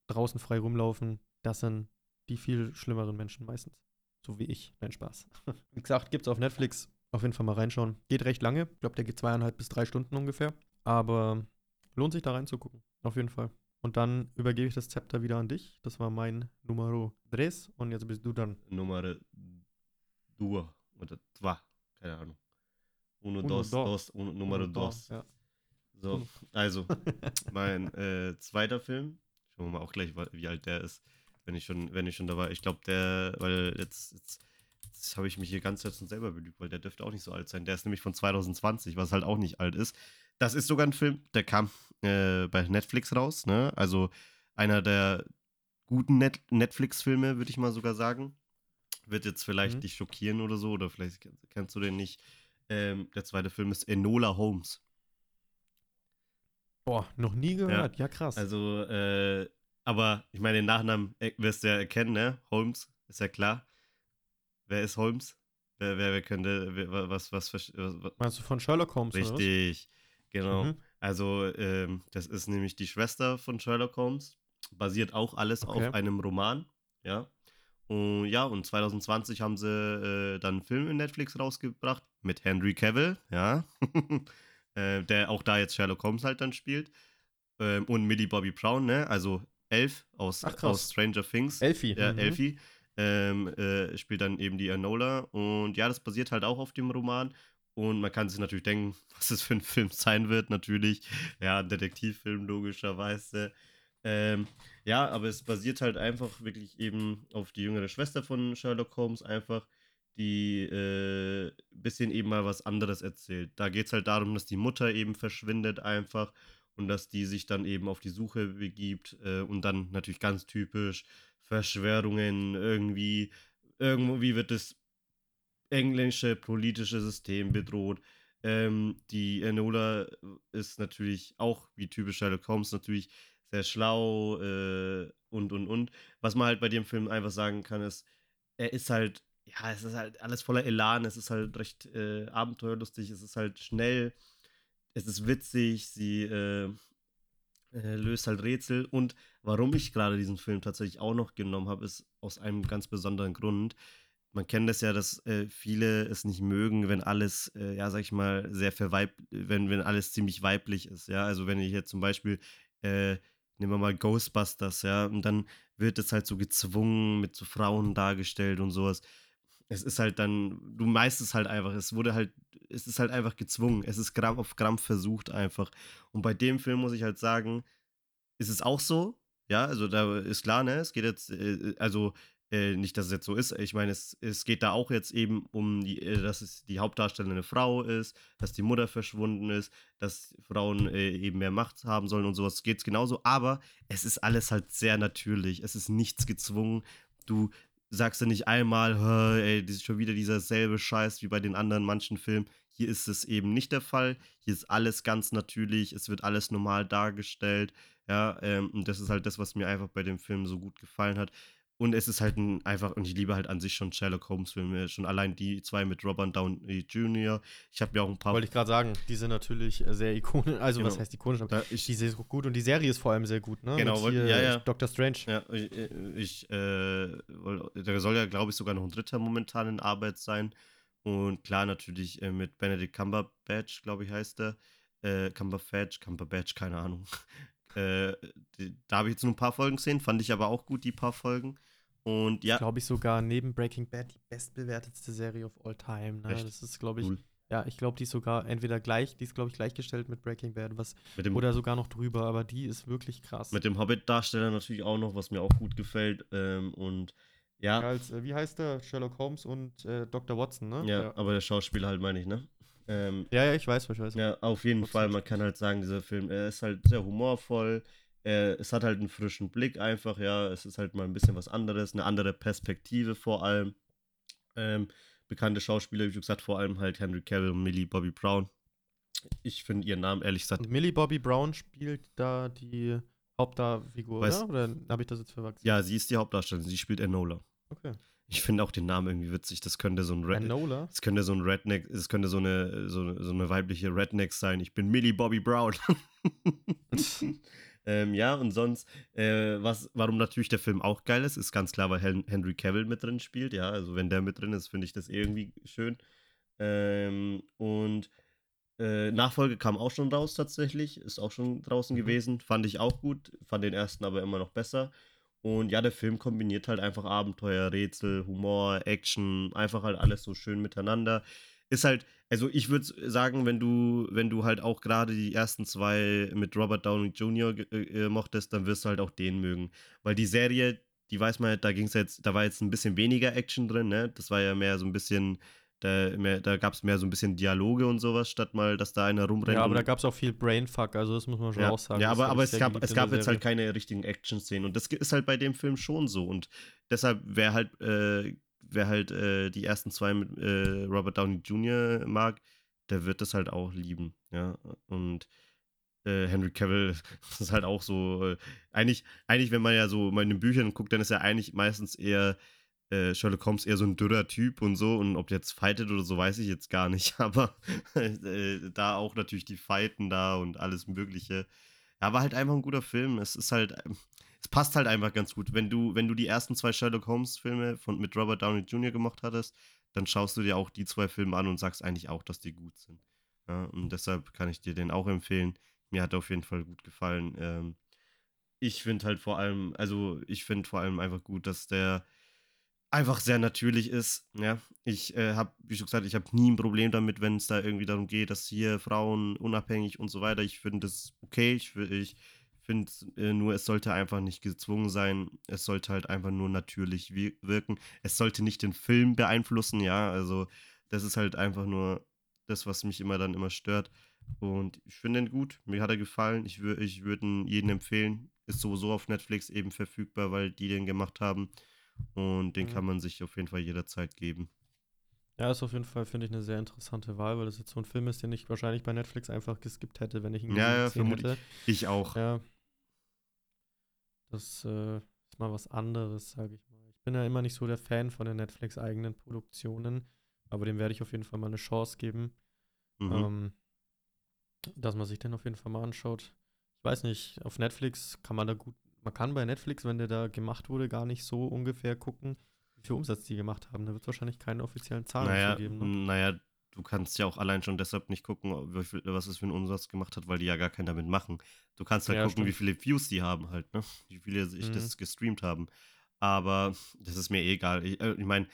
draußen frei rumlaufen, das sind die viel schlimmeren Menschen meistens. So wie ich. Nein, Spaß. *laughs* Wie gesagt, gibt's auf Netflix. Auf jeden Fall mal reinschauen. Geht recht lange. Ich glaube, der geht zweieinhalb bis drei Stunden ungefähr. Aber lohnt sich da reinzugucken. Auf jeden Fall. Und dann übergebe ich das Zepter wieder an dich. Das war mein Numero 3. Und jetzt bist du dann. Nummer Dua oder zwei, keine Ahnung. Uno, Uno, dos, do. dos, uno, numero Und da, dos. Ja. So, also, *laughs* mein äh, zweiter Film, schauen wir mal auch gleich, wie alt der ist, wenn ich schon, wenn ich schon da war. Ich glaube, der, weil jetzt, jetzt, jetzt habe ich mich hier ganz selbst und selber belügt, weil der dürfte auch nicht so alt sein. Der ist nämlich von 2020, was halt auch nicht alt ist. Das ist sogar ein Film, der kam äh, bei Netflix raus, ne? Also einer der guten Net Netflix-Filme, würde ich mal sogar sagen. Wird jetzt vielleicht Mhm. dich schockieren oder so, oder vielleicht kenn- kennst du den nicht. Ähm, der zweite Film ist Enola Holmes. Boah, noch nie gehört. Ja, krass. Also, äh, aber ich meine, den Nachnamen äh, wirst du ja erkennen, ne? Holmes, ist ja klar. Wer ist Holmes? Wer, wer, wer könnte, wer, was, was, was, was, Meinst du von Sherlock Holmes? Richtig, genau. Mhm. Also, ähm, das ist nämlich die Schwester von Sherlock Holmes. Basiert auch alles Okay. auf einem Roman, ja. Und ja, und 2020 haben sie äh, dann einen Film in Netflix rausgebracht mit Henry Cavill, ja. *laughs* äh, der auch da jetzt Sherlock Holmes halt dann spielt. Ähm, und Millie Bobby Brown, ne? Also Elf aus, Ach, aus Stranger Things. Elfie. Ja, mhm. Elfie. Ähm, äh, spielt dann eben die Enola. Und ja, das basiert halt auch auf dem Roman. Und man kann sich natürlich denken, *laughs* was es für ein Film sein wird, natürlich. Ja, ein Detektivfilm, logischerweise. Ähm, ja, aber es basiert halt einfach wirklich eben auf die jüngere Schwester von Sherlock Holmes, einfach, die äh, bisschen eben mal was anderes erzählt. Da geht es halt darum, dass die Mutter eben verschwindet einfach und dass die sich dann eben auf die Suche begibt äh, und dann natürlich ganz typisch Verschwörungen irgendwie, irgendwie wird das englische politische System bedroht. Ähm, die Enola ist natürlich auch, wie typisch Sherlock Holmes, natürlich sehr schlau äh, und, und, und. Was man halt bei dem Film einfach sagen kann, ist, er ist halt, ja, es ist halt alles voller Elan, es ist halt recht äh, abenteuerlustig, es ist halt schnell, es ist witzig, sie äh, äh, löst halt Rätsel. Und warum ich gerade diesen Film tatsächlich auch noch genommen habe, ist aus einem ganz besonderen Grund. Man kennt das ja, dass äh, viele es nicht mögen, wenn alles, äh, ja, sag ich mal, sehr verweib, wenn, wenn alles ziemlich weiblich ist, ja. Also wenn ich jetzt zum Beispiel, äh, nehmen wir mal Ghostbusters, ja, und dann wird es halt so gezwungen mit so Frauen dargestellt und sowas. Es ist halt dann, du meist es halt einfach, es wurde halt, es ist halt einfach gezwungen, es ist Gramm auf Gramm versucht einfach. Und bei dem Film muss ich halt sagen, ist es auch so, ja, also da ist klar, ne, es geht jetzt, äh, also äh, nicht, dass es jetzt so ist, ich meine, es, es geht da auch jetzt eben um, die, äh, dass es die Hauptdarstellerin eine Frau ist, dass die Mutter verschwunden ist, dass Frauen äh, eben mehr Macht haben sollen und sowas, geht es genauso, aber es ist alles halt sehr natürlich, es ist nichts gezwungen, du sagst ja nicht einmal, "Hä, ey, das ist schon wieder dieser selbe Scheiß wie bei den anderen manchen Filmen. Hier ist es eben nicht der Fall. Hier ist alles ganz natürlich. Es wird alles normal dargestellt. Ja, ähm, und das ist halt das, was mir einfach bei dem Film so gut gefallen hat. Und es ist halt ein einfach, und ich liebe halt an sich schon Sherlock Holmes-Filme. Schon allein die zwei mit Robert Downey Jr. Ich habe mir auch ein paar. Wollte ich gerade sagen, die sind natürlich äh, sehr ikonisch. Also, was Genau. heißt ikonisch? Da ich, die sind gut und die Serie ist vor allem sehr gut, ne? Genau, Mit wollte- hier ja, ja. Doctor Strange. Ja, ich, ich äh, da soll ja, glaube ich, sogar noch ein dritter momentan in Arbeit sein. Und klar, natürlich äh, mit Benedict Cumberbatch, glaube ich, heißt er. Äh, Cumberbatch, Cumberbatch, keine Ahnung. *laughs* äh, die, da habe ich jetzt nur ein paar Folgen gesehen, fand ich aber auch gut, die paar Folgen. Und ja, Glaube ich sogar neben Breaking Bad die bestbewertetste Serie of all time. Ne? Das ist, glaube ich, Cool. ja, ich glaube, die ist sogar entweder gleich, die ist, glaube ich, gleichgestellt mit Breaking Bad, was, mit dem, oder sogar noch drüber, aber die ist wirklich krass. mit dem Hobbit-Darsteller natürlich auch noch, was mir auch gut gefällt. Ähm, und ja, Als, äh, wie heißt der? Sherlock Holmes und äh, Dr. Watson, ne? ja, aber der Schauspieler halt, meine ich, ne? Ähm, ja, ja, ich weiß, was ich weiß. Ja, auf jeden. Fall. Man kann halt sagen, dieser Film, er ist halt sehr humorvoll. Er, es hat halt einen frischen Blick einfach, ja. Es ist halt mal ein bisschen was anderes, eine andere Perspektive vor allem. Ähm, bekannte Schauspieler, wie gesagt, vor allem halt Henry Cavill und Millie Bobby Brown. Ich finde ihren Namen ehrlich gesagt. Und Millie Bobby Brown spielt da die Hauptdarfigur, oder? Oder habe ich das jetzt verwechselt? Ja, sie ist die Hauptdarstellerin, sie spielt Enola. Okay. Ich finde auch den Namen irgendwie witzig. Das könnte so ein Red, Enola? das könnte so ein Redneck, es könnte so eine, so, so eine weibliche Redneck sein. Ich bin Millie Bobby Brown. *laughs* *laughs* ähm, ja, und sonst, äh, was, warum natürlich der Film auch geil ist, ist ganz klar, weil Hen Henry Cavill mit drin spielt. Ja, also wenn der mit drin ist, finde ich das irgendwie schön. Ähm, und äh, Nachfolge kam auch schon raus tatsächlich, ist auch schon draußen Mhm. gewesen. Fand ich auch gut, fand den ersten aber immer noch besser. Und ja, der Film kombiniert halt einfach Abenteuer, Rätsel, Humor, Action, einfach halt alles so schön miteinander. Ist halt, also ich würde sagen, wenn du, wenn du halt auch gerade die ersten zwei mit Robert Downey Jr. ge- äh, mochtest, dann wirst du halt auch den mögen. Weil die Serie, die weiß man, halt, da ging es jetzt, da war jetzt ein bisschen weniger Action drin, ne? Das war ja mehr so ein bisschen, da, mehr, da gab es mehr so ein bisschen Dialoge und sowas, statt mal, dass da einer rumrennt. Ja, aber da gab es auch viel Brainfuck, also das muss man schon ja, auch sagen. ja aber, aber es gab, es gab jetzt halt keine richtigen Action-Szenen und das ist halt bei dem Film schon so und deshalb wer halt, äh, wer halt äh, die ersten zwei mit äh, Robert Downey Jr. mag, der wird das halt auch lieben, ja und äh, Henry Cavill *laughs* ist halt auch so, äh, eigentlich, eigentlich, wenn man ja so mal in den Büchern guckt, dann ist er eigentlich meistens eher äh, Sherlock Holmes eher so ein dürrer Typ und so. Und ob der jetzt fightet oder so, weiß ich jetzt gar nicht. *laughs* Aber äh, da auch natürlich die Fighten da und alles Mögliche. Ja, war halt einfach ein guter Film. Es ist halt, es passt halt einfach ganz gut. Wenn du, wenn du die ersten zwei Sherlock Holmes-Filme mit Robert Downey Jr. gemacht hattest, dann schaust du dir auch die zwei Filme an und sagst eigentlich auch, dass die gut sind. Ja, und deshalb kann ich dir den auch empfehlen. Mir hat er auf jeden Fall gut gefallen. Ähm, ich finde halt vor allem, also ich finde vor allem einfach gut, dass der einfach sehr natürlich ist. Ja, ich äh, habe, wie schon gesagt, ich habe nie ein Problem damit, wenn es da irgendwie darum geht, dass hier Frauen unabhängig und so weiter. Ich finde das okay. Ich, ich finde äh, nur, es sollte einfach nicht gezwungen sein. Es sollte halt einfach nur natürlich wirken. Es sollte nicht den Film beeinflussen. Ja, also das ist halt einfach nur das, was mich immer dann immer stört. Und ich finde ihn gut. Mir hat er gefallen. Ich, wür ich würde ihn jedem empfehlen. Ist sowieso auf Netflix eben verfügbar, weil die den gemacht haben. Und den mhm. kann man sich auf jeden Fall jederzeit geben. Ja, ist auf jeden Fall, finde ich, eine sehr interessante Wahl, weil das jetzt so ein Film ist, den ich wahrscheinlich bei Netflix einfach geskippt hätte, wenn ich ihn ja, gesehen ja, hätte. Ich auch. Ja. Das äh, ist mal was anderes, sage ich mal. Ich bin ja immer nicht so der Fan von den Netflix-eigenen Produktionen, aber dem werde ich auf jeden Fall mal eine Chance geben, mhm. ähm, dass man sich den auf jeden Fall mal anschaut. Ich weiß nicht, auf Netflix kann man da gut man kann bei Netflix, wenn der da gemacht wurde, gar nicht so ungefähr gucken, wie viel Umsatz die gemacht haben. Da wird es wahrscheinlich keine offiziellen Zahlen naja, geben. Ne? Naja, du kannst ja auch allein schon deshalb nicht gucken, was es für einen Umsatz gemacht hat, weil die ja gar keinen damit machen. Du kannst halt ja, gucken, stimmt. wie viele Views die haben halt, ne? Wie viele sich mhm. das gestreamt haben. Aber das ist mir eh egal. Ich, äh, ich meine,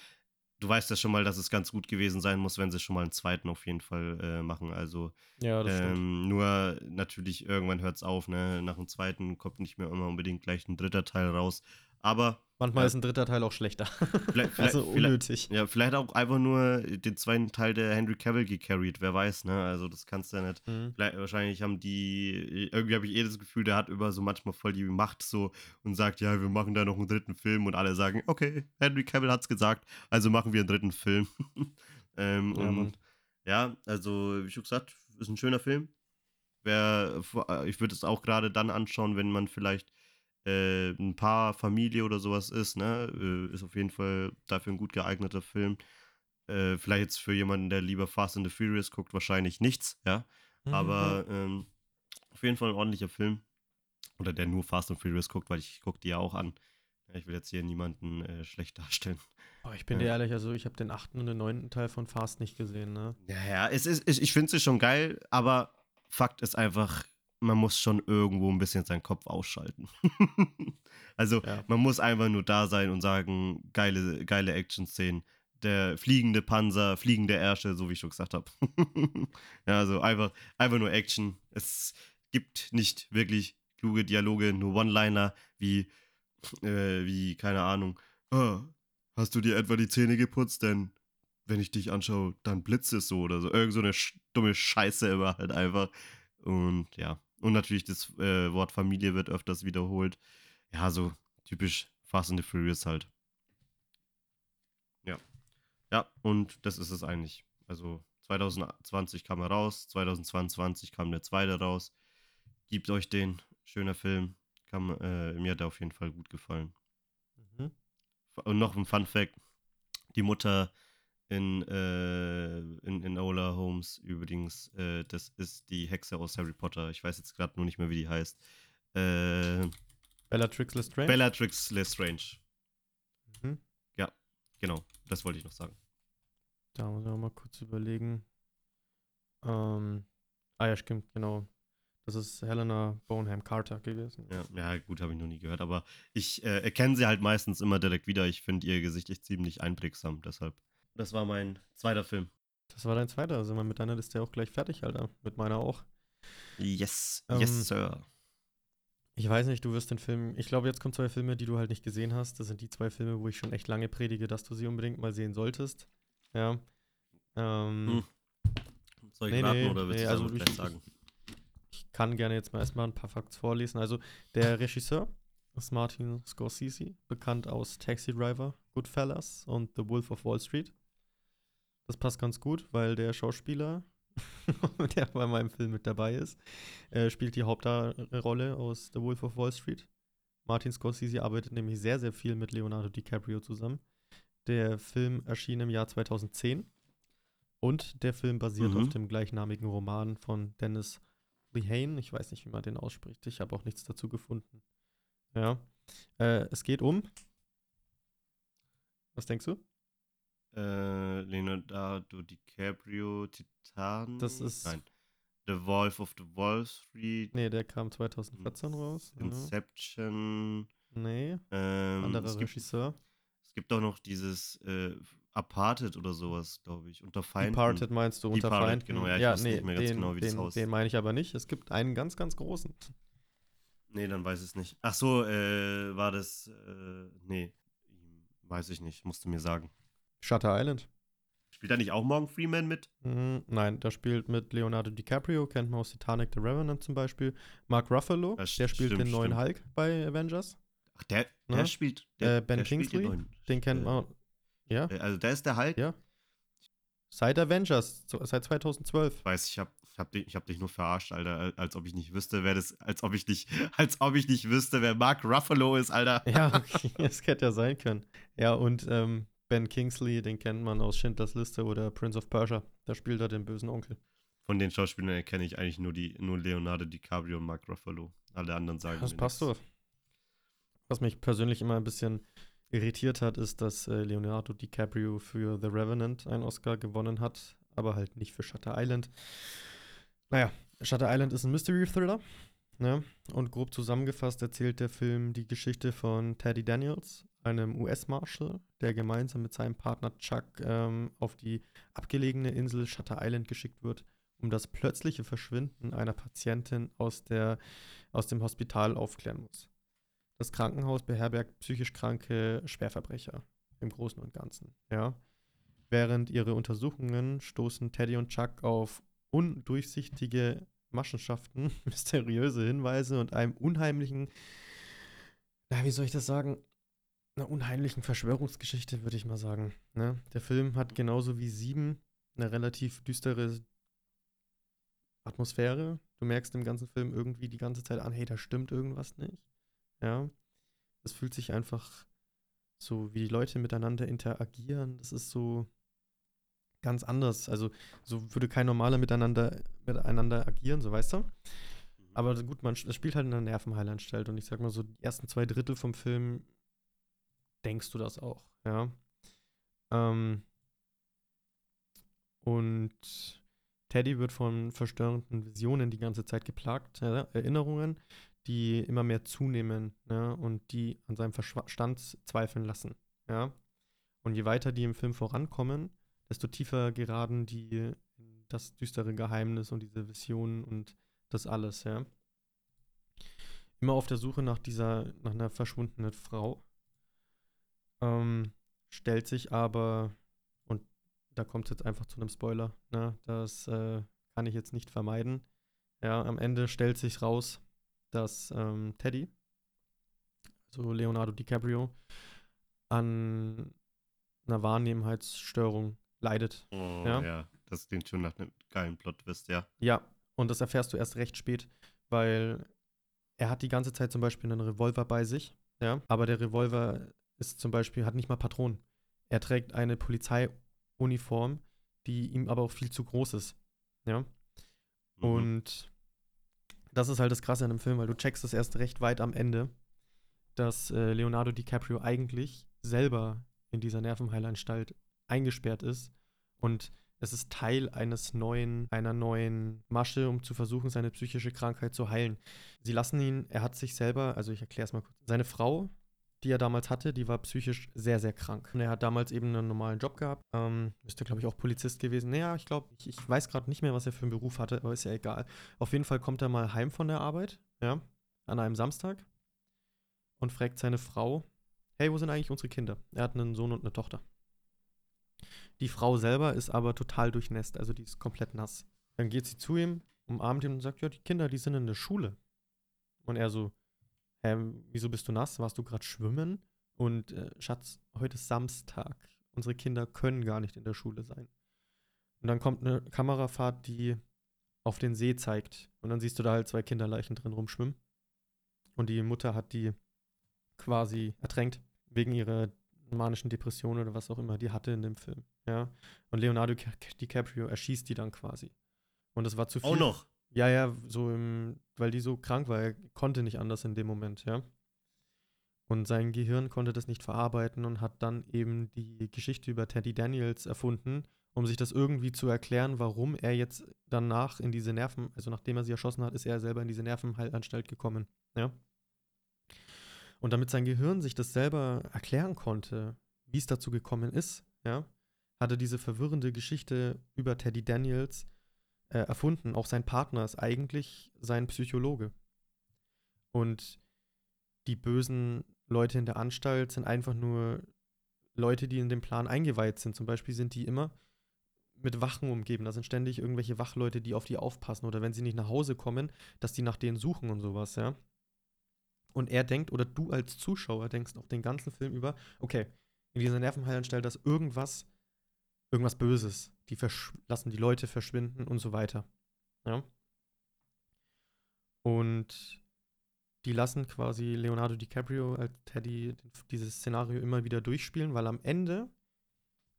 du weißt ja schon mal, dass es ganz gut gewesen sein muss, wenn sie schon mal einen zweiten auf jeden Fall äh, machen. Also ja, ähm, nur natürlich irgendwann hört es auf, ne? Nach dem zweiten kommt nicht mehr immer unbedingt gleich ein dritter Teil raus. Aber Manchmal ja. ist ein dritter Teil auch schlechter. Vielleicht, *laughs* also unnötig. ja, vielleicht auch einfach nur den zweiten Teil der Henry Cavill gecarried, wer weiß, ne? Also das kannst du ja nicht. Mhm. Wahrscheinlich haben die, irgendwie habe ich eh das Gefühl, der hat über so manchmal voll die Macht so und sagt, ja, wir machen da noch einen dritten Film und alle sagen, okay, Henry Cavill hat's gesagt, also machen wir einen dritten Film. *laughs* ähm, ja, und ja, also wie schon gesagt, ist ein schöner Film. Wer, ich würde es auch gerade dann anschauen, wenn man vielleicht äh, ein Paar, Familie oder sowas ist, ne? Äh, ist auf jeden Fall dafür ein gut geeigneter Film. Äh, vielleicht jetzt für jemanden, der lieber Fast and the Furious guckt, wahrscheinlich nichts, ja. Mhm. Aber ähm, auf jeden Fall ein ordentlicher Film. Oder der nur Fast and Furious guckt, weil ich gucke die ja auch an. Ich will jetzt hier niemanden äh, schlecht *laughs* darstellen. Oh, ich bin dir ehrlich, also ich habe den achten und den neunten Teil von Fast nicht gesehen, ne? Ja, ja, es ist, ich, ich finde es schon geil, aber Fakt ist einfach, man muss schon irgendwo ein bisschen seinen Kopf ausschalten. *laughs* also ja. man muss einfach nur da sein und sagen, geile, geile Action-Szenen. Der fliegende Panzer, fliegende Ärsche, so wie ich schon gesagt habe. *laughs* ja, also einfach, einfach nur Action. Es gibt nicht wirklich kluge Dialoge, nur One-Liner wie, äh, wie, keine Ahnung, oh, hast du dir etwa die Zähne geputzt? Denn wenn ich dich anschaue, dann blitzt es so oder so. Irgend so eine dumme Scheiße immer halt einfach. Und ja, und natürlich das äh, Wort Familie wird öfters wiederholt. Ja, so typisch Fast and the Furious halt. Ja. Ja, und das ist es eigentlich. Also 2020 kam er raus, 2022 kam der zweite raus. Gebt euch den. Schöner Film. Kam, äh, mir hat er auf jeden Fall gut gefallen. Mhm. Und noch ein Fun Fact: Die Mutter in, äh, in, in Ola Holmes übrigens. Äh, das ist die Hexe aus Harry Potter. Ich weiß jetzt gerade nur nicht mehr, wie die heißt. Äh, Bellatrix Lestrange? Bellatrix Lestrange. Mhm. Ja, genau. Das wollte ich noch sagen. Da muss ich auch mal kurz überlegen. Ähm, ah ja, stimmt, genau. Das ist Helena Bonham Carter gewesen. Ja, ja gut, habe ich noch nie gehört. Aber ich äh, erkenne sie halt meistens immer direkt wieder. Ich finde ihr Gesicht echt ziemlich einprägsam, deshalb. Das war mein zweiter Film. Das war dein zweiter. Also mit deiner Liste auch gleich fertig, Alter. Mit meiner auch. Yes, ähm, yes, Sir. Ich weiß nicht, du wirst den Film. Ich glaube, jetzt kommen zwei Filme, die du halt nicht gesehen hast. Das sind die zwei Filme, wo ich schon echt lange predige, dass du sie unbedingt mal sehen solltest. Ja. Ähm, hm. Soll ich nee, raten nee, oder willst nee, du also ich, sagen? Ich kann gerne jetzt mal erstmal ein paar Facts vorlesen. Also, der Regisseur ist Martin Scorsese, bekannt aus Taxi Driver, Goodfellas und The Wolf of Wall Street. Das passt ganz gut, weil der Schauspieler *laughs* der bei meinem Film mit dabei ist. Er spielt die Hauptrolle aus The Wolf of Wall Street. Martin Scorsese arbeitet nämlich sehr, sehr viel mit Leonardo DiCaprio zusammen. Der Film erschien im Jahr 2010 und der Film basiert Mhm. auf dem gleichnamigen Roman von Dennis Lehane. Ich weiß nicht, wie man den ausspricht. Ich habe auch nichts dazu gefunden. Ja. Äh, es geht um. Was denkst du? Äh, Leonardo DiCaprio, Titan. Das ist- Nein. The Wolf of the Wall Street. Nee, der kam 2014 raus. Ja. Inception. Nee, Ähm, anderer es, gibt, Regisseur. es gibt auch noch dieses äh, Aparted oder sowas, glaube ich. Unter Feinden. Departed meinst du, unter Departed, Feinden. genau, ja, ich weiß nicht mehr ganz den, genau, wie das den, aussieht. Den meine ich aber nicht. Es gibt einen ganz, ganz großen. Nee, dann weiß ich es nicht. Ach so, äh, war das. Äh, nee, weiß ich nicht. Musste mir sagen. Shutter Island. Spielt da nicht auch Morgan Freeman mit? Mhm, nein, da spielt mit Leonardo DiCaprio, kennt man aus Titanic The Revenant zum Beispiel. Mark Ruffalo, Ja, der spielt stimmt, den neuen stimmt. Hulk bei Avengers. Ach, der, der Ne? spielt. Der, Äh, Ben der spielt den Kingsley, neuen. Den kennt Äh, man. Ja, Also, der ist der Hulk? Ja. seit Avengers, seit 2012. Ich weiß, ich hab, ich, hab dich, ich hab dich nur verarscht, Alter. Als ob ich nicht wüsste, wer das. Als ob ich nicht, *laughs* als ob ich nicht wüsste, wer Mark Ruffalo ist, Alter. Ja, *laughs* okay, das hätte ja sein können. Ja, und ähm, Ben Kingsley, den kennt man aus Schindlers Liste oder Prince of Persia. Da spielt er den bösen Onkel. Von den Schauspielern kenne ich eigentlich nur, die, nur Leonardo DiCaprio und Mark Ruffalo. Alle anderen sagen Das passt doch. Was mich persönlich immer ein bisschen irritiert hat, ist, dass äh, Leonardo DiCaprio für The Revenant einen Oscar gewonnen hat, aber halt nicht für Shutter Island. Naja, Shutter Island ist ein Mystery-Thriller. Ne? Und grob zusammengefasst erzählt der Film die Geschichte von Teddy Daniels, einem US-Marshal, der gemeinsam mit seinem Partner Chuck ähm, auf die abgelegene Insel Shutter Island geschickt wird, um das plötzliche Verschwinden einer Patientin aus, der, aus dem Hospital aufklären muss. Das Krankenhaus beherbergt psychisch kranke Schwerverbrecher im Großen und Ganzen. Ja. Während ihre Untersuchungen stoßen Teddy und Chuck auf undurchsichtige Maschenschaften, *laughs* mysteriöse Hinweise und einem unheimlichen, na, wie soll ich das sagen? Einer unheimlichen Verschwörungsgeschichte, würde ich mal sagen. Ne? Der Film hat genauso wie Sieben eine relativ düstere Atmosphäre. Du merkst im ganzen Film irgendwie die ganze Zeit an, hey, da stimmt irgendwas nicht. Ja. Es fühlt sich einfach so, wie die Leute miteinander interagieren. Das ist so ganz anders. Also, so würde kein normaler miteinander, miteinander agieren, so weißt du. Aber gut, man das spielt halt in einer Nervenheilanstalt und ich sag mal so, die ersten zwei Drittel vom Film denkst du das auch, ja. Ähm, und Teddy wird von verstörenden Visionen die ganze Zeit geplagt, ja, Erinnerungen, die immer mehr zunehmen ne, und die an seinem Verstand zweifeln lassen. Ja? Und je weiter die im Film vorankommen, desto tiefer geraten die das düstere Geheimnis und diese Visionen und das alles. Ja? Immer auf der Suche nach dieser, nach einer verschwundenen Frau. Ähm, stellt sich aber, und da kommt es jetzt einfach zu einem Spoiler, ne? das äh, kann ich jetzt nicht vermeiden. Ja, am Ende stellt sich raus, dass ähm, Teddy, also Leonardo DiCaprio, an einer Wahrnehmungsstörung leidet. Oh, Ja. ja. das klingt schon nach einem geilen Plot-Twist, ja. Ja, und das erfährst du erst recht spät, weil er hat die ganze Zeit zum Beispiel einen Revolver bei sich, ja, aber der Revolver ist zum Beispiel, hat nicht mal Patronen. Er trägt eine Polizeiuniform, die ihm aber auch viel zu groß ist, ja. Mhm. Und das ist halt das Krasse an dem Film, weil du checkst es erst recht weit am Ende, dass äh, Leonardo DiCaprio eigentlich selber in dieser Nervenheilanstalt eingesperrt ist und es ist Teil eines neuen, einer neuen Masche, um zu versuchen, seine psychische Krankheit zu heilen. Sie lassen ihn, er hat sich selber, also ich erkläre es mal kurz. Seine Frau, die er damals hatte, die war psychisch sehr, sehr krank. Und er hat damals eben einen normalen Job gehabt. Ähm, müsste, glaube ich, auch Polizist gewesen. Naja, ich glaube, ich, ich weiß gerade nicht mehr, was er für einen Beruf hatte, aber ist ja egal. Auf jeden Fall kommt er mal heim von der Arbeit, ja, an einem Samstag und fragt seine Frau, hey, wo sind eigentlich unsere Kinder? Er hat einen Sohn und eine Tochter. Die Frau selber ist aber total durchnässt, also die ist komplett nass. Dann geht sie zu ihm, umarmt ihn und sagt, ja, die Kinder, die sind in der Schule. Und er so, hä, wieso bist du nass? Warst du gerade schwimmen? Und äh, Schatz, heute ist Samstag. Unsere Kinder können gar nicht in der Schule sein. Und Und dann kommt eine Kamerafahrt, die auf den See zeigt. Und dann siehst du da halt zwei Kinderleichen drin rumschwimmen. Und die Mutter hat die quasi ertränkt, wegen ihrer manischen Depression oder was auch immer die hatte in dem Film. Ja. Und Leonardo DiCaprio erschießt die dann quasi. Und das war zu viel. Auch noch. Ja, ja, so im, weil die so krank war, er konnte nicht anders in dem Moment, ja. Und sein Gehirn konnte das nicht verarbeiten und hat dann eben die Geschichte über Teddy Daniels erfunden, um sich das irgendwie zu erklären, warum er jetzt danach in diese Nerven, also nachdem er sie erschossen hat, ist er selber in diese Nervenheilanstalt gekommen, ja. Und damit sein Gehirn sich das selber erklären konnte, wie es dazu gekommen ist, ja, hatte diese verwirrende Geschichte über Teddy Daniels äh, erfunden. Auch sein Partner ist eigentlich sein Psychologe. Und die bösen Leute in der Anstalt sind einfach nur Leute, die in den Plan eingeweiht sind. Zum Beispiel sind die immer mit Wachen umgeben. Da sind ständig irgendwelche Wachleute, die auf die aufpassen. Oder wenn sie nicht nach Hause kommen, dass die nach denen suchen und sowas, ja. Und er denkt, oder du als Zuschauer denkst auf den ganzen Film über, okay, in dieser Nervenheilanstalt ist irgendwas, irgendwas Böses. Die lassen die Leute verschwinden und so weiter. Ja. Und die lassen quasi Leonardo DiCaprio als Teddy dieses Szenario immer wieder durchspielen, weil am Ende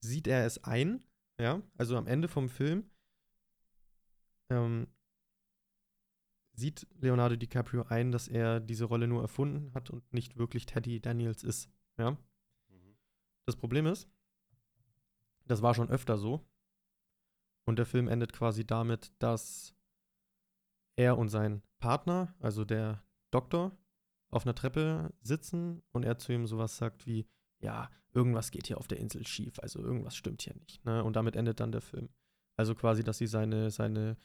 sieht er es ein, ja, also am Ende vom Film ähm, sieht Leonardo DiCaprio ein, dass er diese Rolle nur erfunden hat und nicht wirklich Teddy Daniels ist. Ja. Mhm. Das Problem ist, das war schon öfter so. Und der Film endet quasi damit, dass er und sein Partner, also der Doktor, auf einer Treppe sitzen und er zu ihm sowas sagt wie, ja, irgendwas geht hier auf der Insel schief, also irgendwas stimmt hier nicht. Ne? Und damit endet dann der Film. Also quasi, dass sie seine, seine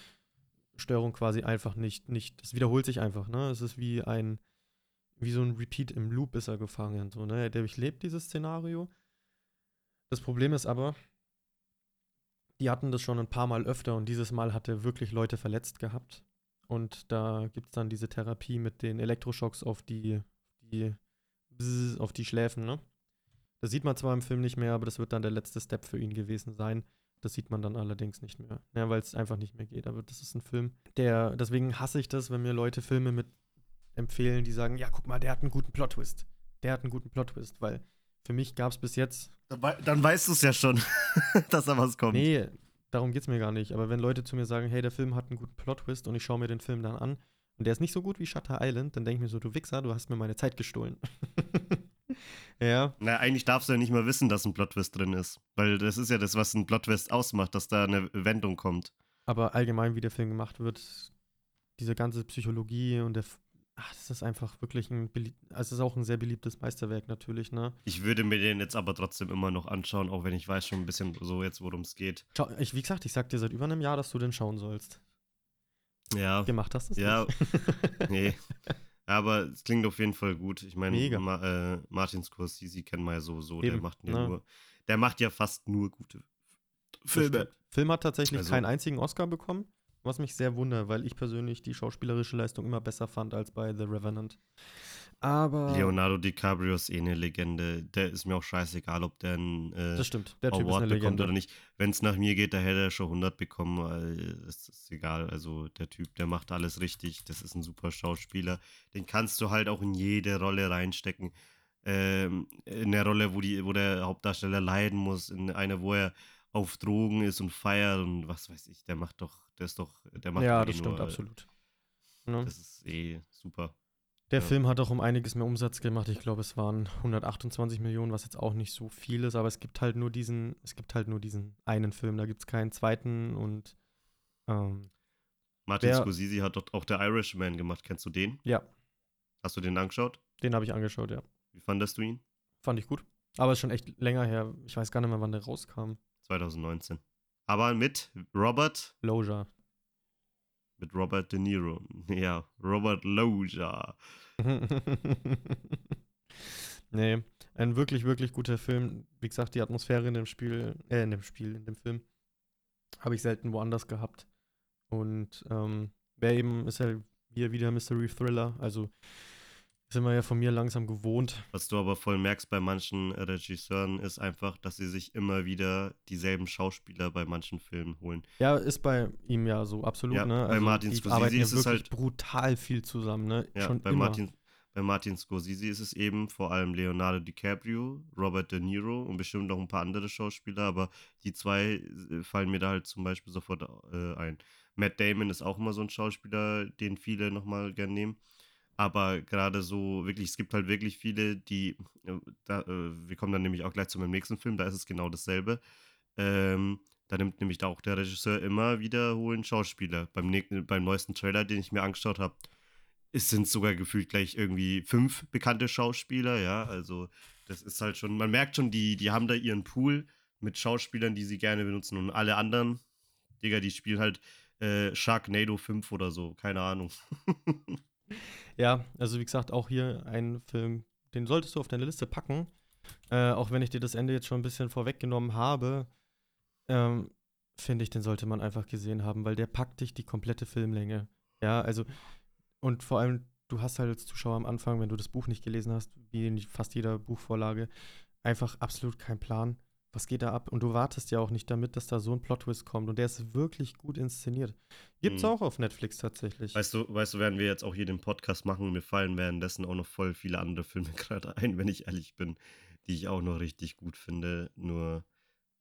Störung quasi einfach nicht, nicht, es wiederholt sich einfach, ne? Es ist wie ein, wie so ein Repeat im Loop ist er gefangen, so, ne? Er durchlebt dieses Szenario. Das Problem ist aber, die hatten das schon ein paar Mal öfter und dieses Mal hat er wirklich Leute verletzt gehabt. Und da gibt es dann diese Therapie mit den Elektroschocks auf die, die auf die Schläfen, ne? Das sieht man zwar im Film nicht mehr, aber das wird dann der letzte Step für ihn gewesen sein. Das sieht man dann allerdings nicht mehr. Ja, weil es einfach nicht mehr geht. Aber das ist ein Film, der, deswegen hasse ich das, wenn mir Leute Filme mit empfehlen, die sagen, ja, guck mal, der hat einen guten Plot-Twist. Der hat einen guten Plot-Twist, weil für mich gab es bis jetzt. Dann weißt du es ja schon, *laughs* dass da was kommt. Nee, darum geht es mir gar nicht. Aber wenn Leute zu mir sagen, hey, der Film hat einen guten Plot-Twist und ich schaue mir den Film dann an und der ist nicht so gut wie Shutter Island, dann denke ich mir so, du Wichser, du hast mir meine Zeit gestohlen. *laughs* Ja. Na, eigentlich darfst du ja nicht mal wissen, dass ein Plot-Twist drin ist. Weil das ist ja das, was ein Plot-Twist ausmacht, dass da eine Wendung kommt. Aber allgemein, wie der Film gemacht wird, diese ganze Psychologie und der. Ach, das ist einfach wirklich ein. Also, es ist auch ein sehr beliebtes Meisterwerk natürlich, ne? Ich würde mir den jetzt aber trotzdem immer noch anschauen, auch wenn ich weiß schon ein bisschen so jetzt, worum es geht. Schau, ich, wie gesagt, ich sag dir seit über einem Jahr, dass du den schauen sollst. Ja. Gemacht hast du es Ja. *laughs* nee. Aber es klingt auf jeden Fall gut. Ich meine, Ma äh, Martin Scorsese kennen wir ja sowieso. Eben, der macht ja ne? nur, der macht ja fast nur gute Filme. Film hat tatsächlich also, keinen einzigen Oscar bekommen, was mich sehr wundert, weil ich persönlich die schauspielerische Leistung immer besser fand als bei The Revenant. Aber. Leonardo DiCaprio ist eh eine Legende. Der ist mir auch scheißegal, ob der einen äh, das stimmt. Der typ Award bekommt oder nicht. Wenn es nach mir geht, da hätte er schon 100 bekommen. Das ist egal. Also der Typ, der macht alles richtig. Das ist ein super Schauspieler. Den kannst du halt auch in jede Rolle reinstecken. Ähm, in der Rolle, wo, die, wo der Hauptdarsteller leiden muss. In einer, wo er auf Drogen ist und feiert und was weiß ich. Der macht doch, der ist doch, der macht Ja, eh das stimmt, nur, absolut. Ja. Das ist eh super. Der ja. Film hat auch um einiges mehr Umsatz gemacht. Ich glaube, es waren 128 Millionen, was jetzt auch nicht so viel ist, aber es gibt halt nur diesen, es gibt halt nur diesen einen Film. Da gibt es keinen zweiten und ähm, Martin wer, Scorsese hat dort auch der Irishman gemacht. Kennst du den? Ja. Hast du den angeschaut? Den habe ich angeschaut, ja. Wie fandest du ihn? Fand ich gut. Aber es ist schon echt länger her. Ich weiß gar nicht mehr, wann der rauskam. 2019. Aber mit Robert Loja. Mit Robert De Niro. *laughs* Ja, Robert Loja. *laughs* nee, ein wirklich, wirklich guter Film. Wie gesagt, die Atmosphäre in dem Spiel, äh, in dem Spiel, in dem Film, habe ich selten woanders gehabt. Und ähm, wer eben ist ja hier wieder Mystery Thriller. Also sind wir ja von mir langsam gewohnt. Was du aber voll merkst bei manchen Regisseuren ist einfach, dass sie sich immer wieder dieselben Schauspieler bei manchen Filmen holen. Ja, ist bei ihm ja so, absolut. Ja, ne? bei Martin Scorsese ist es halt- brutal viel zusammen, ne? Ja, Schon bei immer. Martin, bei Martin Scorsese ist es eben vor allem Leonardo DiCaprio, Robert De Niro und bestimmt noch ein paar andere Schauspieler, aber die zwei äh, fallen mir da halt zum Beispiel sofort äh, ein. Matt Damon ist auch immer so ein Schauspieler, den viele nochmal gern nehmen. Aber gerade so wirklich, es gibt halt wirklich viele, die, äh, da, äh, wir kommen dann nämlich auch gleich zu meinem nächsten Film, da ist es genau dasselbe. Ähm, da nimmt nämlich da auch der Regisseur immer wiederholend Schauspieler. Beim, beim neuesten Trailer, den ich mir angeschaut habe, es sind sogar gefühlt gleich irgendwie fünf bekannte Schauspieler, ja. Also, das ist halt schon, man merkt schon, die, die haben da ihren Pool mit Schauspielern, die sie gerne benutzen und alle anderen, Digga, die spielen halt äh, Sharknado 5 oder so, keine Ahnung. *laughs* Ja, also wie gesagt, auch hier ein Film, den solltest du auf deine Liste packen. Äh, auch wenn ich dir das Ende jetzt schon ein bisschen vorweggenommen habe, ähm, finde ich, den sollte man einfach gesehen haben, weil der packt dich die komplette Filmlänge. Ja, also, und vor allem, du hast halt als Zuschauer am Anfang, wenn du das Buch nicht gelesen hast, wie in fast jeder Buchvorlage, einfach absolut keinen Plan. Was geht da ab? Und du wartest ja auch nicht damit, dass da so ein Plot-Twist kommt. Und der ist wirklich gut inszeniert. Gibt's Mhm. auch auf Netflix tatsächlich. Weißt du, weißt du, werden wir jetzt auch hier den Podcast machen, mir fallen währenddessen auch noch voll viele andere Filme *laughs* gerade ein, wenn ich ehrlich bin, die ich auch noch richtig gut finde. Nur,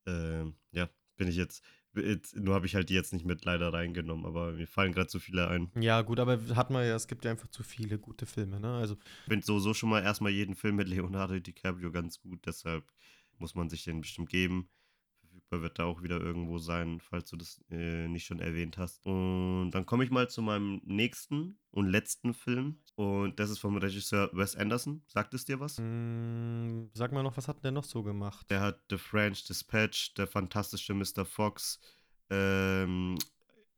ähm, ja, bin ich jetzt, jetzt nur habe ich halt die jetzt nicht mit leider reingenommen, aber mir fallen gerade so viele ein. Ja, gut, aber hat man ja, es gibt ja einfach zu viele gute Filme, ne? Also, Ich finde sowieso schon mal erstmal jeden Film mit Leonardo DiCaprio ganz gut, deshalb muss man sich den bestimmt geben. Verfügbar wird da auch wieder irgendwo sein, falls du das äh, nicht schon erwähnt hast. Und dann komme ich mal zu meinem nächsten und letzten Film. Und das ist vom Regisseur Wes Anderson. Sagt es dir was? mh, sag mal noch, was hat der noch so gemacht? Der hat The French Dispatch, Der fantastische Mr. Fox, ähm,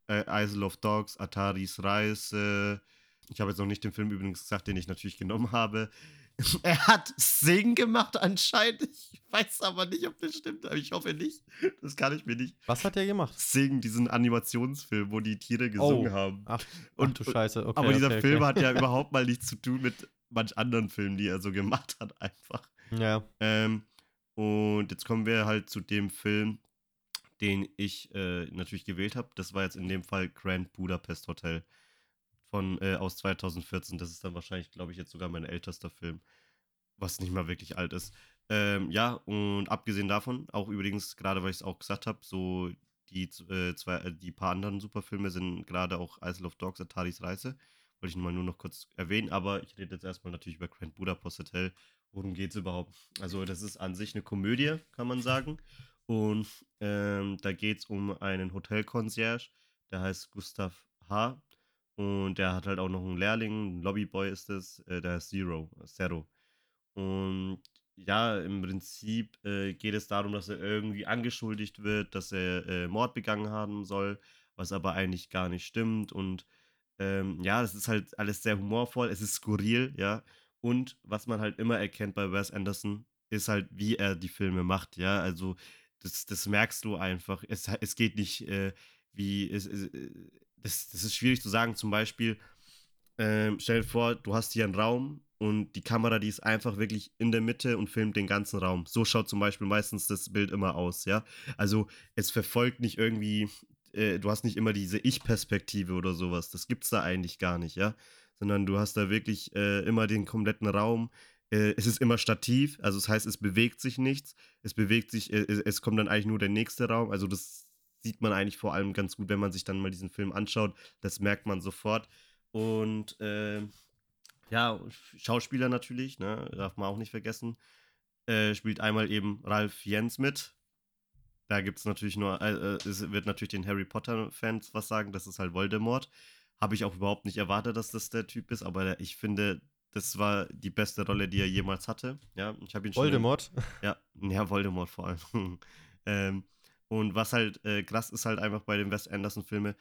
äh, Isle of Dogs, Ataris Reise. Ich habe jetzt noch nicht den Film übrigens gesagt, den ich natürlich genommen *laughs* habe. *laughs* Er hat Sing gemacht anscheinend. Ich weiß aber nicht, ob das stimmt, aber ich hoffe nicht. Das kann ich mir nicht. Was hat der gemacht? Sing, diesen Animationsfilm, wo die Tiere gesungen Oh, haben. Ach, Und- ach du Scheiße, okay. aber dieser okay, Film hat ja *laughs* überhaupt mal nichts zu tun mit manch anderen Filmen, die er so gemacht hat, einfach. Ja, Ähm, und jetzt kommen wir halt zu dem Film, den ich äh, natürlich gewählt habe. Das war jetzt in dem Fall Grand Budapest Hotel von äh, aus 2014. Das ist dann wahrscheinlich, glaube ich, jetzt sogar mein ältester Film, was nicht mal wirklich alt ist. Ähm, ja, und abgesehen davon, auch übrigens, gerade weil ich es auch gesagt habe, so die äh, zwei, äh, die paar anderen Superfilme sind gerade auch Isle of Dogs, Ataris Reise. Wollte ich mal nur noch kurz erwähnen, aber ich rede jetzt erstmal natürlich über Grand Budapest Hotel. Worum geht es überhaupt? Also, das ist an sich eine Komödie, kann man sagen. Und ähm, da geht es um einen Hotelconcierge, der heißt Gustav H. Und der hat halt auch noch einen Lehrling, ein Lobbyboy ist es, äh, der heißt Zero, Zero. Und ja, im Prinzip äh, geht es darum, dass er irgendwie angeschuldigt wird, dass er äh, Mord begangen haben soll, was aber eigentlich gar nicht stimmt. Und ähm, ja, das ist halt alles sehr humorvoll, es ist skurril, ja. Und was man halt immer erkennt bei Wes Anderson, ist halt, wie er die Filme macht, ja. Also, das, das merkst du einfach. Es, es geht nicht äh, wie. Es, es, äh, das, das ist schwierig zu sagen. Zum Beispiel, ähm, stell dir vor, du hast hier einen Raum und die Kamera, die ist einfach wirklich in der Mitte und filmt den ganzen Raum. So schaut zum Beispiel meistens das Bild immer aus, ja. Also es verfolgt nicht irgendwie, äh, du hast nicht immer diese Ich-Perspektive oder sowas. Das gibt's da eigentlich gar nicht, ja. Sondern du hast da wirklich äh, immer den kompletten Raum. Äh, es ist immer stativ, also das heißt, es bewegt sich nichts. Es bewegt sich, äh, es, es kommt dann eigentlich nur der nächste Raum. Also das sieht man eigentlich vor allem ganz gut, wenn man sich dann mal diesen Film anschaut. Das merkt man sofort. Und äh, ja, Schauspieler natürlich, ne, darf man auch nicht vergessen. Äh, spielt einmal eben Ralph Jens mit. Da gibt es natürlich nur, äh, äh, es wird natürlich den Harry Potter-Fans was sagen, das ist halt Voldemort. Habe ich auch überhaupt nicht erwartet, dass das der Typ ist, aber ich finde, das war die beste Rolle, die er jemals hatte. Ja, ich habe ihn schon. Voldemort. Ja, ja, Voldemort vor allem. *laughs* ähm, und was halt äh, krass ist halt einfach bei den Wes Anderson-Filmen,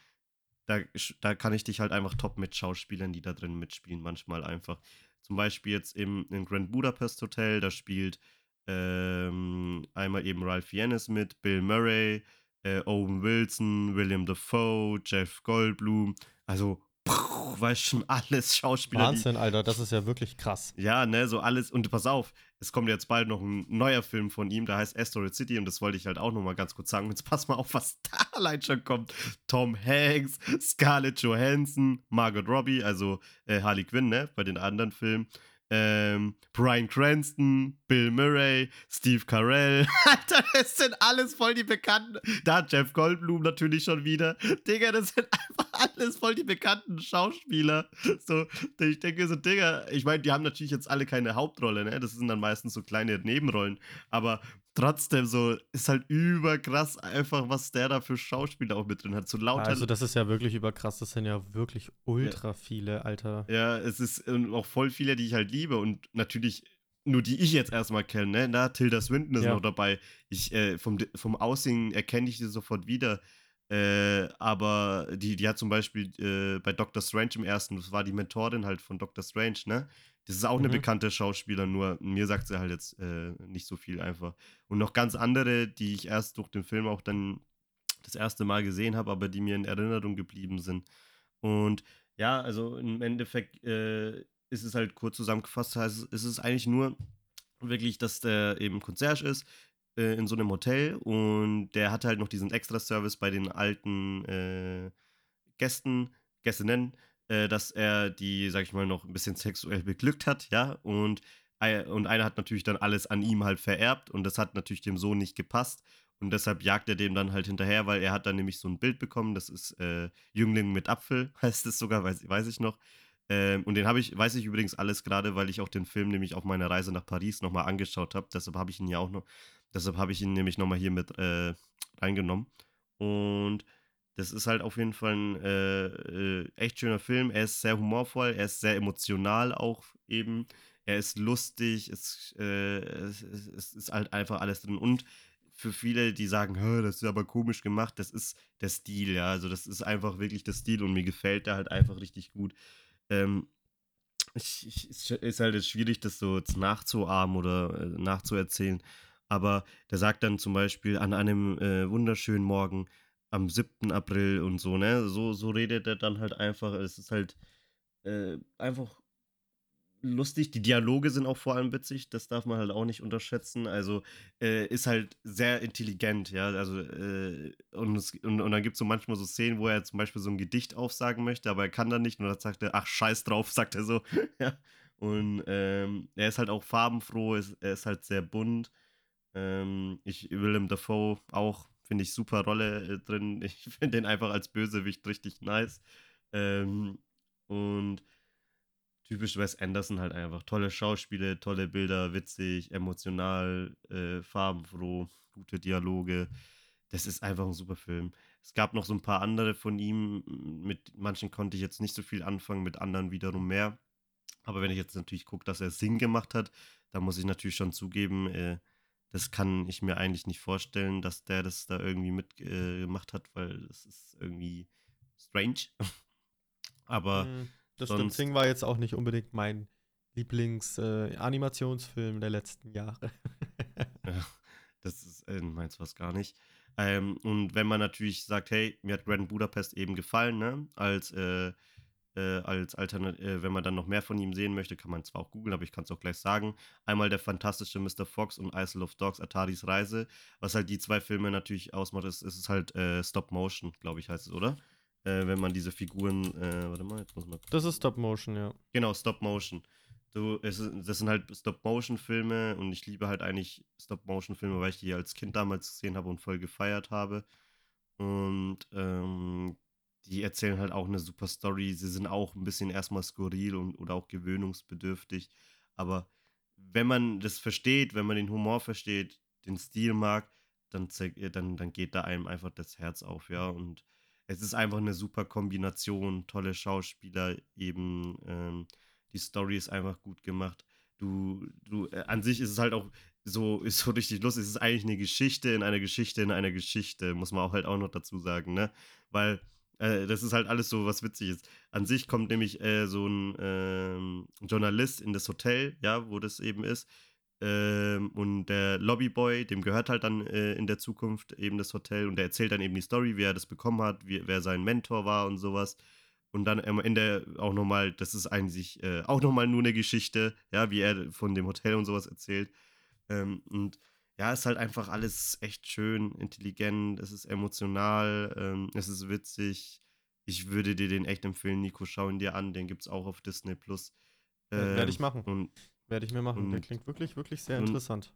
da, da kann ich dich halt einfach top mit Schauspielern, die da drin mitspielen, manchmal einfach. Zum Beispiel jetzt im, im Grand Budapest Hotel, da spielt ähm, einmal eben Ralph Fiennes mit, Bill Murray, äh, Owen Wilson, William Dafoe, Jeff Goldblum. Also weil schon alles Schauspieler. Wahnsinn, Alter, das ist ja wirklich krass. Ja, ne, so alles. Und pass auf, es kommt jetzt bald noch ein neuer Film von ihm, der heißt Asteroid City und das wollte ich halt auch noch mal ganz kurz sagen. Jetzt pass mal auf, was *laughs* da allein schon kommt. Tom Hanks, Scarlett Johansson, Margot Robbie, also äh, Harley Quinn, ne, bei den anderen Filmen ähm, Brian Cranston, Bill Murray, Steve Carell. *laughs* Alter, das sind alles voll die Bekannten. Da Jeff Goldblum natürlich schon wieder. Digga, das sind einfach alles voll die bekannten Schauspieler. So, ich denke so, Digga, ich meine, die haben natürlich jetzt alle keine Hauptrolle, ne? Das sind dann meistens so kleine Nebenrollen. Aber trotzdem so, ist halt überkrass einfach, was der da für Schauspieler auch mit drin hat. So lauter. Also, das ist ja wirklich überkrass. Das sind ja wirklich ultra ja. viele, Alter. Ja, es ist auch voll viele, die ich halt liebe und natürlich nur die ich jetzt erstmal kenne, ne? Na, Tilda Swinton ist ja. noch dabei. Ich, äh, vom, vom Aussehen erkenne ich die sofort wieder. Äh, aber die, die hat zum Beispiel äh, bei Doctor Strange im ersten, das war die Mentorin halt von Doctor Strange, ne? Das ist auch mhm. eine bekannte Schauspieler, nur mir sagt sie halt jetzt äh, nicht so viel einfach. Und noch ganz andere, die ich erst durch den Film auch dann das erste Mal gesehen habe, aber die mir in Erinnerung geblieben sind. Und ja, also im Endeffekt äh, ist es halt kurz zusammengefasst, heißt, es ist eigentlich nur wirklich, dass der eben Concierge ist äh, in so einem Hotel und der hat halt noch diesen Extra-Service bei den alten äh, Gästen, Gästinnen, äh, dass er die, sag ich mal, noch ein bisschen sexuell beglückt hat, ja, und, und einer hat natürlich dann alles an ihm halt vererbt und das hat natürlich dem Sohn nicht gepasst und deshalb jagt er dem dann halt hinterher, weil er hat dann nämlich so ein Bild bekommen, das ist äh, Jüngling mit Apfel, *laughs* heißt es sogar, weiß, weiß ich noch. Ähm, und den habe ich, weiß ich übrigens alles gerade, weil ich auch den Film nämlich auf meiner Reise nach Paris nochmal angeschaut habe. Deshalb habe ich ihn ja auch noch, deshalb habe ich ihn nämlich nochmal hier mit äh, reingenommen. Und das ist halt auf jeden Fall ein äh, äh, echt schöner Film. Er ist sehr humorvoll, er ist sehr emotional auch eben. Er ist lustig, es, äh, es, es ist halt einfach alles drin. Und für viele, die sagen, das ist aber komisch gemacht, das ist der Stil, ja. Also das ist einfach wirklich der Stil und mir gefällt der halt einfach richtig gut. Ähm, ich, ich, es ist halt schwierig, das so nachzuahmen oder äh, nachzuerzählen. Aber der sagt dann zum Beispiel an einem äh, wunderschönen Morgen, am 7. April und so, ne? So, so redet er dann halt einfach. Es ist halt äh, einfach lustig. Die Dialoge sind auch vor allem witzig, das darf man halt auch nicht unterschätzen. Also äh, ist halt sehr intelligent, ja. Also, äh, und, es, und, und, dann gibt es so manchmal so Szenen, wo er zum Beispiel so ein Gedicht aufsagen möchte, aber er kann dann nicht und dann sagt er, ach, scheiß drauf, *laughs* sagt er so. *laughs* ja. Und ähm, er ist halt auch farbenfroh, ist, er ist halt sehr bunt. Ähm, ich Willem Dafoe auch Finde ich super Rolle äh, drin. *laughs* Ich finde den einfach als Bösewicht richtig nice. Ähm, und typisch Wes Anderson halt einfach. Tolle Schauspiele, tolle Bilder, witzig, emotional, äh, farbenfroh, gute Dialoge. Das ist einfach ein super Film. Es gab noch so ein paar andere von ihm. Mit manchen konnte ich jetzt nicht so viel anfangen, mit anderen wiederum mehr. Aber wenn ich jetzt natürlich gucke, dass er Sinn gemacht hat, dann muss ich natürlich schon zugeben, äh, das kann ich mir eigentlich nicht vorstellen, dass der das da irgendwie mitgemacht äh, hat, weil das ist irgendwie strange. *laughs* Aber hm, das sonst, stimmt. Sing war jetzt auch nicht unbedingt mein Lieblings-Animationsfilm äh, der letzten Jahre. *laughs* ja, das ist äh, meins was gar nicht. Ähm, und wenn man natürlich sagt, hey, mir hat Grand Budapest eben gefallen, ne, als äh, äh, als Alternative, äh, wenn man dann noch mehr von ihm sehen möchte, kann man zwar auch googeln, aber ich kann es auch gleich sagen. Einmal der fantastische Mr. Fox und Isle of Dogs, Ataris Reise. Was halt die zwei Filme natürlich ausmacht, ist, ist es halt äh, Stop Motion, glaube ich, heißt es, oder? Äh, wenn man diese Figuren, äh, warte mal, jetzt muss man. Das ist Stop Motion, ja. Genau, Stop Motion. Du, es, das sind halt Stop-Motion-Filme und ich liebe halt eigentlich Stop-Motion-Filme, weil ich die als Kind damals gesehen habe und voll gefeiert habe. Und ähm, die erzählen halt auch eine super Story. Sie sind auch ein bisschen erstmal skurril und oder auch gewöhnungsbedürftig. Aber wenn man das versteht, wenn man den Humor versteht, den Stil mag, dann, dann, dann geht da einem einfach das Herz auf, ja. Und es ist einfach eine super Kombination, tolle Schauspieler eben. Ähm, die Story ist einfach gut gemacht. Du, du, äh, an sich ist es halt auch so, *laughs* ist so richtig lustig. Es ist eigentlich eine Geschichte in einer Geschichte in einer Geschichte, muss man auch halt auch noch dazu sagen, ne? Weil äh, das ist halt alles so was Witziges. An sich kommt nämlich äh, so ein ähm, Journalist in das Hotel, ja, wo das eben ist. Ähm, und der Lobbyboy, dem gehört halt dann äh, in der Zukunft eben das Hotel und der erzählt dann eben die Story, wie er das bekommen hat, wie, wer sein Mentor war und sowas. Und dann am Ende auch nochmal, das ist eigentlich äh, auch nochmal nur eine Geschichte, ja, wie er von dem Hotel und sowas erzählt. Ähm, und ja, ist halt einfach alles echt schön, intelligent, es ist emotional, ähm, es ist witzig. Ich würde dir den echt empfehlen, Nico, schau ihn dir an, den gibt es auch auf Disney Plus. Äh, Werde ich Ähm, machen. Und, Werde ich mir machen. Der und- klingt wirklich, wirklich sehr und- interessant.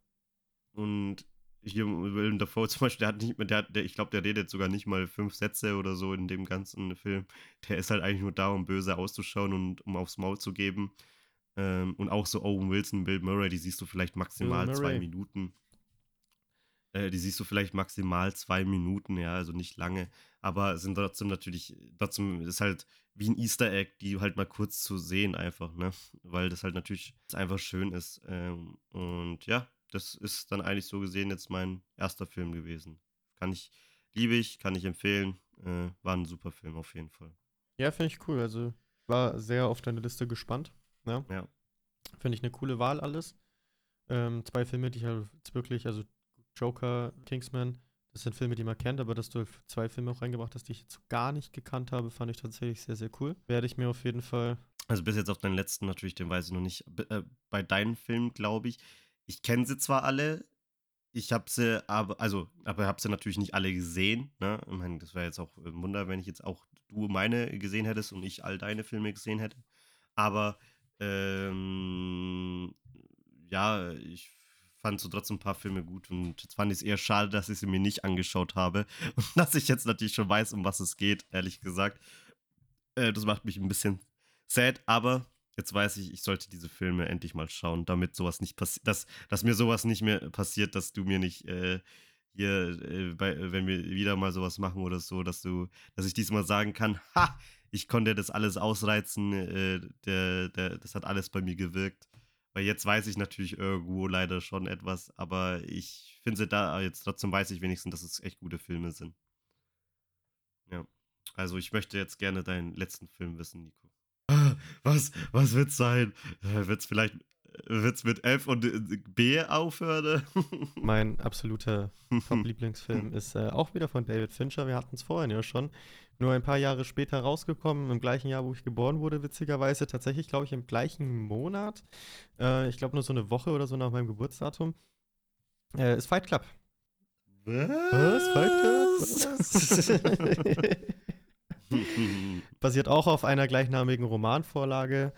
und hier Willem Dafoe *laughs* zum Beispiel, der hat nicht mehr, der, hat- der, ich glaube, der redet sogar nicht mal fünf Sätze oder so in dem ganzen Film. Der ist halt eigentlich nur da, um böse auszuschauen und um aufs Maul zu geben. Ähm, und auch so Owen Wilson, Bill Murray, die siehst du vielleicht maximal zwei. Minuten. Äh, die siehst du vielleicht maximal zwei Minuten, ja, also nicht lange. Aber sind trotzdem natürlich, trotzdem ist halt wie ein Easter Egg, die halt mal kurz zu sehen einfach, ne? Weil das halt natürlich einfach schön ist. Ähm, und ja, das ist dann eigentlich so gesehen jetzt mein erster Film gewesen. Kann ich, liebe ich, kann ich empfehlen. Äh, war ein super Film auf jeden Fall. Ja, finde ich cool. Also war sehr auf deine Liste gespannt. Ja. Ja. Finde ich eine coole Wahl alles. Ähm, zwei Filme, die ich halt jetzt wirklich, also Joker, Kingsman, das sind Filme, die man kennt, aber dass du zwei Filme auch reingebracht hast, die ich jetzt gar nicht gekannt habe, fand ich tatsächlich sehr, sehr cool. Werde ich mir auf jeden Fall. Also bis jetzt auf deinen letzten natürlich, den weiß ich noch nicht. Äh, bei deinen Filmen glaube ich, ich kenne sie zwar alle, ich habe sie aber, also, aber habe sie natürlich nicht alle gesehen. Ne? Ich meine, das wäre jetzt auch ein Wunder, wenn ich jetzt auch du meine gesehen hättest und ich all deine Filme gesehen hätte. Aber ähm, ja, ich fand so trotzdem ein paar Filme gut und jetzt fand ich es eher schade, dass ich sie mir nicht angeschaut habe *laughs* und dass ich jetzt natürlich schon weiß, um was es geht, ehrlich gesagt. Äh, das macht mich ein bisschen sad, aber jetzt weiß ich, ich sollte diese Filme endlich mal schauen, damit sowas nicht passiert, dass, dass mir sowas nicht mehr passiert, dass du mir nicht äh, hier, äh, bei, wenn wir wieder mal sowas machen oder so, dass du, dass ich diesmal sagen kann, ha, ich konnte das alles ausreizen, äh, der, der, das hat alles bei mir gewirkt. Weil jetzt weiß ich natürlich irgendwo leider schon etwas, aber ich finde da jetzt trotzdem weiß ich wenigstens, dass es echt gute Filme sind. Ja. Also ich möchte jetzt gerne deinen letzten Film wissen, Nico. Ah, Was, was wird's sein? Äh, Wird's vielleicht, wird's mit F und äh, B aufhören? *laughs* Mein absoluter *laughs* Top-Lieblingsfilm ist äh, auch wieder von David Fincher. Wir hatten es vorhin ja schon. Nur ein paar Jahre später rausgekommen, im gleichen Jahr, wo ich geboren wurde, witzigerweise. Tatsächlich, glaube ich, im gleichen Monat. Äh, ich glaube, nur so eine Woche oder so nach meinem Geburtsdatum. Äh, ist Fight Club. Was? Fight Club? *laughs* Basiert auch auf einer gleichnamigen Romanvorlage.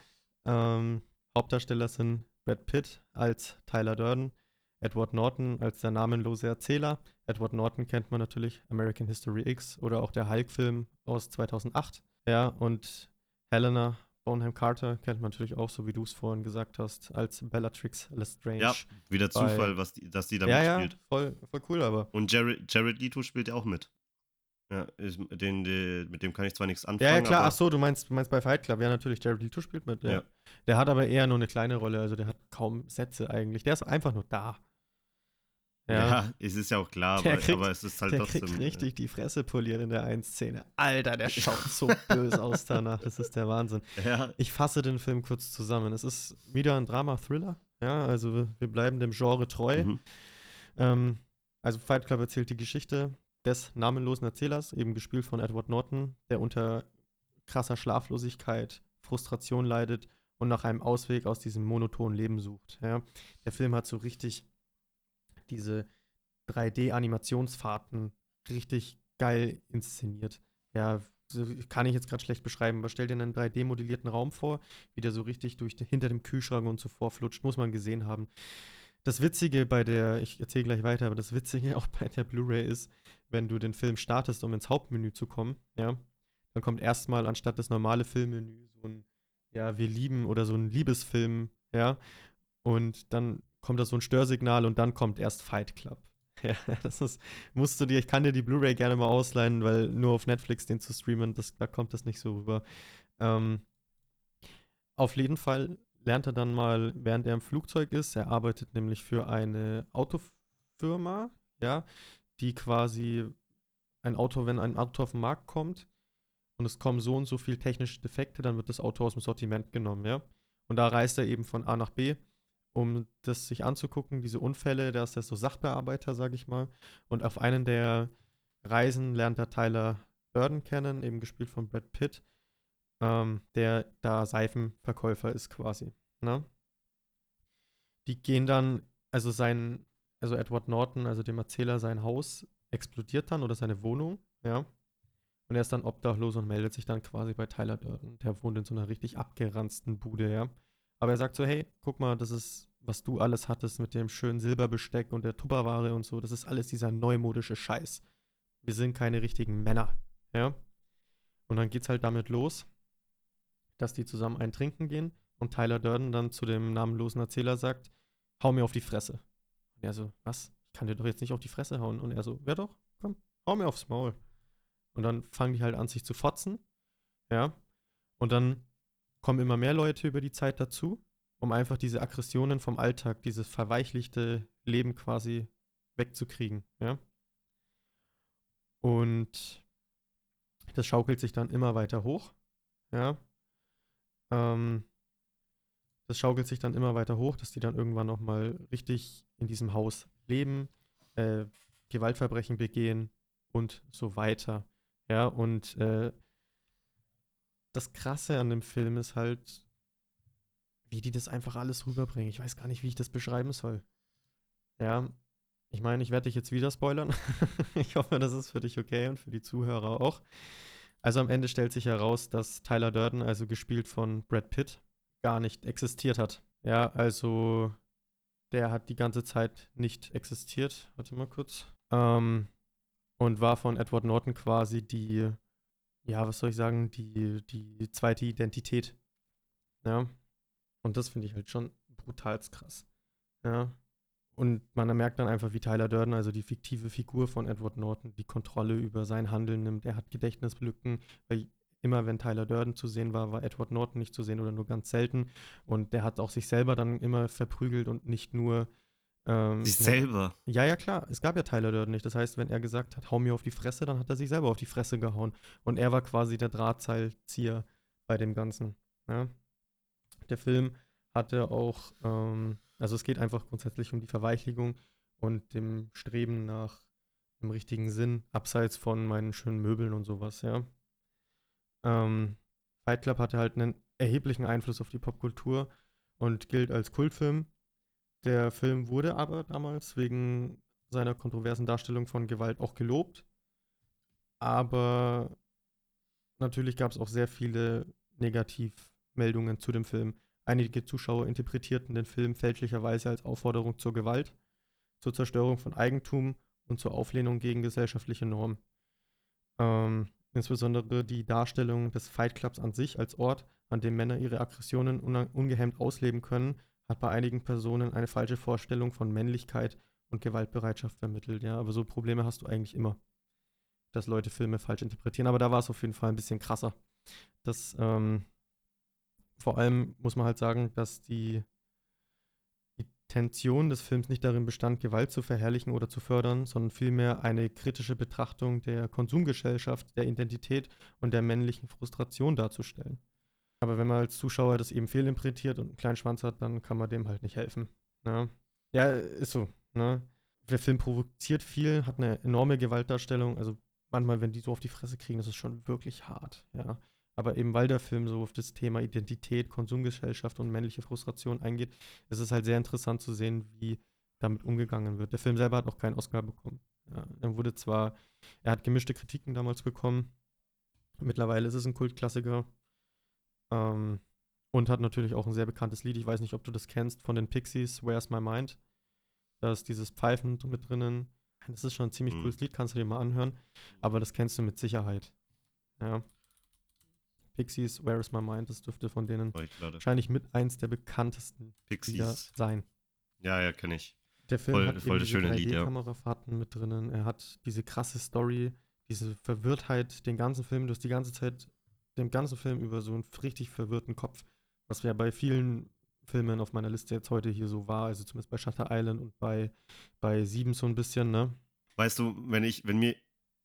Ähm, Hauptdarsteller sind Brad Pitt als Tyler Durden, Edward Norton als der namenlose Erzähler. Edward Norton kennt man natürlich, American History X oder auch der Hulk-Film aus 2008. Ja, und Helena Bonham Carter kennt man natürlich auch, so wie du es vorhin gesagt hast, als Bellatrix Lestrange. Ja, wieder Zufall, was die, dass die da ja, ja, mitspielt. voll, voll cool, aber. Und Jared, Jared Leto spielt ja auch mit. Ja, ist, den, den, mit dem kann ich zwar nichts anfangen. Ja, ja, klar. Ach so, du meinst, meinst bei Fight Club. Ja, natürlich, Jared Leto spielt mit. Ja. Ja. Der hat aber eher nur eine kleine Rolle, also der hat kaum Sätze eigentlich. Der ist einfach nur da. Ja. es ist ja auch klar, aber, kriegt- aber es ist halt der trotzdem. kriegt richtig die Fresse poliert in der einen Szene. Alter, der schaut so böse aus danach. Das ist der Wahnsinn. Ja, Ich fasse den Film kurz zusammen. Es ist wieder ein Drama-Thriller. Ja, also wir, wir bleiben dem Genre treu. mhm. Ähm, also Fight Club erzählt die Geschichte des namenlosen Erzählers, eben gespielt von Edward Norton, der unter krasser Schlaflosigkeit, Frustration leidet und nach einem Ausweg aus diesem monotonen Leben sucht. Ja. Der Film hat so richtig diese 3D-Animationsfahrten richtig geil inszeniert. Ja, kann ich jetzt gerade schlecht beschreiben, aber stell dir einen 3D-modellierten Raum vor, wie der so richtig durch hinter dem Kühlschrank und so vorflutscht, muss man gesehen haben. Das Witzige bei der, ich erzähle gleich weiter, aber das Witzige *laughs* auch bei der Blu-ray ist, wenn du den Film startest, um ins Hauptmenü zu kommen, ja, dann kommt erstmal anstatt das normale Filmmenü so ein, ja, wir lieben oder so ein Liebesfilm, ja, und dann kommt da so ein Störsignal und dann kommt erst Fight Club. *laughs* Ja, das ist, musst du dir, ich kann dir die Blu-ray gerne mal ausleihen, weil nur auf Netflix den zu streamen, das, da kommt das nicht so rüber. Ähm, auf jeden Fall lernt er dann mal, während er im Flugzeug ist, er arbeitet nämlich für eine Autofirma, ja, die quasi ein Auto, wenn ein Auto auf den Markt kommt und es kommen so und so viele technische Defekte, dann wird das Auto aus dem Sortiment genommen, ja. Und da reist er eben von A nach B, um das sich anzugucken, diese Unfälle, da ist er so Sachbearbeiter, sag ich mal. Und auf einen der Reisen lernt er Tyler Durden kennen, eben gespielt von Brad Pitt. ähm, der da Seifenverkäufer ist quasi. Ne? Die gehen dann, also sein, also Edward Norton, also dem Erzähler, sein Haus explodiert dann oder seine Wohnung, ja. Und er ist dann obdachlos und meldet sich dann quasi bei Tyler Durden. Der wohnt in so einer richtig abgeranzten Bude, ja. Aber er sagt so, hey, guck mal, das ist, was du alles hattest mit dem schönen Silberbesteck und der Tupperware und so, das ist alles dieser neumodische Scheiß. Wir sind keine richtigen Männer, ja. Und dann geht's halt damit los, dass die zusammen ein Trinken gehen und Tyler Durden dann zu dem namenlosen Erzähler sagt, hau mir auf die Fresse. Und er so, was? Ich kann dir doch jetzt nicht auf die Fresse hauen. Und er so, wer doch, komm, hau mir aufs Maul. Und dann fangen die halt an, sich zu fotzen. Ja. Und dann kommen immer mehr Leute über die Zeit dazu, um einfach diese Aggressionen vom Alltag, dieses verweichlichte Leben quasi wegzukriegen. Ja. Und das schaukelt sich dann immer weiter hoch. Ja. Ähm, das schaukelt sich dann immer weiter hoch, dass die dann irgendwann nochmal richtig in diesem Haus leben, äh, Gewaltverbrechen begehen und so weiter. Ja, und äh, das Krasse an dem Film ist halt, wie die das einfach alles rüberbringen. Ich weiß gar nicht, wie ich das beschreiben soll. Ja, ich meine, ich werde dich jetzt wieder spoilern. *laughs* ich hoffe, das ist für dich okay und für die Zuhörer auch. Also am Ende stellt sich heraus, dass Tyler Durden, also gespielt von Brad Pitt, gar nicht existiert hat. Ja, also der hat die ganze Zeit nicht existiert. Warte mal kurz. Ähm, und war von Edward Norton quasi die, ja, was soll ich sagen, die, die zweite Identität. Ja. Und das finde ich halt schon brutal krass. Ja. Und man merkt dann einfach, wie Tyler Durden, also die fiktive Figur von Edward Norton, die Kontrolle über sein Handeln nimmt. Er hat Gedächtnislücken, weil immer wenn Tyler Durden zu sehen war, war Edward Norton nicht zu sehen oder nur ganz selten. Und der hat auch sich selber dann immer verprügelt und nicht nur. Ähm, sich selber? Ja, ja, klar. Es gab ja Tyler Durden nicht. Das heißt, wenn er gesagt hat, hau mir auf die Fresse, dann hat er sich selber auf die Fresse gehauen. Und er war quasi der Drahtseilzieher bei dem Ganzen. Ja? Der Film hatte auch, ähm, also es geht einfach grundsätzlich um die Verweichlichung und dem Streben nach dem richtigen Sinn, abseits von meinen schönen Möbeln und sowas, ja. Ähm, Fight Club hatte halt einen erheblichen Einfluss auf die Popkultur und gilt als Kultfilm. Der Film wurde aber damals wegen seiner kontroversen Darstellung von Gewalt auch gelobt. Aber natürlich gab es auch sehr viele Negativmeldungen zu dem Film. Einige Zuschauer interpretierten den Film fälschlicherweise als Aufforderung zur Gewalt, zur Zerstörung von Eigentum und zur Auflehnung gegen gesellschaftliche Normen. Ähm, Insbesondere die Darstellung des Fight Clubs an sich als Ort, an dem Männer ihre Aggressionen ungehemmt ausleben können, hat bei einigen Personen eine falsche Vorstellung von Männlichkeit und Gewaltbereitschaft vermittelt. Ja, aber so Probleme hast du eigentlich immer, dass Leute Filme falsch interpretieren. Aber da war es auf jeden Fall ein bisschen krasser. Das, ähm, vor allem muss man halt sagen, dass die Intention des Films nicht darin bestand, Gewalt zu verherrlichen oder zu fördern, sondern vielmehr eine kritische Betrachtung der Konsumgesellschaft, der Identität und der männlichen Frustration darzustellen. Aber wenn man als Zuschauer das eben fehlinterpretiert und einen kleinen Schwanz hat, dann kann man dem halt nicht helfen. Ne? Ja, ist so. Ne? Der Film provoziert viel, hat eine enorme Gewaltdarstellung. Also manchmal, wenn die so auf die Fresse kriegen, das ist schon wirklich hart. Ja. Aber eben weil der Film so auf das Thema Identität, Konsumgesellschaft und männliche Frustration eingeht, ist es halt sehr interessant zu sehen, wie damit umgegangen wird. Der Film selber hat noch keinen Oscar bekommen. Ja, er wurde zwar, er hat gemischte Kritiken damals bekommen. Mittlerweile ist es ein Kultklassiker. Ähm, und hat natürlich auch ein sehr bekanntes Lied. Ich weiß nicht, ob du das kennst von den Pixies, Where's My Mind? Da ist dieses Pfeifen mit drinnen. Das ist schon ein ziemlich mhm. cooles Lied, kannst du dir mal anhören. Aber das kennst du mit Sicherheit. Ja. Pixies, Where is My Mind, das dürfte von denen wahrscheinlich mit eins der bekanntesten Pixies sein. Ja, ja, kenne ich. Der Film voll, hat voll das schöne Lied, ja. Kamerafahrten mit drinnen. Er hat diese krasse Story, diese Verwirrtheit, den ganzen Film, du hast die ganze Zeit, den ganzen Film über so einen richtig verwirrten Kopf, was ja bei vielen Filmen auf meiner Liste jetzt heute hier so war, also zumindest bei Shutter Island und bei, bei Sieben so ein bisschen, ne? Weißt du, wenn ich, wenn mir,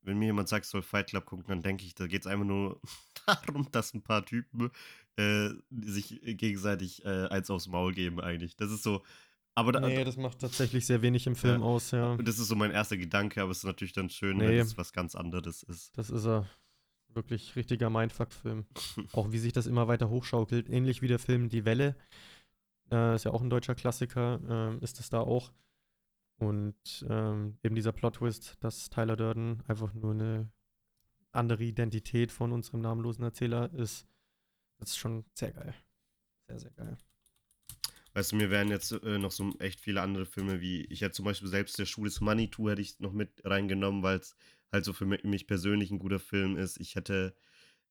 wenn mir jemand sagt, soll Fight Club gucken, dann denke ich, da geht es einfach nur *laughs* darum, dass ein paar Typen äh, sich gegenseitig äh, eins aufs Maul geben, eigentlich. Das ist so. Aber da, nee, das macht tatsächlich sehr wenig im Film ja, aus, ja. Das ist so mein erster Gedanke, aber es ist natürlich dann schön, nee, wenn es was ganz anderes ist. Das ist er. Wirklich richtiger Mindfuck-Film. *laughs* auch wie sich das immer weiter hochschaukelt. Ähnlich wie der Film Die Welle. Äh, ist ja auch ein deutscher Klassiker. Äh, ist es da auch. Und ähm, eben dieser Plot-Twist, dass Tyler Durden einfach nur eine andere Identität von unserem namenlosen Erzähler ist, das ist schon sehr geil. Sehr, sehr geil. Weißt du, mir wären jetzt äh, noch so echt viele andere Filme, wie ich hätte zum Beispiel selbst der Schule zu Money Tour hätte ich noch mit reingenommen, weil es halt so für mich persönlich ein guter Film ist. Ich hätte,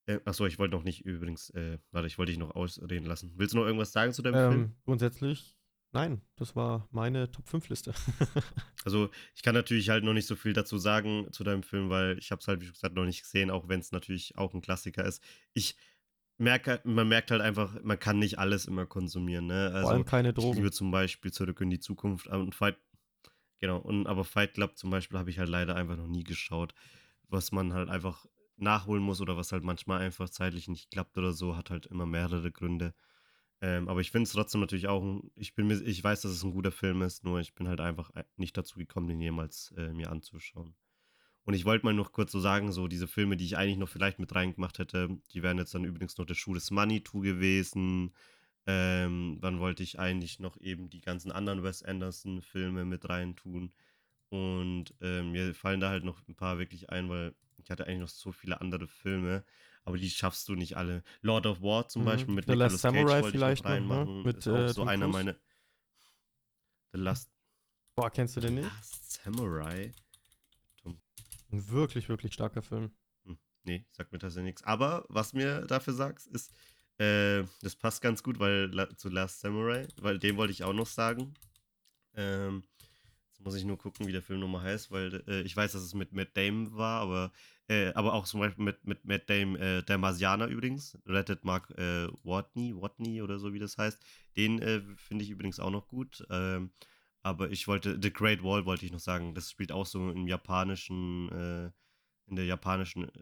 äh, achso, ich wollte noch nicht übrigens, äh, warte, ich wollte dich noch ausreden lassen. Willst du noch irgendwas sagen zu deinem Ähm, Film? grundsätzlich, nein, das war meine Top 5 Liste. *laughs* Also ich kann natürlich halt noch nicht so viel dazu sagen zu deinem Film, weil ich habe es halt, wie gesagt, noch nicht gesehen, auch wenn es natürlich auch ein Klassiker ist. Ich merke, man merkt halt einfach, man kann nicht alles immer konsumieren. Ne? Also, Vor allem keine Ich Drogen. liebe zum Beispiel Zurück in die Zukunft und Fight, genau, und aber Fight Club zum Beispiel habe ich halt leider einfach noch nie geschaut. Was man halt einfach nachholen muss oder was halt manchmal einfach zeitlich nicht klappt oder so, hat halt immer mehrere Gründe. Ähm, aber ich finde es trotzdem natürlich auch, ein, ich bin ich weiß, dass es ein guter Film ist, nur ich bin halt einfach nicht dazu gekommen, den jemals äh, mir anzuschauen. Und ich wollte mal noch kurz so sagen, so diese Filme, die ich eigentlich noch vielleicht mit reingemacht hätte, die wären jetzt dann übrigens noch der Schuh des Manitou gewesen. Ähm, dann wollte ich eigentlich noch eben die ganzen anderen Wes Anderson-Filme mit reintun. Und ähm, mir fallen da halt noch ein paar wirklich ein, weil ich hatte eigentlich noch so viele andere Filme, aber die schaffst du nicht alle. Lord of War zum Mhm. Beispiel mit The Last Nicolas Cage Samurai ich vielleicht noch ne? reinmachen. Mit, ist auch äh, so einer meiner. The Last, Boah, kennst du den nicht? Last Samurai? Ein wirklich, wirklich starker Film. Nee, sagt mir tatsächlich nichts. Aber was mir dafür sagst, ist, äh, das passt ganz gut, weil zu Last Samurai, weil den wollte ich auch noch sagen. Ähm, jetzt muss ich nur gucken, wie der Film nochmal heißt, weil äh, ich weiß, dass es mit Matt Damon war, aber, äh, aber auch zum Beispiel mit, mit Matt Damon, äh, der Marsianer übrigens, rettet Mark äh, Watney, Watney oder so wie das heißt. Den äh, finde ich übrigens auch noch gut. Ähm, aber ich wollte, The Great Wall wollte ich noch sagen, das spielt auch so im japanischen, äh, in der japanischen äh,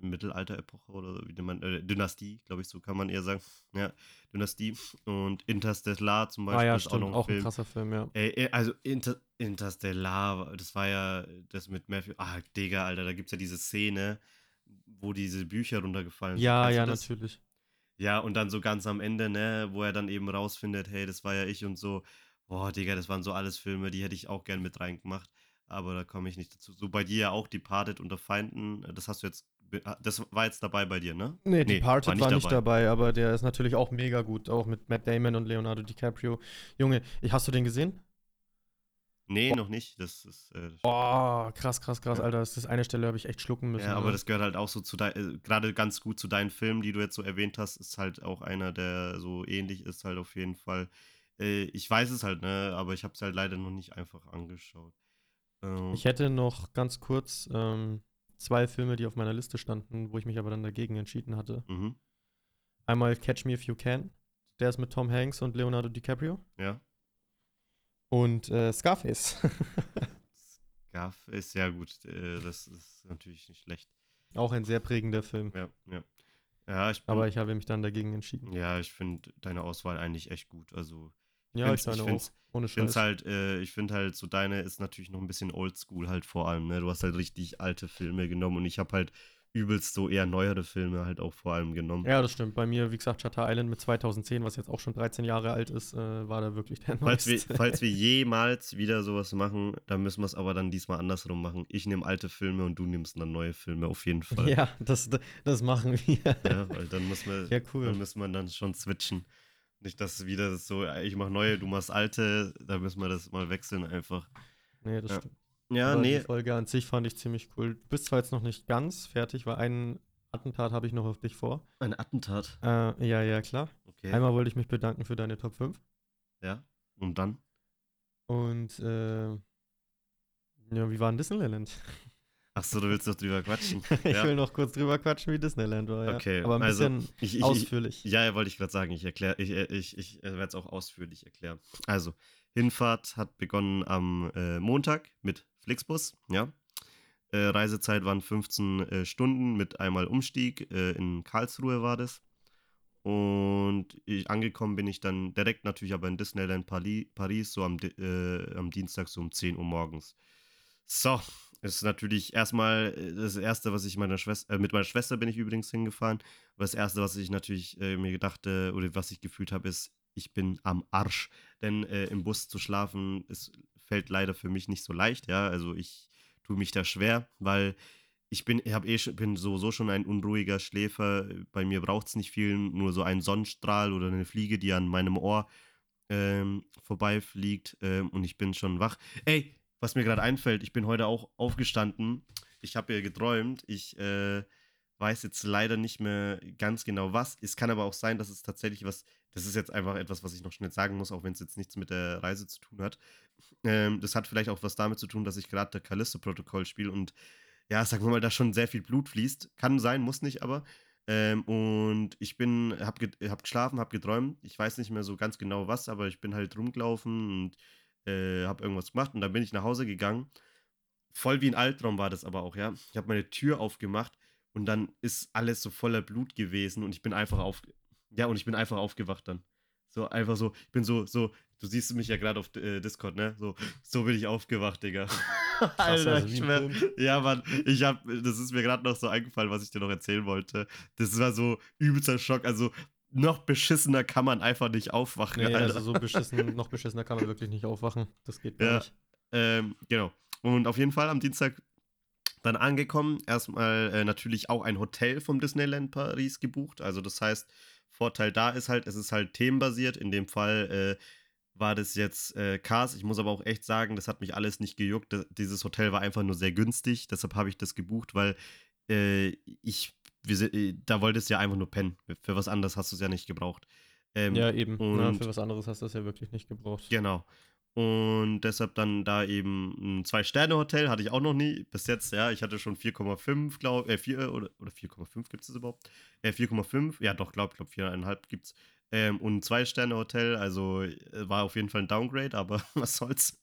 Mittelalter-Epoche oder wie nennt man, äh, Dynastie, glaube ich, so kann man eher sagen. Ja, Dynastie. Und Interstellar zum Beispiel ah ja, ist auch stimmt. noch ein Auch ein Film. krasser Film, ja. Ey, ey, also Inter Interstellar, das war ja das mit Matthew. Ah, Digga, Alter, da gibt es ja diese Szene, wo diese Bücher runtergefallen sind. Ja, du ja, natürlich. Ja, und dann so ganz am Ende, ne, wo er dann eben rausfindet, hey, das war ja ich und so. Boah, Digga, das waren so alles Filme, die hätte ich auch gern mit reingemacht. Aber da komme ich nicht dazu. So bei dir ja auch Departed unter Feinden. Das hast du jetzt. Ah, Das war jetzt dabei bei dir, ne? Nee, Nee, Departed war nicht, dabei. aber der ist natürlich auch mega gut, auch mit Matt Damon und Leonardo DiCaprio. Junge, ich, hast du den gesehen? Nee, noch nicht. Das ist. Äh, Boah, krass, krass, krass, Ja. Alter. Das ist eine Stelle, habe ich echt schlucken müssen. ja, aber ne? das gehört halt auch so zu dein, äh, gerade ganz gut zu deinen Filmen, die du jetzt so erwähnt hast, ist halt auch einer, der so ähnlich ist, halt auf jeden Fall. Äh, ich weiß es halt, ne, aber ich habe es halt leider noch nicht einfach angeschaut. Ähm, Ich hätte noch ganz kurz ähm, zwei Filme, die auf meiner Liste standen, wo ich mich aber dann dagegen entschieden hatte. mhm, Einmal Catch Me If You Can. Der ist mit Tom Hanks und Leonardo DiCaprio. ja. Und äh, Scarface. *laughs* Ist ja gut. Äh, das ist natürlich nicht schlecht. auch ein sehr prägender Film. Ja, ja. Ja, ich bin, Aber ich habe mich dann dagegen entschieden. ja, ich finde deine Auswahl eigentlich echt gut. Also, Ja, find's- ich meine ich auch. Ohne ich finde Scheiß. halt, äh, ich finde halt, so deine ist natürlich noch ein bisschen oldschool halt vor allem, ne? Du hast halt richtig alte Filme genommen und ich habe halt übelst so eher neuere Filme halt auch vor allem genommen. Ja, das stimmt. Bei mir, wie gesagt, Shutter Island mit 2010, was jetzt auch schon 13 Jahre alt ist, äh, war da wirklich der Falls wir, falls wir *laughs* jemals wieder sowas machen, dann müssen wir es aber dann diesmal andersrum machen. Ich nehme alte Filme und du nimmst dann neue Filme auf jeden Fall. ja, das, das machen wir. Ja, weil dann muss man, Ja, cool. dann müssen wir dann schon switchen. Nicht, dass wieder so, ich mache neue, du machst alte, da müssen wir das mal wechseln einfach. Nee, das Ja. stimmt. Ja, Aber nee, Die Folge an sich fand ich ziemlich cool. Du bist zwar jetzt noch nicht ganz fertig, weil ein Attentat habe ich noch auf dich vor. ein Attentat. Äh, ja, ja, klar. Okay. Einmal wollte ich mich bedanken für deine Top 5. Ja. Und dann? Und, äh, ja, wie war denn Disneyland? *laughs* Achso, du willst doch drüber quatschen. *laughs* ich ja. will noch kurz drüber quatschen, wie Disneyland war. Ja. Okay, Aber ein also, bisschen Ich, ich, ich, ausführlich. ja, wollte ich gerade sagen, ich erkläre, ich, äh, ich, ich werde es auch ausführlich erklären. Also, Hinfahrt hat begonnen am äh, Montag mit Flixbus, ja. Äh, Reisezeit waren 15 äh, Stunden mit einmal Umstieg. Äh, in Karlsruhe war das. Und ich, angekommen bin ich dann direkt natürlich aber in Disneyland Pali Paris, so am, äh, am Dienstag so um 10 Uhr morgens. So, ist natürlich erstmal äh, das Erste, was ich meiner Schwester, äh, mit meiner Schwester bin ich übrigens hingefahren. Das Erste, was ich natürlich äh, mir gedachte oder was ich gefühlt habe, ist, ich bin am Arsch. Denn äh, im Bus zu schlafen, ist, fällt leider für mich nicht so leicht, ja. Also ich tue mich da schwer, weil ich bin, ich eh, bin sowieso schon ein unruhiger Schläfer. Bei mir braucht es nicht viel, nur so ein Sonnenstrahl oder eine Fliege, die an meinem Ohr ähm, vorbeifliegt ähm, und ich bin schon wach. Ey, was mir gerade einfällt, ich bin heute auch aufgestanden. Ich habe ja geträumt. Ich äh, weiß jetzt leider nicht mehr ganz genau was. Es kann aber auch sein, dass es tatsächlich was, das ist jetzt einfach etwas, was ich noch schnell sagen muss, auch wenn es jetzt nichts mit der Reise zu tun hat. Ähm, das hat vielleicht auch was damit zu tun, dass ich gerade der Callisto-Protokoll spiele und ja, sagen wir mal, da schon sehr viel Blut fließt. Kann sein, muss nicht, aber. Ähm, und ich bin, hab, ge hab geschlafen, hab geträumt. Ich weiß nicht mehr so ganz genau was, aber ich bin halt rumgelaufen und äh, hab irgendwas gemacht und dann bin ich nach Hause gegangen. Voll wie ein Albtraum war das aber auch, ja. Ich habe meine Tür aufgemacht und dann ist alles so voller Blut gewesen und ich bin einfach auf, ja, und ich bin einfach aufgewacht dann. So einfach so, ich bin so, so, du siehst mich ja gerade auf äh, Discord, ne? So, so bin ich aufgewacht, Digga. *laughs* Alter, also ich schwör, ja, Mann, ich hab, das ist mir gerade noch so eingefallen, was ich dir noch erzählen wollte. Das war so übelster Schock. Also, noch beschissener kann man einfach nicht aufwachen. Nee, Alter. also so beschissen, *laughs* noch beschissener kann man wirklich nicht aufwachen. Das geht ja, nicht. Ähm, genau. Und auf jeden Fall am Dienstag dann angekommen. Erstmal äh, natürlich auch ein Hotel vom Disneyland Paris gebucht. Also das heißt, Vorteil da ist halt, es ist halt themenbasiert. In dem Fall äh, war das jetzt äh, Cars. Ich muss aber auch echt sagen, das hat mich alles nicht gejuckt. Das, dieses Hotel war einfach nur sehr günstig. Deshalb habe ich das gebucht, weil äh, ich, wir, äh, da wolltest du ja einfach nur pennen. Für was anderes hast du es ja nicht gebraucht. Ähm, ja, eben. Und, Na, für was anderes hast du es ja wirklich nicht gebraucht. Genau. Und deshalb dann da eben ein Zwei-Sterne-Hotel, hatte ich auch noch nie bis jetzt, ja. Ich hatte schon 4,5, glaube äh, 4 oder, oder 4,5 gibt es überhaupt? Äh, 4,5, ja doch, glaube ich, glaub, 4,5 gibt es. Ähm, und ein Zwei-Sterne-Hotel, also äh, war auf jeden Fall ein Downgrade, aber *laughs* was soll's.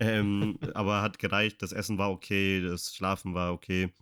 ähm, aber hat gereicht, das Essen war okay, das Schlafen war okay.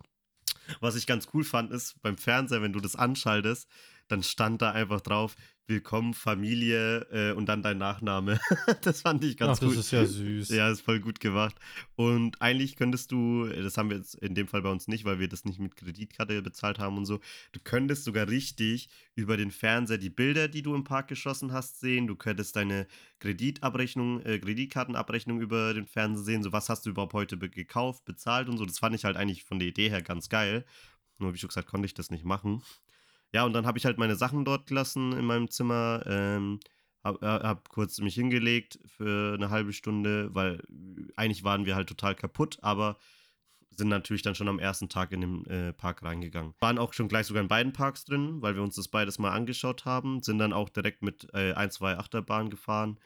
Was ich ganz cool fand, ist beim Fernseher, wenn du das anschaltest, dann stand da einfach drauf, Willkommen Familie äh, und dann dein Nachname. *laughs* das fand ich ganz Ach, gut. Das ist ja süß. Ja, ist voll gut gemacht. Und eigentlich könntest du, das haben wir jetzt in dem Fall bei uns nicht, weil wir das nicht mit Kreditkarte bezahlt haben und so, du könntest sogar richtig über den Fernseher die Bilder, die du im Park geschossen hast, sehen. Du könntest deine Kreditabrechnung, äh, Kreditkartenabrechnung über den Fernseher sehen. So, was hast du überhaupt heute gekauft, bezahlt und so. Das fand ich halt eigentlich von der Idee her ganz geil. Nur wie schon gesagt, konnte ich das nicht machen. Ja, und dann habe ich halt meine Sachen dort gelassen in meinem Zimmer. Ähm, hab, äh, hab kurz mich hingelegt für eine halbe Stunde, weil eigentlich waren wir halt total kaputt, aber sind natürlich dann schon am ersten Tag in den äh, Park reingegangen. Waren auch schon gleich sogar in beiden Parks drin, weil wir uns das beides mal angeschaut haben. Sind dann auch direkt mit äh, ein, zwei Achterbahnen gefahren.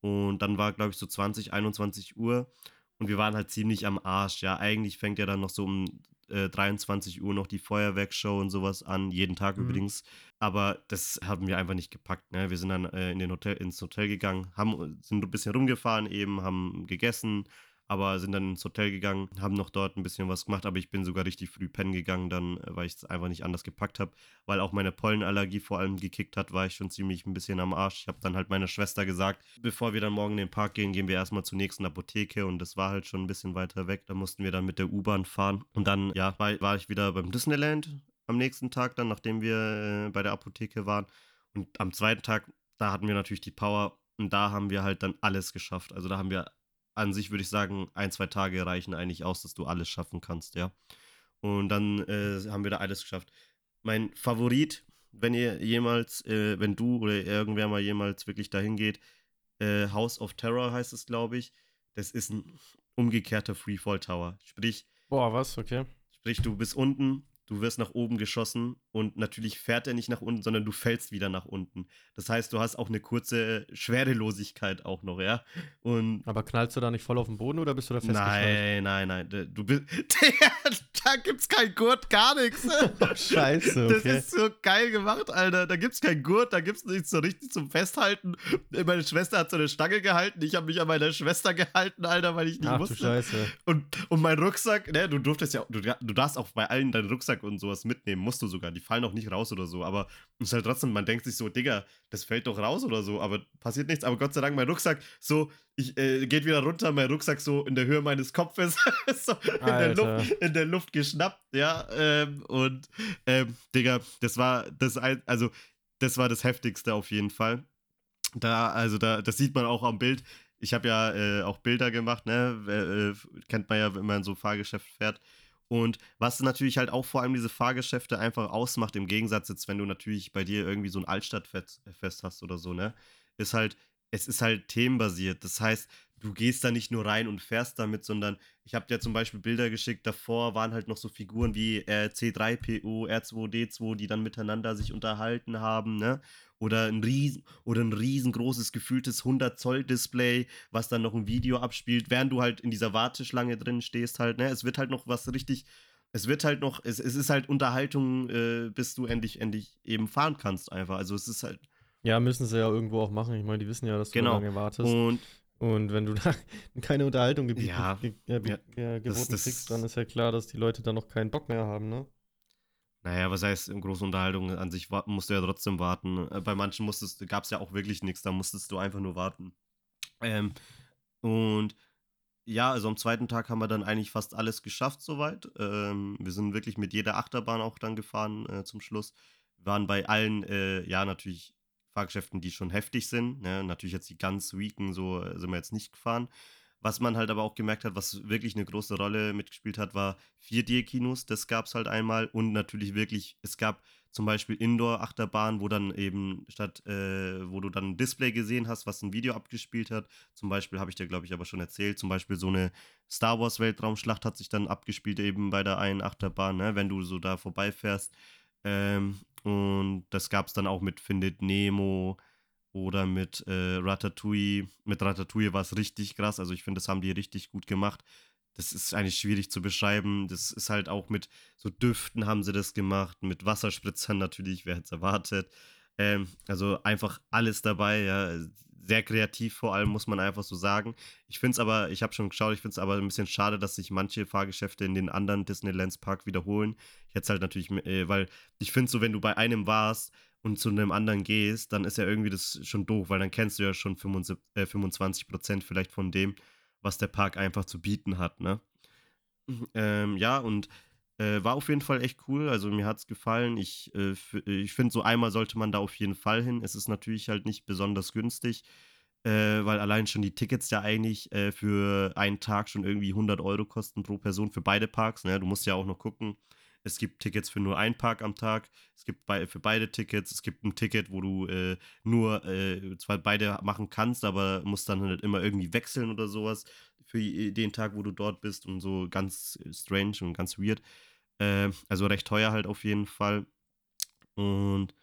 Und dann war, glaube ich, so 20, 21 Uhr. Und wir waren halt ziemlich am Arsch. Ja, eigentlich fängt ja dann noch so um äh, 23 Uhr noch die Feuerwerksshow und sowas an, jeden Tag mhm. übrigens. Aber das haben wir einfach nicht gepackt. Ne? Wir sind dann äh, in den Hotel, ins Hotel gegangen, haben, sind ein bisschen rumgefahren eben, haben gegessen aber sind dann ins Hotel gegangen, haben noch dort ein bisschen was gemacht, aber ich bin sogar richtig früh pennen gegangen, dann, äh, weil ich es einfach nicht anders gepackt habe, weil auch meine Pollenallergie vor allem gekickt hat, war ich schon ziemlich ein bisschen am Arsch. Ich habe dann halt meiner Schwester gesagt, bevor wir dann morgen in den Park gehen, gehen wir erstmal zur nächsten Apotheke und das war halt schon ein bisschen weiter weg. Da mussten wir dann mit der U-Bahn fahren und dann, ja, war, war ich wieder beim Disneyland am nächsten Tag dann, nachdem wir äh, bei der Apotheke waren und am zweiten Tag, da hatten wir natürlich die Power und da haben wir halt dann alles geschafft. Also da haben wir an sich würde ich sagen, ein, zwei Tage reichen eigentlich aus, dass du alles schaffen kannst, ja. Und dann äh, haben wir da alles geschafft. Mein Favorit, wenn ihr jemals, äh, wenn du oder irgendwer mal jemals wirklich dahin geht, äh, House of Terror heißt es, glaube ich. Das ist ein umgekehrter Freefall Tower. Sprich. Boah, was? Okay. Sprich, du bist unten, du wirst nach oben geschossen und natürlich fährt er nicht nach unten, sondern du fällst wieder nach unten. Das heißt, du hast auch eine kurze Schwerelosigkeit auch noch, ja. Und Aber knallst du da nicht voll auf den Boden oder bist du da festgeschnallt? Nein, nein, nein. Du bist. *laughs* da gibt's kein Gurt, gar nichts. *laughs* Scheiße, okay. Das ist so geil gemacht, Alter. Da gibt's kein Gurt, da gibt's nichts so richtig zum Festhalten. Meine Schwester hat so eine Stange gehalten. Ich habe mich an meiner Schwester gehalten, Alter, weil ich nicht Ach, wusste. Du Scheiße. Und, und mein Rucksack, ne, du durftest ja, du, du darfst auch bei allen deinen Rucksack Rucksack und sowas mitnehmen, musst du sogar. Die fallen auch nicht raus oder so. Aber es ist halt trotzdem, man denkt sich so, Digga, das fällt doch raus oder so, aber passiert nichts. Aber Gott sei Dank, mein Rucksack so, ich äh, geht wieder runter, mein Rucksack so in der Höhe meines Kopfes, *laughs* so in der, Luft, in der, Luft, geschnappt, ja. Ähm, und ähm, Digga, das war das, also das war das Heftigste auf jeden Fall. Da, also da, das sieht man auch am Bild. Ich habe ja äh, auch Bilder gemacht, ne? Äh, kennt man ja, wenn man so Fahrgeschäft fährt. Und was natürlich halt auch vor allem diese Fahrgeschäfte einfach ausmacht, im Gegensatz jetzt, wenn du natürlich bei dir irgendwie so ein Altstadtfest hast oder so, ne? Ist halt, es ist halt themenbasiert. Das heißt, du gehst da nicht nur rein und fährst damit, sondern ich habe dir zum Beispiel Bilder geschickt, davor waren halt noch so Figuren wie äh, C3PO, R2D2, die dann miteinander sich unterhalten haben, ne? Oder ein, riesen, oder ein riesengroßes, gefühltes 100 Zoll Display, was dann noch ein Video abspielt, während du halt in dieser Warteschlange drin stehst halt, ne? Es wird halt noch was richtig, es wird halt noch, es, es ist halt Unterhaltung, äh, bis du endlich, endlich eben fahren kannst einfach. Also es ist halt. Ja, müssen sie ja irgendwo auch machen. Ich meine, die wissen ja, dass du genau. lange wartest. Und und wenn du da *laughs* keine Unterhaltung gebieten, ja, ge ja, ja, geboten das, das kriegst, dann ist ja klar, dass die Leute da noch keinen Bock mehr haben, ne? Naja, was heißt, in großen Unterhaltungen an sich musst du ja trotzdem warten. Äh, bei manchen gab es ja auch wirklich nichts, da musstest du einfach nur warten. Ähm, und ja, also am zweiten Tag haben wir dann eigentlich fast alles geschafft soweit. Ähm, wir sind wirklich mit jeder Achterbahn auch dann gefahren äh, zum Schluss. Wir waren bei allen, äh, ja, natürlich Fahrgeschäften, die schon heftig sind. Ne? Natürlich jetzt die ganz weaken, so äh, sind wir jetzt nicht gefahren. Was man halt aber auch gemerkt hat, was wirklich eine große Rolle mitgespielt hat, war 4D-Kinos. Das gab es halt einmal. Und natürlich wirklich, es gab zum Beispiel Indoor-Achterbahn, wo dann eben statt, äh, wo du dann ein Display gesehen hast, was ein Video abgespielt hat. Zum Beispiel habe ich dir, glaube ich, aber schon erzählt. Zum Beispiel so eine Star Wars Weltraumschlacht hat sich dann abgespielt eben bei der einen Achterbahn, ne? wenn du so da vorbeifährst. Ähm, und das gab es dann auch mit Findet Nemo oder mit äh, Ratatouille. Mit Ratatouille war es richtig krass. Also ich finde, das haben die richtig gut gemacht. Das ist eigentlich schwierig zu beschreiben. Das ist halt auch mit so Düften haben sie das gemacht, mit Wasserspritzern natürlich, wer hätte es erwartet. Ähm, also einfach alles dabei, ja sehr kreativ vor allem, muss man einfach so sagen. Ich finde es aber, ich habe schon geschaut, ich finde es aber ein bisschen schade, dass sich manche Fahrgeschäfte in den anderen Disneylands Park wiederholen. Ich hätte es halt natürlich, äh, weil ich finde so, wenn du bei einem warst und zu einem anderen gehst, dann ist ja irgendwie das schon doof, weil dann kennst du ja schon 25, äh, 25 Prozent vielleicht von dem, was der Park einfach zu bieten hat, ne? Ähm, ja, und äh, war auf jeden Fall echt cool. Also mir hat es gefallen. Ich, äh, ich finde, so einmal sollte man da auf jeden Fall hin. Es ist natürlich halt nicht besonders günstig, äh, weil allein schon die Tickets ja eigentlich äh, für einen Tag schon irgendwie 100 Euro kosten pro Person für beide Parks. Ne? Du musst ja auch noch gucken. Es gibt Tickets für nur einen Park am Tag. Es gibt bei, für beide Tickets. Es gibt ein Ticket, wo du äh, nur äh, zwar beide machen kannst, aber musst dann halt immer irgendwie wechseln oder sowas für den Tag, wo du dort bist und so ganz strange und ganz weird. Äh, also recht teuer halt auf jeden Fall. Und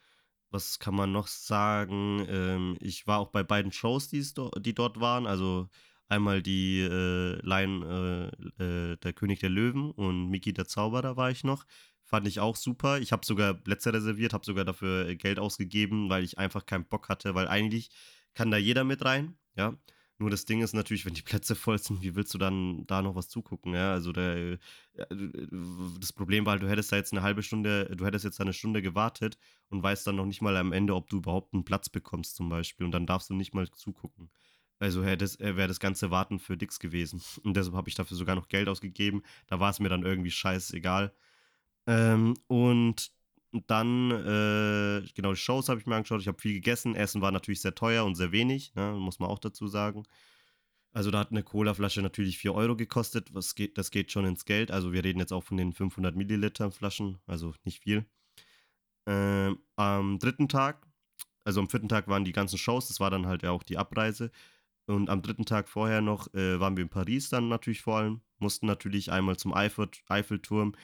was kann man noch sagen? Ähm, ich war auch bei beiden Shows, die dort waren. Also einmal die äh, Lion, äh, äh, der König der Löwen und Mickey der Zauberer war ich noch. Fand ich auch super. Ich habe sogar Plätze reserviert, habe sogar dafür Geld ausgegeben, weil ich einfach keinen Bock hatte, weil eigentlich kann da jeder mit rein, ja. Nur das Ding ist natürlich, wenn die Plätze *laughs* voll sind, wie willst du dann da noch was zugucken? Ja, also der, das Problem war halt, du hättest da jetzt eine halbe Stunde, du hättest jetzt eine Stunde gewartet und weißt dann noch nicht mal am Ende, ob du überhaupt einen Platz bekommst zum Beispiel und dann darfst du nicht mal zugucken. Also wäre das, wär das ganze Warten für Dix gewesen. Und deshalb habe ich dafür sogar noch Geld ausgegeben. Da war es mir dann irgendwie scheißegal. Ähm, und dann, äh, genau, die Shows habe ich mir angeschaut. Ich habe viel gegessen. Essen war natürlich sehr teuer und sehr wenig, ne, muss man auch dazu sagen. Also da hat eine Colaflasche natürlich 4 Euro gekostet. Was geht, das geht schon ins Geld. Also wir reden jetzt auch von den 500 Milliliter Flaschen, also nicht viel. Ähm, am dritten Tag, also am vierten Tag waren die ganzen Shows. Das war dann halt ja auch die Abreise. Und am dritten Tag vorher noch äh, waren wir in Paris dann natürlich vor allem. Mussten natürlich einmal zum Eiffel, Eiffelturm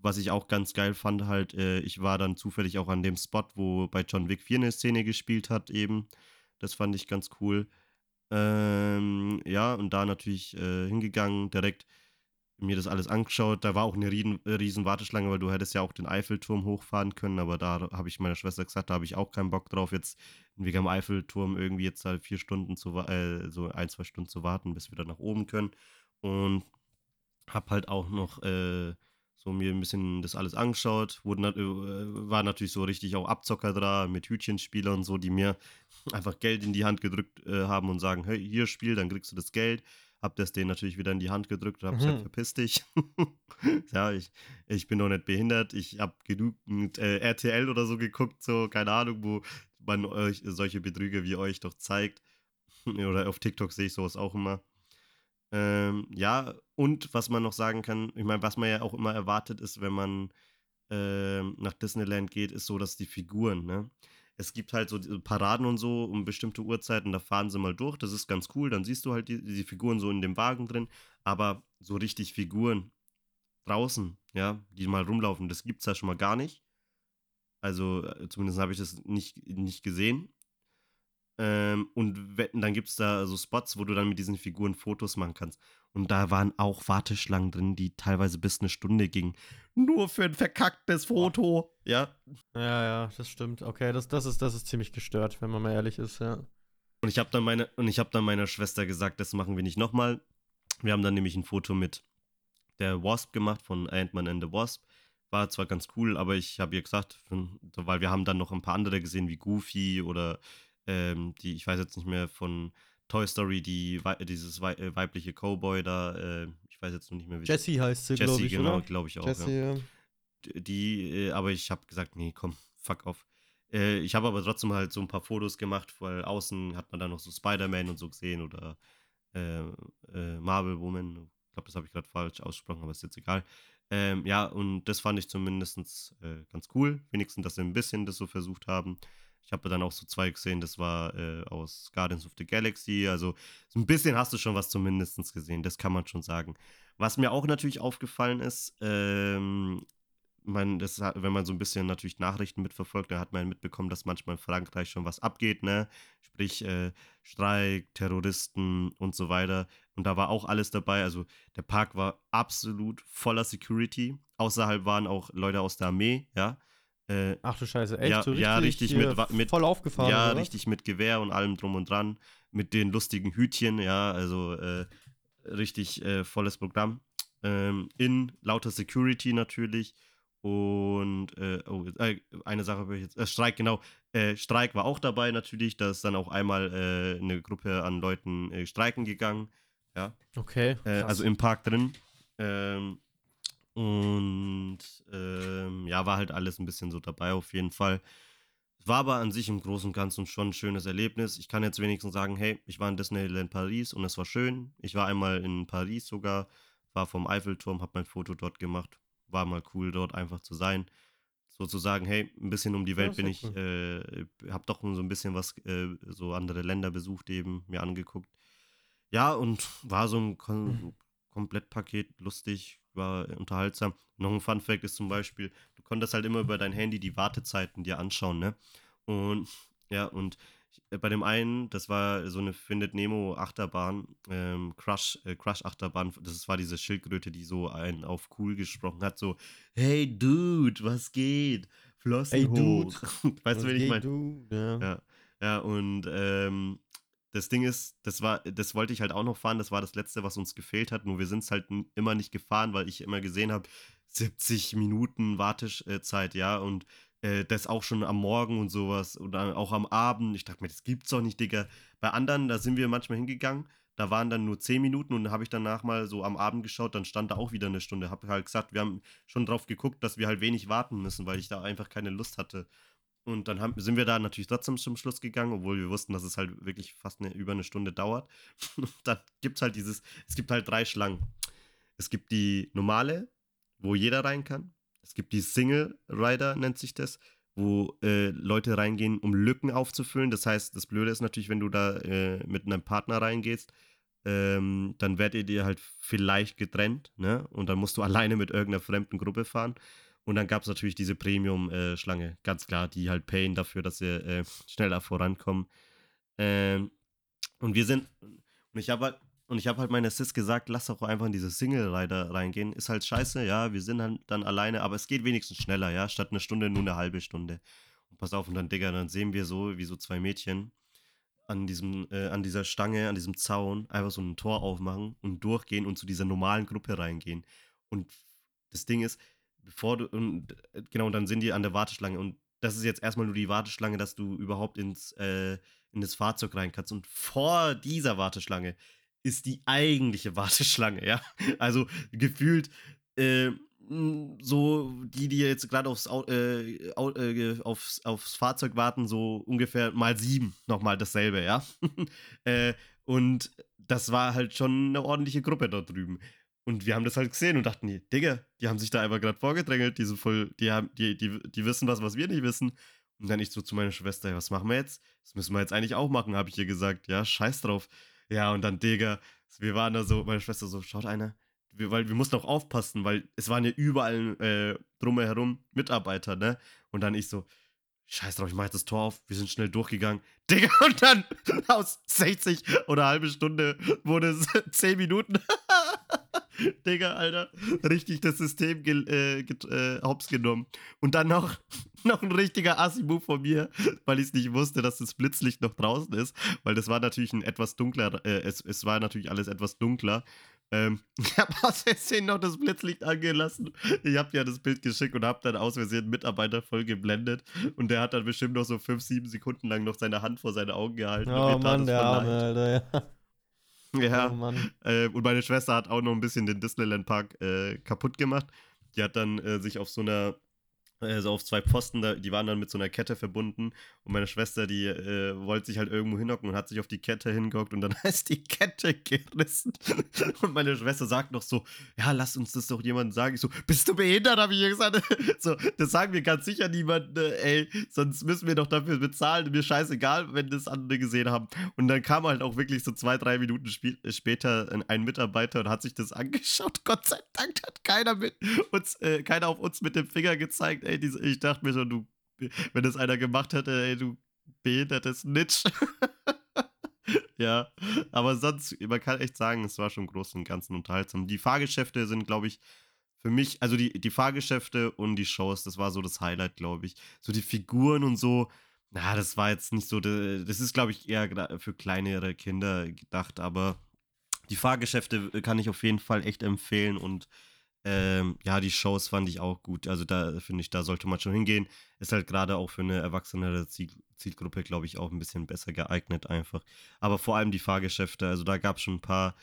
was ich auch ganz geil fand, halt, äh, ich war dann zufällig auch an dem Spot, wo bei John Wick 4 eine Szene gespielt hat, eben. Das fand ich ganz cool. Ähm, ja, und da natürlich äh, hingegangen, direkt mir das alles angeschaut. Da war auch eine riesen, riesen Warteschlange, weil du hättest ja auch den Eiffelturm hochfahren können, aber da habe ich meiner Schwester gesagt, da habe ich auch keinen Bock drauf, jetzt wegen am Eiffelturm irgendwie jetzt halt vier Stunden zu, äh, so ein, zwei Stunden zu warten, bis wir dann nach oben können. Und habe halt auch noch äh, so mir ein bisschen das alles angeschaut. Wurden, äh, war natürlich so richtig auch Abzocker da mit Hütchenspieler und so, die mir *laughs* einfach Geld in die Hand gedrückt äh, haben und sagen, hey, hier Spiel, dann kriegst du das Geld. Hab das denen natürlich wieder in die Hand gedrückt und hab gesagt, mhm. verpiss dich. *laughs* ja, ich, ich bin doch nicht behindert. Ich hab genügend äh, RTL oder so geguckt, so, keine Ahnung, wo man euch solche Betrüger wie euch doch zeigt. *laughs* oder auf TikTok sehe ich sowas auch immer. Ähm, ja, und was man noch sagen kann, ich meine, was man ja auch immer erwartet ist, wenn man ähm, nach Disneyland geht, ist so, dass die Figuren, ne? Es gibt halt so Paraden und so um bestimmte Uhrzeiten, da fahren sie mal durch, das ist ganz cool, dann siehst du halt die, die Figuren so in dem Wagen drin, aber so richtig Figuren draußen, ja, die mal rumlaufen, das gibt's ja schon mal gar nicht. Also, äh, zumindest habe ich das nicht, nicht gesehen. Ähm, und dann gibt es da so Spots, wo du dann mit diesen Figuren Fotos machen kannst. Und da waren auch Warteschlangen drin, die teilweise bis eine Stunde gingen. Nur für ein verkacktes Foto. Ja. Ja, ja, das stimmt. Okay, das, das, ist, das ist ziemlich gestört, wenn man mal ehrlich ist, ja. Und ich habe dann meine und ich habe dann meiner Schwester gesagt, das machen wir nicht nochmal. Wir haben dann nämlich ein Foto mit der Wasp gemacht von Ant-Man and the Wasp. War zwar ganz cool, aber ich habe ihr gesagt, weil wir haben dann noch ein paar andere gesehen wie Goofy oder ähm, die, ich weiß jetzt nicht mehr von Toy Story, die, dieses äh, weibliche Cowboy da, äh, ich weiß jetzt noch nicht mehr, wie Jessie heißt sie, glaube ich. genau, glaube ich auch. Jessie, ja. ja. Die, äh, aber ich habe gesagt, nee, komm, fuck off. Äh, ich habe aber trotzdem halt so ein paar Fotos gemacht, weil außen hat man dann noch so Spider-Man und so gesehen oder äh, äh, Marvel Woman. Ich glaube, das habe ich gerade falsch ausgesprochen, aber ist jetzt egal. Ähm, ja, und das fand ich zumindest ganz cool. Wenigstens, dass sie ein bisschen das so versucht haben. Ich habe dann auch so zwei gesehen, das war äh, aus Guardians of the Galaxy. Also so ein bisschen hast du schon was zumindest gesehen, das kann man schon sagen. Was mir auch natürlich aufgefallen ist, ähm, man, das, wenn man so ein bisschen natürlich Nachrichten mitverfolgt, dann hat man mitbekommen, dass manchmal in Frankreich schon was abgeht, ne? Sprich, äh, Streik, Terroristen und so weiter. Und da war auch alles dabei. Also der Park war absolut voller Security. Außerhalb waren auch Leute aus der Armee, ja. Äh, Ach du Scheiße, echt? Ja, so richtig, ja, richtig mit, mit, voll aufgefahren. Ja, richtig mit Gewehr und allem drum und dran. Mit den lustigen Hütchen, ja, also äh, richtig äh, volles Programm. Ähm, in lauter Security natürlich. Und äh, oh, äh, eine Sache habe ich jetzt. Äh, Streik, genau. Streik war auch dabei natürlich. Da ist dann auch einmal eine Gruppe an Leuten streiken gegangen. Ja. Okay. also im Park drin. Ähm, und ähm, ja, war halt alles ein bisschen so dabei auf jeden Fall. War aber an sich im Großen und Ganzen schon ein schönes Erlebnis. Ich kann jetzt wenigstens sagen, hey, ich war in Disneyland Paris und es war schön. Ich war einmal in Paris sogar, war vom Eiffelturm, habe mein Foto dort gemacht. War mal cool dort einfach zu sein. Sozusagen, hey, ein bisschen um die Welt bin ich, äh, habe doch so ein bisschen was, äh, so andere Länder besucht eben, mir angeguckt. Ja, und war so ein Kom Komplettpaket, lustig, war unterhaltsam. Noch ein Fun Fact ist zum Beispiel, du konntest halt immer über dein Handy die Wartezeiten dir anschauen, ne? Und ja, und bei dem einen, das war so eine Findet Nemo Achterbahn, ähm, Crush, äh, Crush Achterbahn, das war diese Schildkröte, die so einen auf cool gesprochen hat, so, hey Dude, was geht? Flossen hey, Dude. *laughs* weißt du, wen ich meine? Ja. ja. Ja, und ähm, das Ding ist, das war, das wollte ich halt auch noch fahren. Das war das Letzte, was uns gefehlt hat. Nur wir sind es halt immer nicht gefahren, weil ich immer gesehen habe, 70 Minuten Wartezeit, ja, und äh, das auch schon am Morgen und sowas oder auch am Abend. Ich dachte mir, das gibt's doch nicht, Digga. Bei anderen, da sind wir manchmal hingegangen, da waren dann nur 10 Minuten und habe ich danach mal so am Abend geschaut, dann stand da auch wieder eine Stunde. Habe halt gesagt, wir haben schon drauf geguckt, dass wir halt wenig warten müssen, weil ich da einfach keine Lust hatte. Und dann haben, sind wir da natürlich trotzdem zum Schluss gegangen, obwohl wir wussten, dass es halt wirklich fast eine, über eine Stunde dauert. *laughs* Und dann gibt es halt dieses, es gibt halt drei Schlangen. Es gibt die normale, wo jeder rein kann. Es gibt die Single Rider, nennt sich das, wo äh, Leute reingehen, um Lücken aufzufüllen. Das heißt, das Blöde ist natürlich, wenn du da äh, mit einem Partner reingehst, ähm, dann werdet ihr dir halt vielleicht getrennt, ne? Und dann musst du *laughs* alleine mit irgendeiner fremden Gruppe fahren. Und dann gab es natürlich diese Premium-Schlange, ganz klar, die halt payen dafür, dass sie äh, schneller vorankommen. Ähm, und wir sind, und ich habe halt, und ich habe halt meiner Sis gesagt, lass doch einfach in diese Single-Rider reingehen. Ist halt scheiße, ja, wir sind halt dann alleine, aber es geht wenigstens schneller, ja, statt eine Stunde nur eine halbe Stunde. Und pass auf, und dann, Digga, dann sehen wir so, wie so zwei Mädchen an diesem, äh, an dieser Stange, an diesem Zaun einfach so ein Tor aufmachen und durchgehen und zu dieser normalen Gruppe reingehen. Und das Ding ist, bevor du, und äh, genau, dann sind die an der Warteschlange und das ist jetzt erstmal nur die Warteschlange, dass du überhaupt ins, äh, in das Fahrzeug rein kannst. Und vor dieser Warteschlange ist die eigentliche *laughs* Warteschlange, ja. Also gefühlt äh, so die, die jetzt gerade aufs, äh, äh, aufs, aufs Fahrzeug warten, so ungefähr mal sieben nochmal dasselbe, ja. *laughs* äh, und das war halt schon eine ordentliche Gruppe dort drüben. Und wir haben das halt gesehen und dachten, nee, Digga, die haben sich da einfach gerade vorgedrängelt, die sind voll, die haben, die, die, die wissen was, was wir nicht wissen. Und dann ich so zu meiner Schwester, was machen wir jetzt? Das müssen wir jetzt eigentlich auch machen, habe ich ihr gesagt. Ja, scheiß drauf. Ja, und dann, Digga, wir waren da so, meine Schwester so, schaut einer, wir, weil wir mussten auch aufpassen, weil es waren ja überall äh, drumherum Mitarbeiter, ne? Und dann ich so, scheiß drauf, ich mach jetzt das Tor auf, wir sind schnell durchgegangen. *laughs* Digga, und dann *laughs* aus 60 oder halbe Stunde wurde es *laughs* 10 Minuten. *laughs* Digga, Alter, richtig das System ge äh, äh, hops genommen. Und dann noch, *laughs* noch ein richtiger Assi-Move von mir, weil ich es nicht wusste, dass das Blitzlicht noch draußen ist, weil das war natürlich ein etwas dunkler, äh, es, es war natürlich alles etwas dunkler. Ähm, *laughs* ich habe aus Versehen noch das Blitzlicht angelassen. Ich habe ja das Bild geschickt und habe dann aus Versehen einen Mitarbeiter voll geblendet. Und der hat dann bestimmt noch so 5, 7 Sekunden lang noch seine Hand vor seine Augen gehalten. Oh Mann, der Arme, Alter, ja. *laughs* Ja, oh äh, und meine Schwester hat auch noch ein bisschen den Disneyland Park äh, kaputt gemacht. Die hat dann äh, sich auf so einer also auf zwei Pfosten, da, die waren dann mit so einer Kette verbunden und meine Schwester, die äh, wollte sich halt irgendwo hinhocken und hat sich auf die Kette hingehockt und dann *laughs* ist die Kette gerissen *laughs* und meine Schwester sagt noch so, ja, lass uns das doch jemandem sagen. Ich so, bist du behindert, habe ich ihr gesagt. *laughs* so, das sagen wir ganz sicher niemandem, äh, ey, sonst müssen wir doch dafür bezahlen, mir scheißegal, wenn das andere gesehen haben. Und dann kam halt auch wirklich so zwei, drei Minuten sp später ein Mitarbeiter und hat sich das angeschaut. Gott sei Dank hat keiner mit uns, äh, keiner auf uns mit dem Finger gezeigt ey, ich dachte mir schon, du, wenn das einer gemacht hätte, ey, du behindertes Nitsch. *laughs* ja, aber sonst, man kann echt sagen, es war schon groß und ganz unterhaltsam. Die Fahrgeschäfte sind, glaube ich, für mich, also die, die Fahrgeschäfte und die Shows, das war so das Highlight, glaube ich. So die Figuren und so, na, das war jetzt nicht so, das ist, glaube ich, eher für kleinere Kinder gedacht, aber die Fahrgeschäfte kann ich auf jeden Fall echt empfehlen und ähm, ja, die Shows fand ich auch gut. Also da finde ich, da sollte man schon hingehen. Ist halt gerade auch für eine erwachsenere Ziel Zielgruppe, glaube ich, auch ein bisschen besser geeignet einfach. Aber vor allem die Fahrgeschäfte, also da gab es schon ein paar,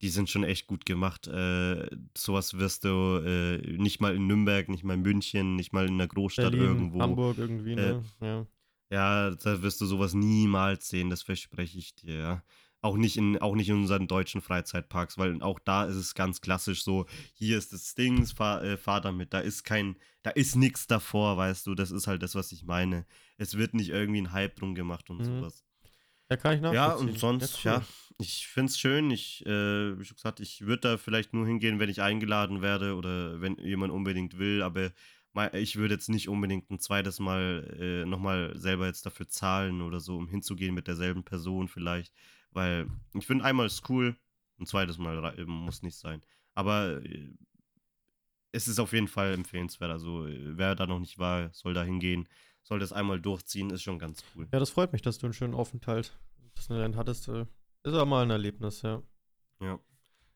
die sind schon echt gut gemacht. Äh, sowas wirst du äh, nicht mal in Nürnberg, nicht mal in München, nicht mal in einer Großstadt Berlin, irgendwo. Hamburg irgendwie, ne? Äh, ja. ja, da wirst du sowas niemals sehen, das verspreche ich dir, ja. Auch nicht, in, auch nicht in unseren deutschen Freizeitparks, weil auch da ist es ganz klassisch so, hier ist das Ding, fahr, äh, fahr damit, da ist kein, da ist nichts davor, weißt du, das ist halt das, was ich meine. Es wird nicht irgendwie ein Hype drum gemacht und mhm. sowas. Ja, kann ich Ja, und sonst, ja, ich finde es schön. Ich, äh, wie schon gesagt, ich würde da vielleicht nur hingehen, wenn ich eingeladen werde oder wenn jemand unbedingt will, aber ich würde jetzt nicht unbedingt ein zweites Mal äh, nochmal selber jetzt dafür zahlen oder so, um hinzugehen mit derselben Person vielleicht. Weil ich finde, einmal ist cool, ein zweites Mal muss nicht sein. Aber äh, es ist auf jeden Fall empfehlenswert. Also, äh, wer da noch nicht war, soll da hingehen, soll das einmal durchziehen, ist schon ganz cool. Ja, das freut mich, dass du einen schönen Aufenthalt Disneyland hattest. Äh, ist auch mal ein Erlebnis, ja. Ja.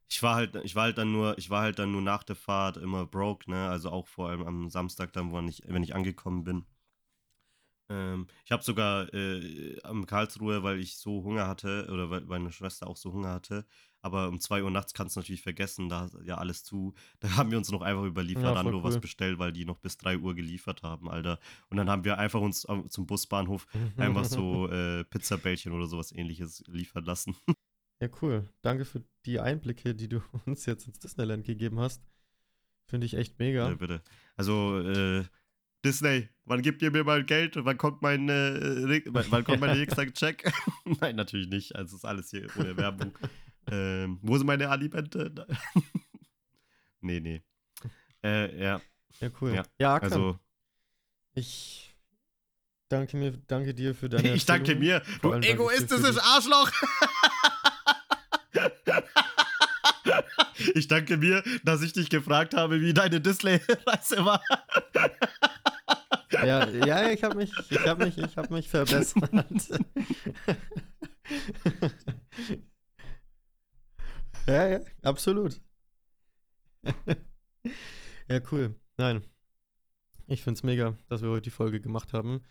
Ich war halt, ich war halt dann nur, ich war halt dann nur nach der Fahrt immer broke, ne? Also auch vor allem am Samstag dann, wo ich, wenn ich angekommen bin. Ähm, ich habe sogar äh, am Karlsruhe, weil ich so Hunger hatte, oder weil meine Schwester auch so Hunger hatte, aber um 2 Uhr nachts kannst du natürlich vergessen, da ist ja alles zu. *laughs* Da haben wir uns noch einfach über Lieferando ja, was bestellt, weil die noch bis 3 Uhr geliefert haben, Alter. Und dann haben wir einfach uns zum Busbahnhof einfach so *laughs* äh, Pizzabällchen oder sowas ähnliches liefern lassen. *laughs* Ja, cool. Danke für die Einblicke, die du uns jetzt ins Disneyland gegeben hast. Finde ich echt mega. Ja, bitte. Also, äh, Disney, wann gibt ihr mir mal Geld? Wann kommt mein, äh, wann kommt mein *laughs* nächster Check? *laughs* Nein, natürlich nicht. Also ist alles hier ohne Werbung. *laughs* ähm, wo sind meine Alimente? nee, nee. Äh, ja. Ja, cool. Ja, ja also. Ich danke, mir, danke dir für deine. ich danke mir, du egoistisches Arschloch! ich danke mir, dass ich dich gefragt habe, wie deine Disney-Reise war. Ja, ja, ich habe mich, ich habe mich, ich habe mich verbessert. *laughs* ja, ja, absolut. *laughs* Ja, cool. Nein. Ich find's mega, dass wir heute die Folge gemacht haben.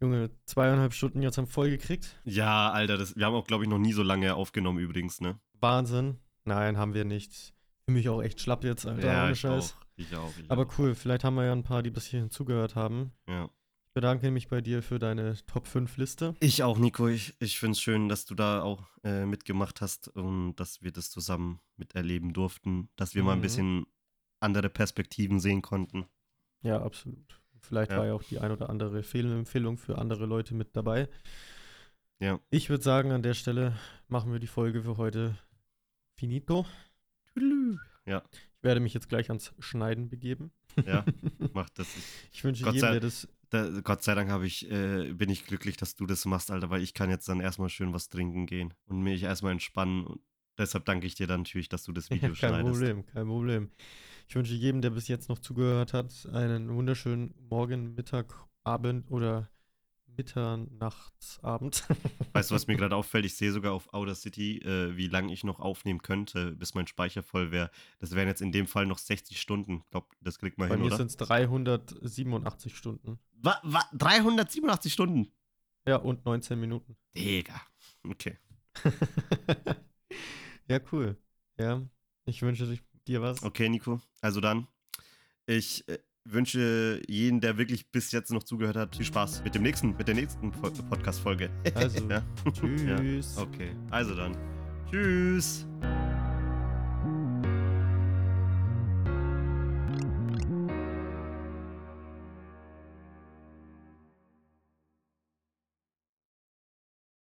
Junge, zweieinhalb Stunden jetzt haben voll gekriegt. Ja, Alter, das, wir haben auch, glaube ich, noch nie so lange aufgenommen übrigens, ne? Wahnsinn. Nein, haben wir nicht. Mich auch echt schlapp jetzt, Alter. ja, ich Scheiß. auch. Ich auch. Ich Aber auch. cool, vielleicht haben wir ja ein paar, die bis hierhin zugehört haben. Ja. Ich bedanke mich bei dir für deine Top 5 Liste. Ich auch, Nico. Ich, ich finde es schön, dass du da auch äh, mitgemacht hast und dass wir das zusammen miterleben durften, dass wir mal ein Mhm. bisschen andere Perspektiven sehen konnten. Ja, absolut. Vielleicht Ja. war ja auch die ein oder andere Filmempfehlung für andere Leute mit dabei. Ja. Ich würde sagen, an der Stelle machen wir die Folge für heute finito. Ja, Ich werde mich jetzt gleich ans Schneiden begeben. ja, *laughs* macht das. Ich wünsche Gott jedem, sei- der das. Da, Gott sei Dank habe ich, äh, bin ich glücklich, dass du das machst, Alter, weil ich kann jetzt dann erstmal schön was trinken gehen und mich erstmal entspannen. Und deshalb danke ich dir dann natürlich, dass du das Video Ja, kein schneidest. Problem, kein Problem. Ich wünsche jedem, der bis jetzt noch zugehört hat, einen wunderschönen Morgen, Mittag, Abend oder Mitternachtsabend. *laughs* Weißt du, was mir gerade auffällt? Ich sehe sogar auf Outer City, äh, wie lange ich noch aufnehmen könnte, bis mein Speicher voll wäre. Das wären jetzt in dem Fall noch 60 Stunden. Ich glaube, das kriegt man Bei hin, mir oder? sind es 387 Stunden. Wa, wa, 387 Stunden? Ja, und 19 Minuten. Digga. Okay. *laughs* ja, cool. Ja, ich wünsche dir was. Okay, Nico. Also dann, ich äh, wünsche jeden, der wirklich bis jetzt noch zugehört hat, viel Spaß mit dem nächsten, mit der nächsten Fol- Podcast-Folge. Also, *laughs* ja. tschüss. Okay. Also dann. Tschüss.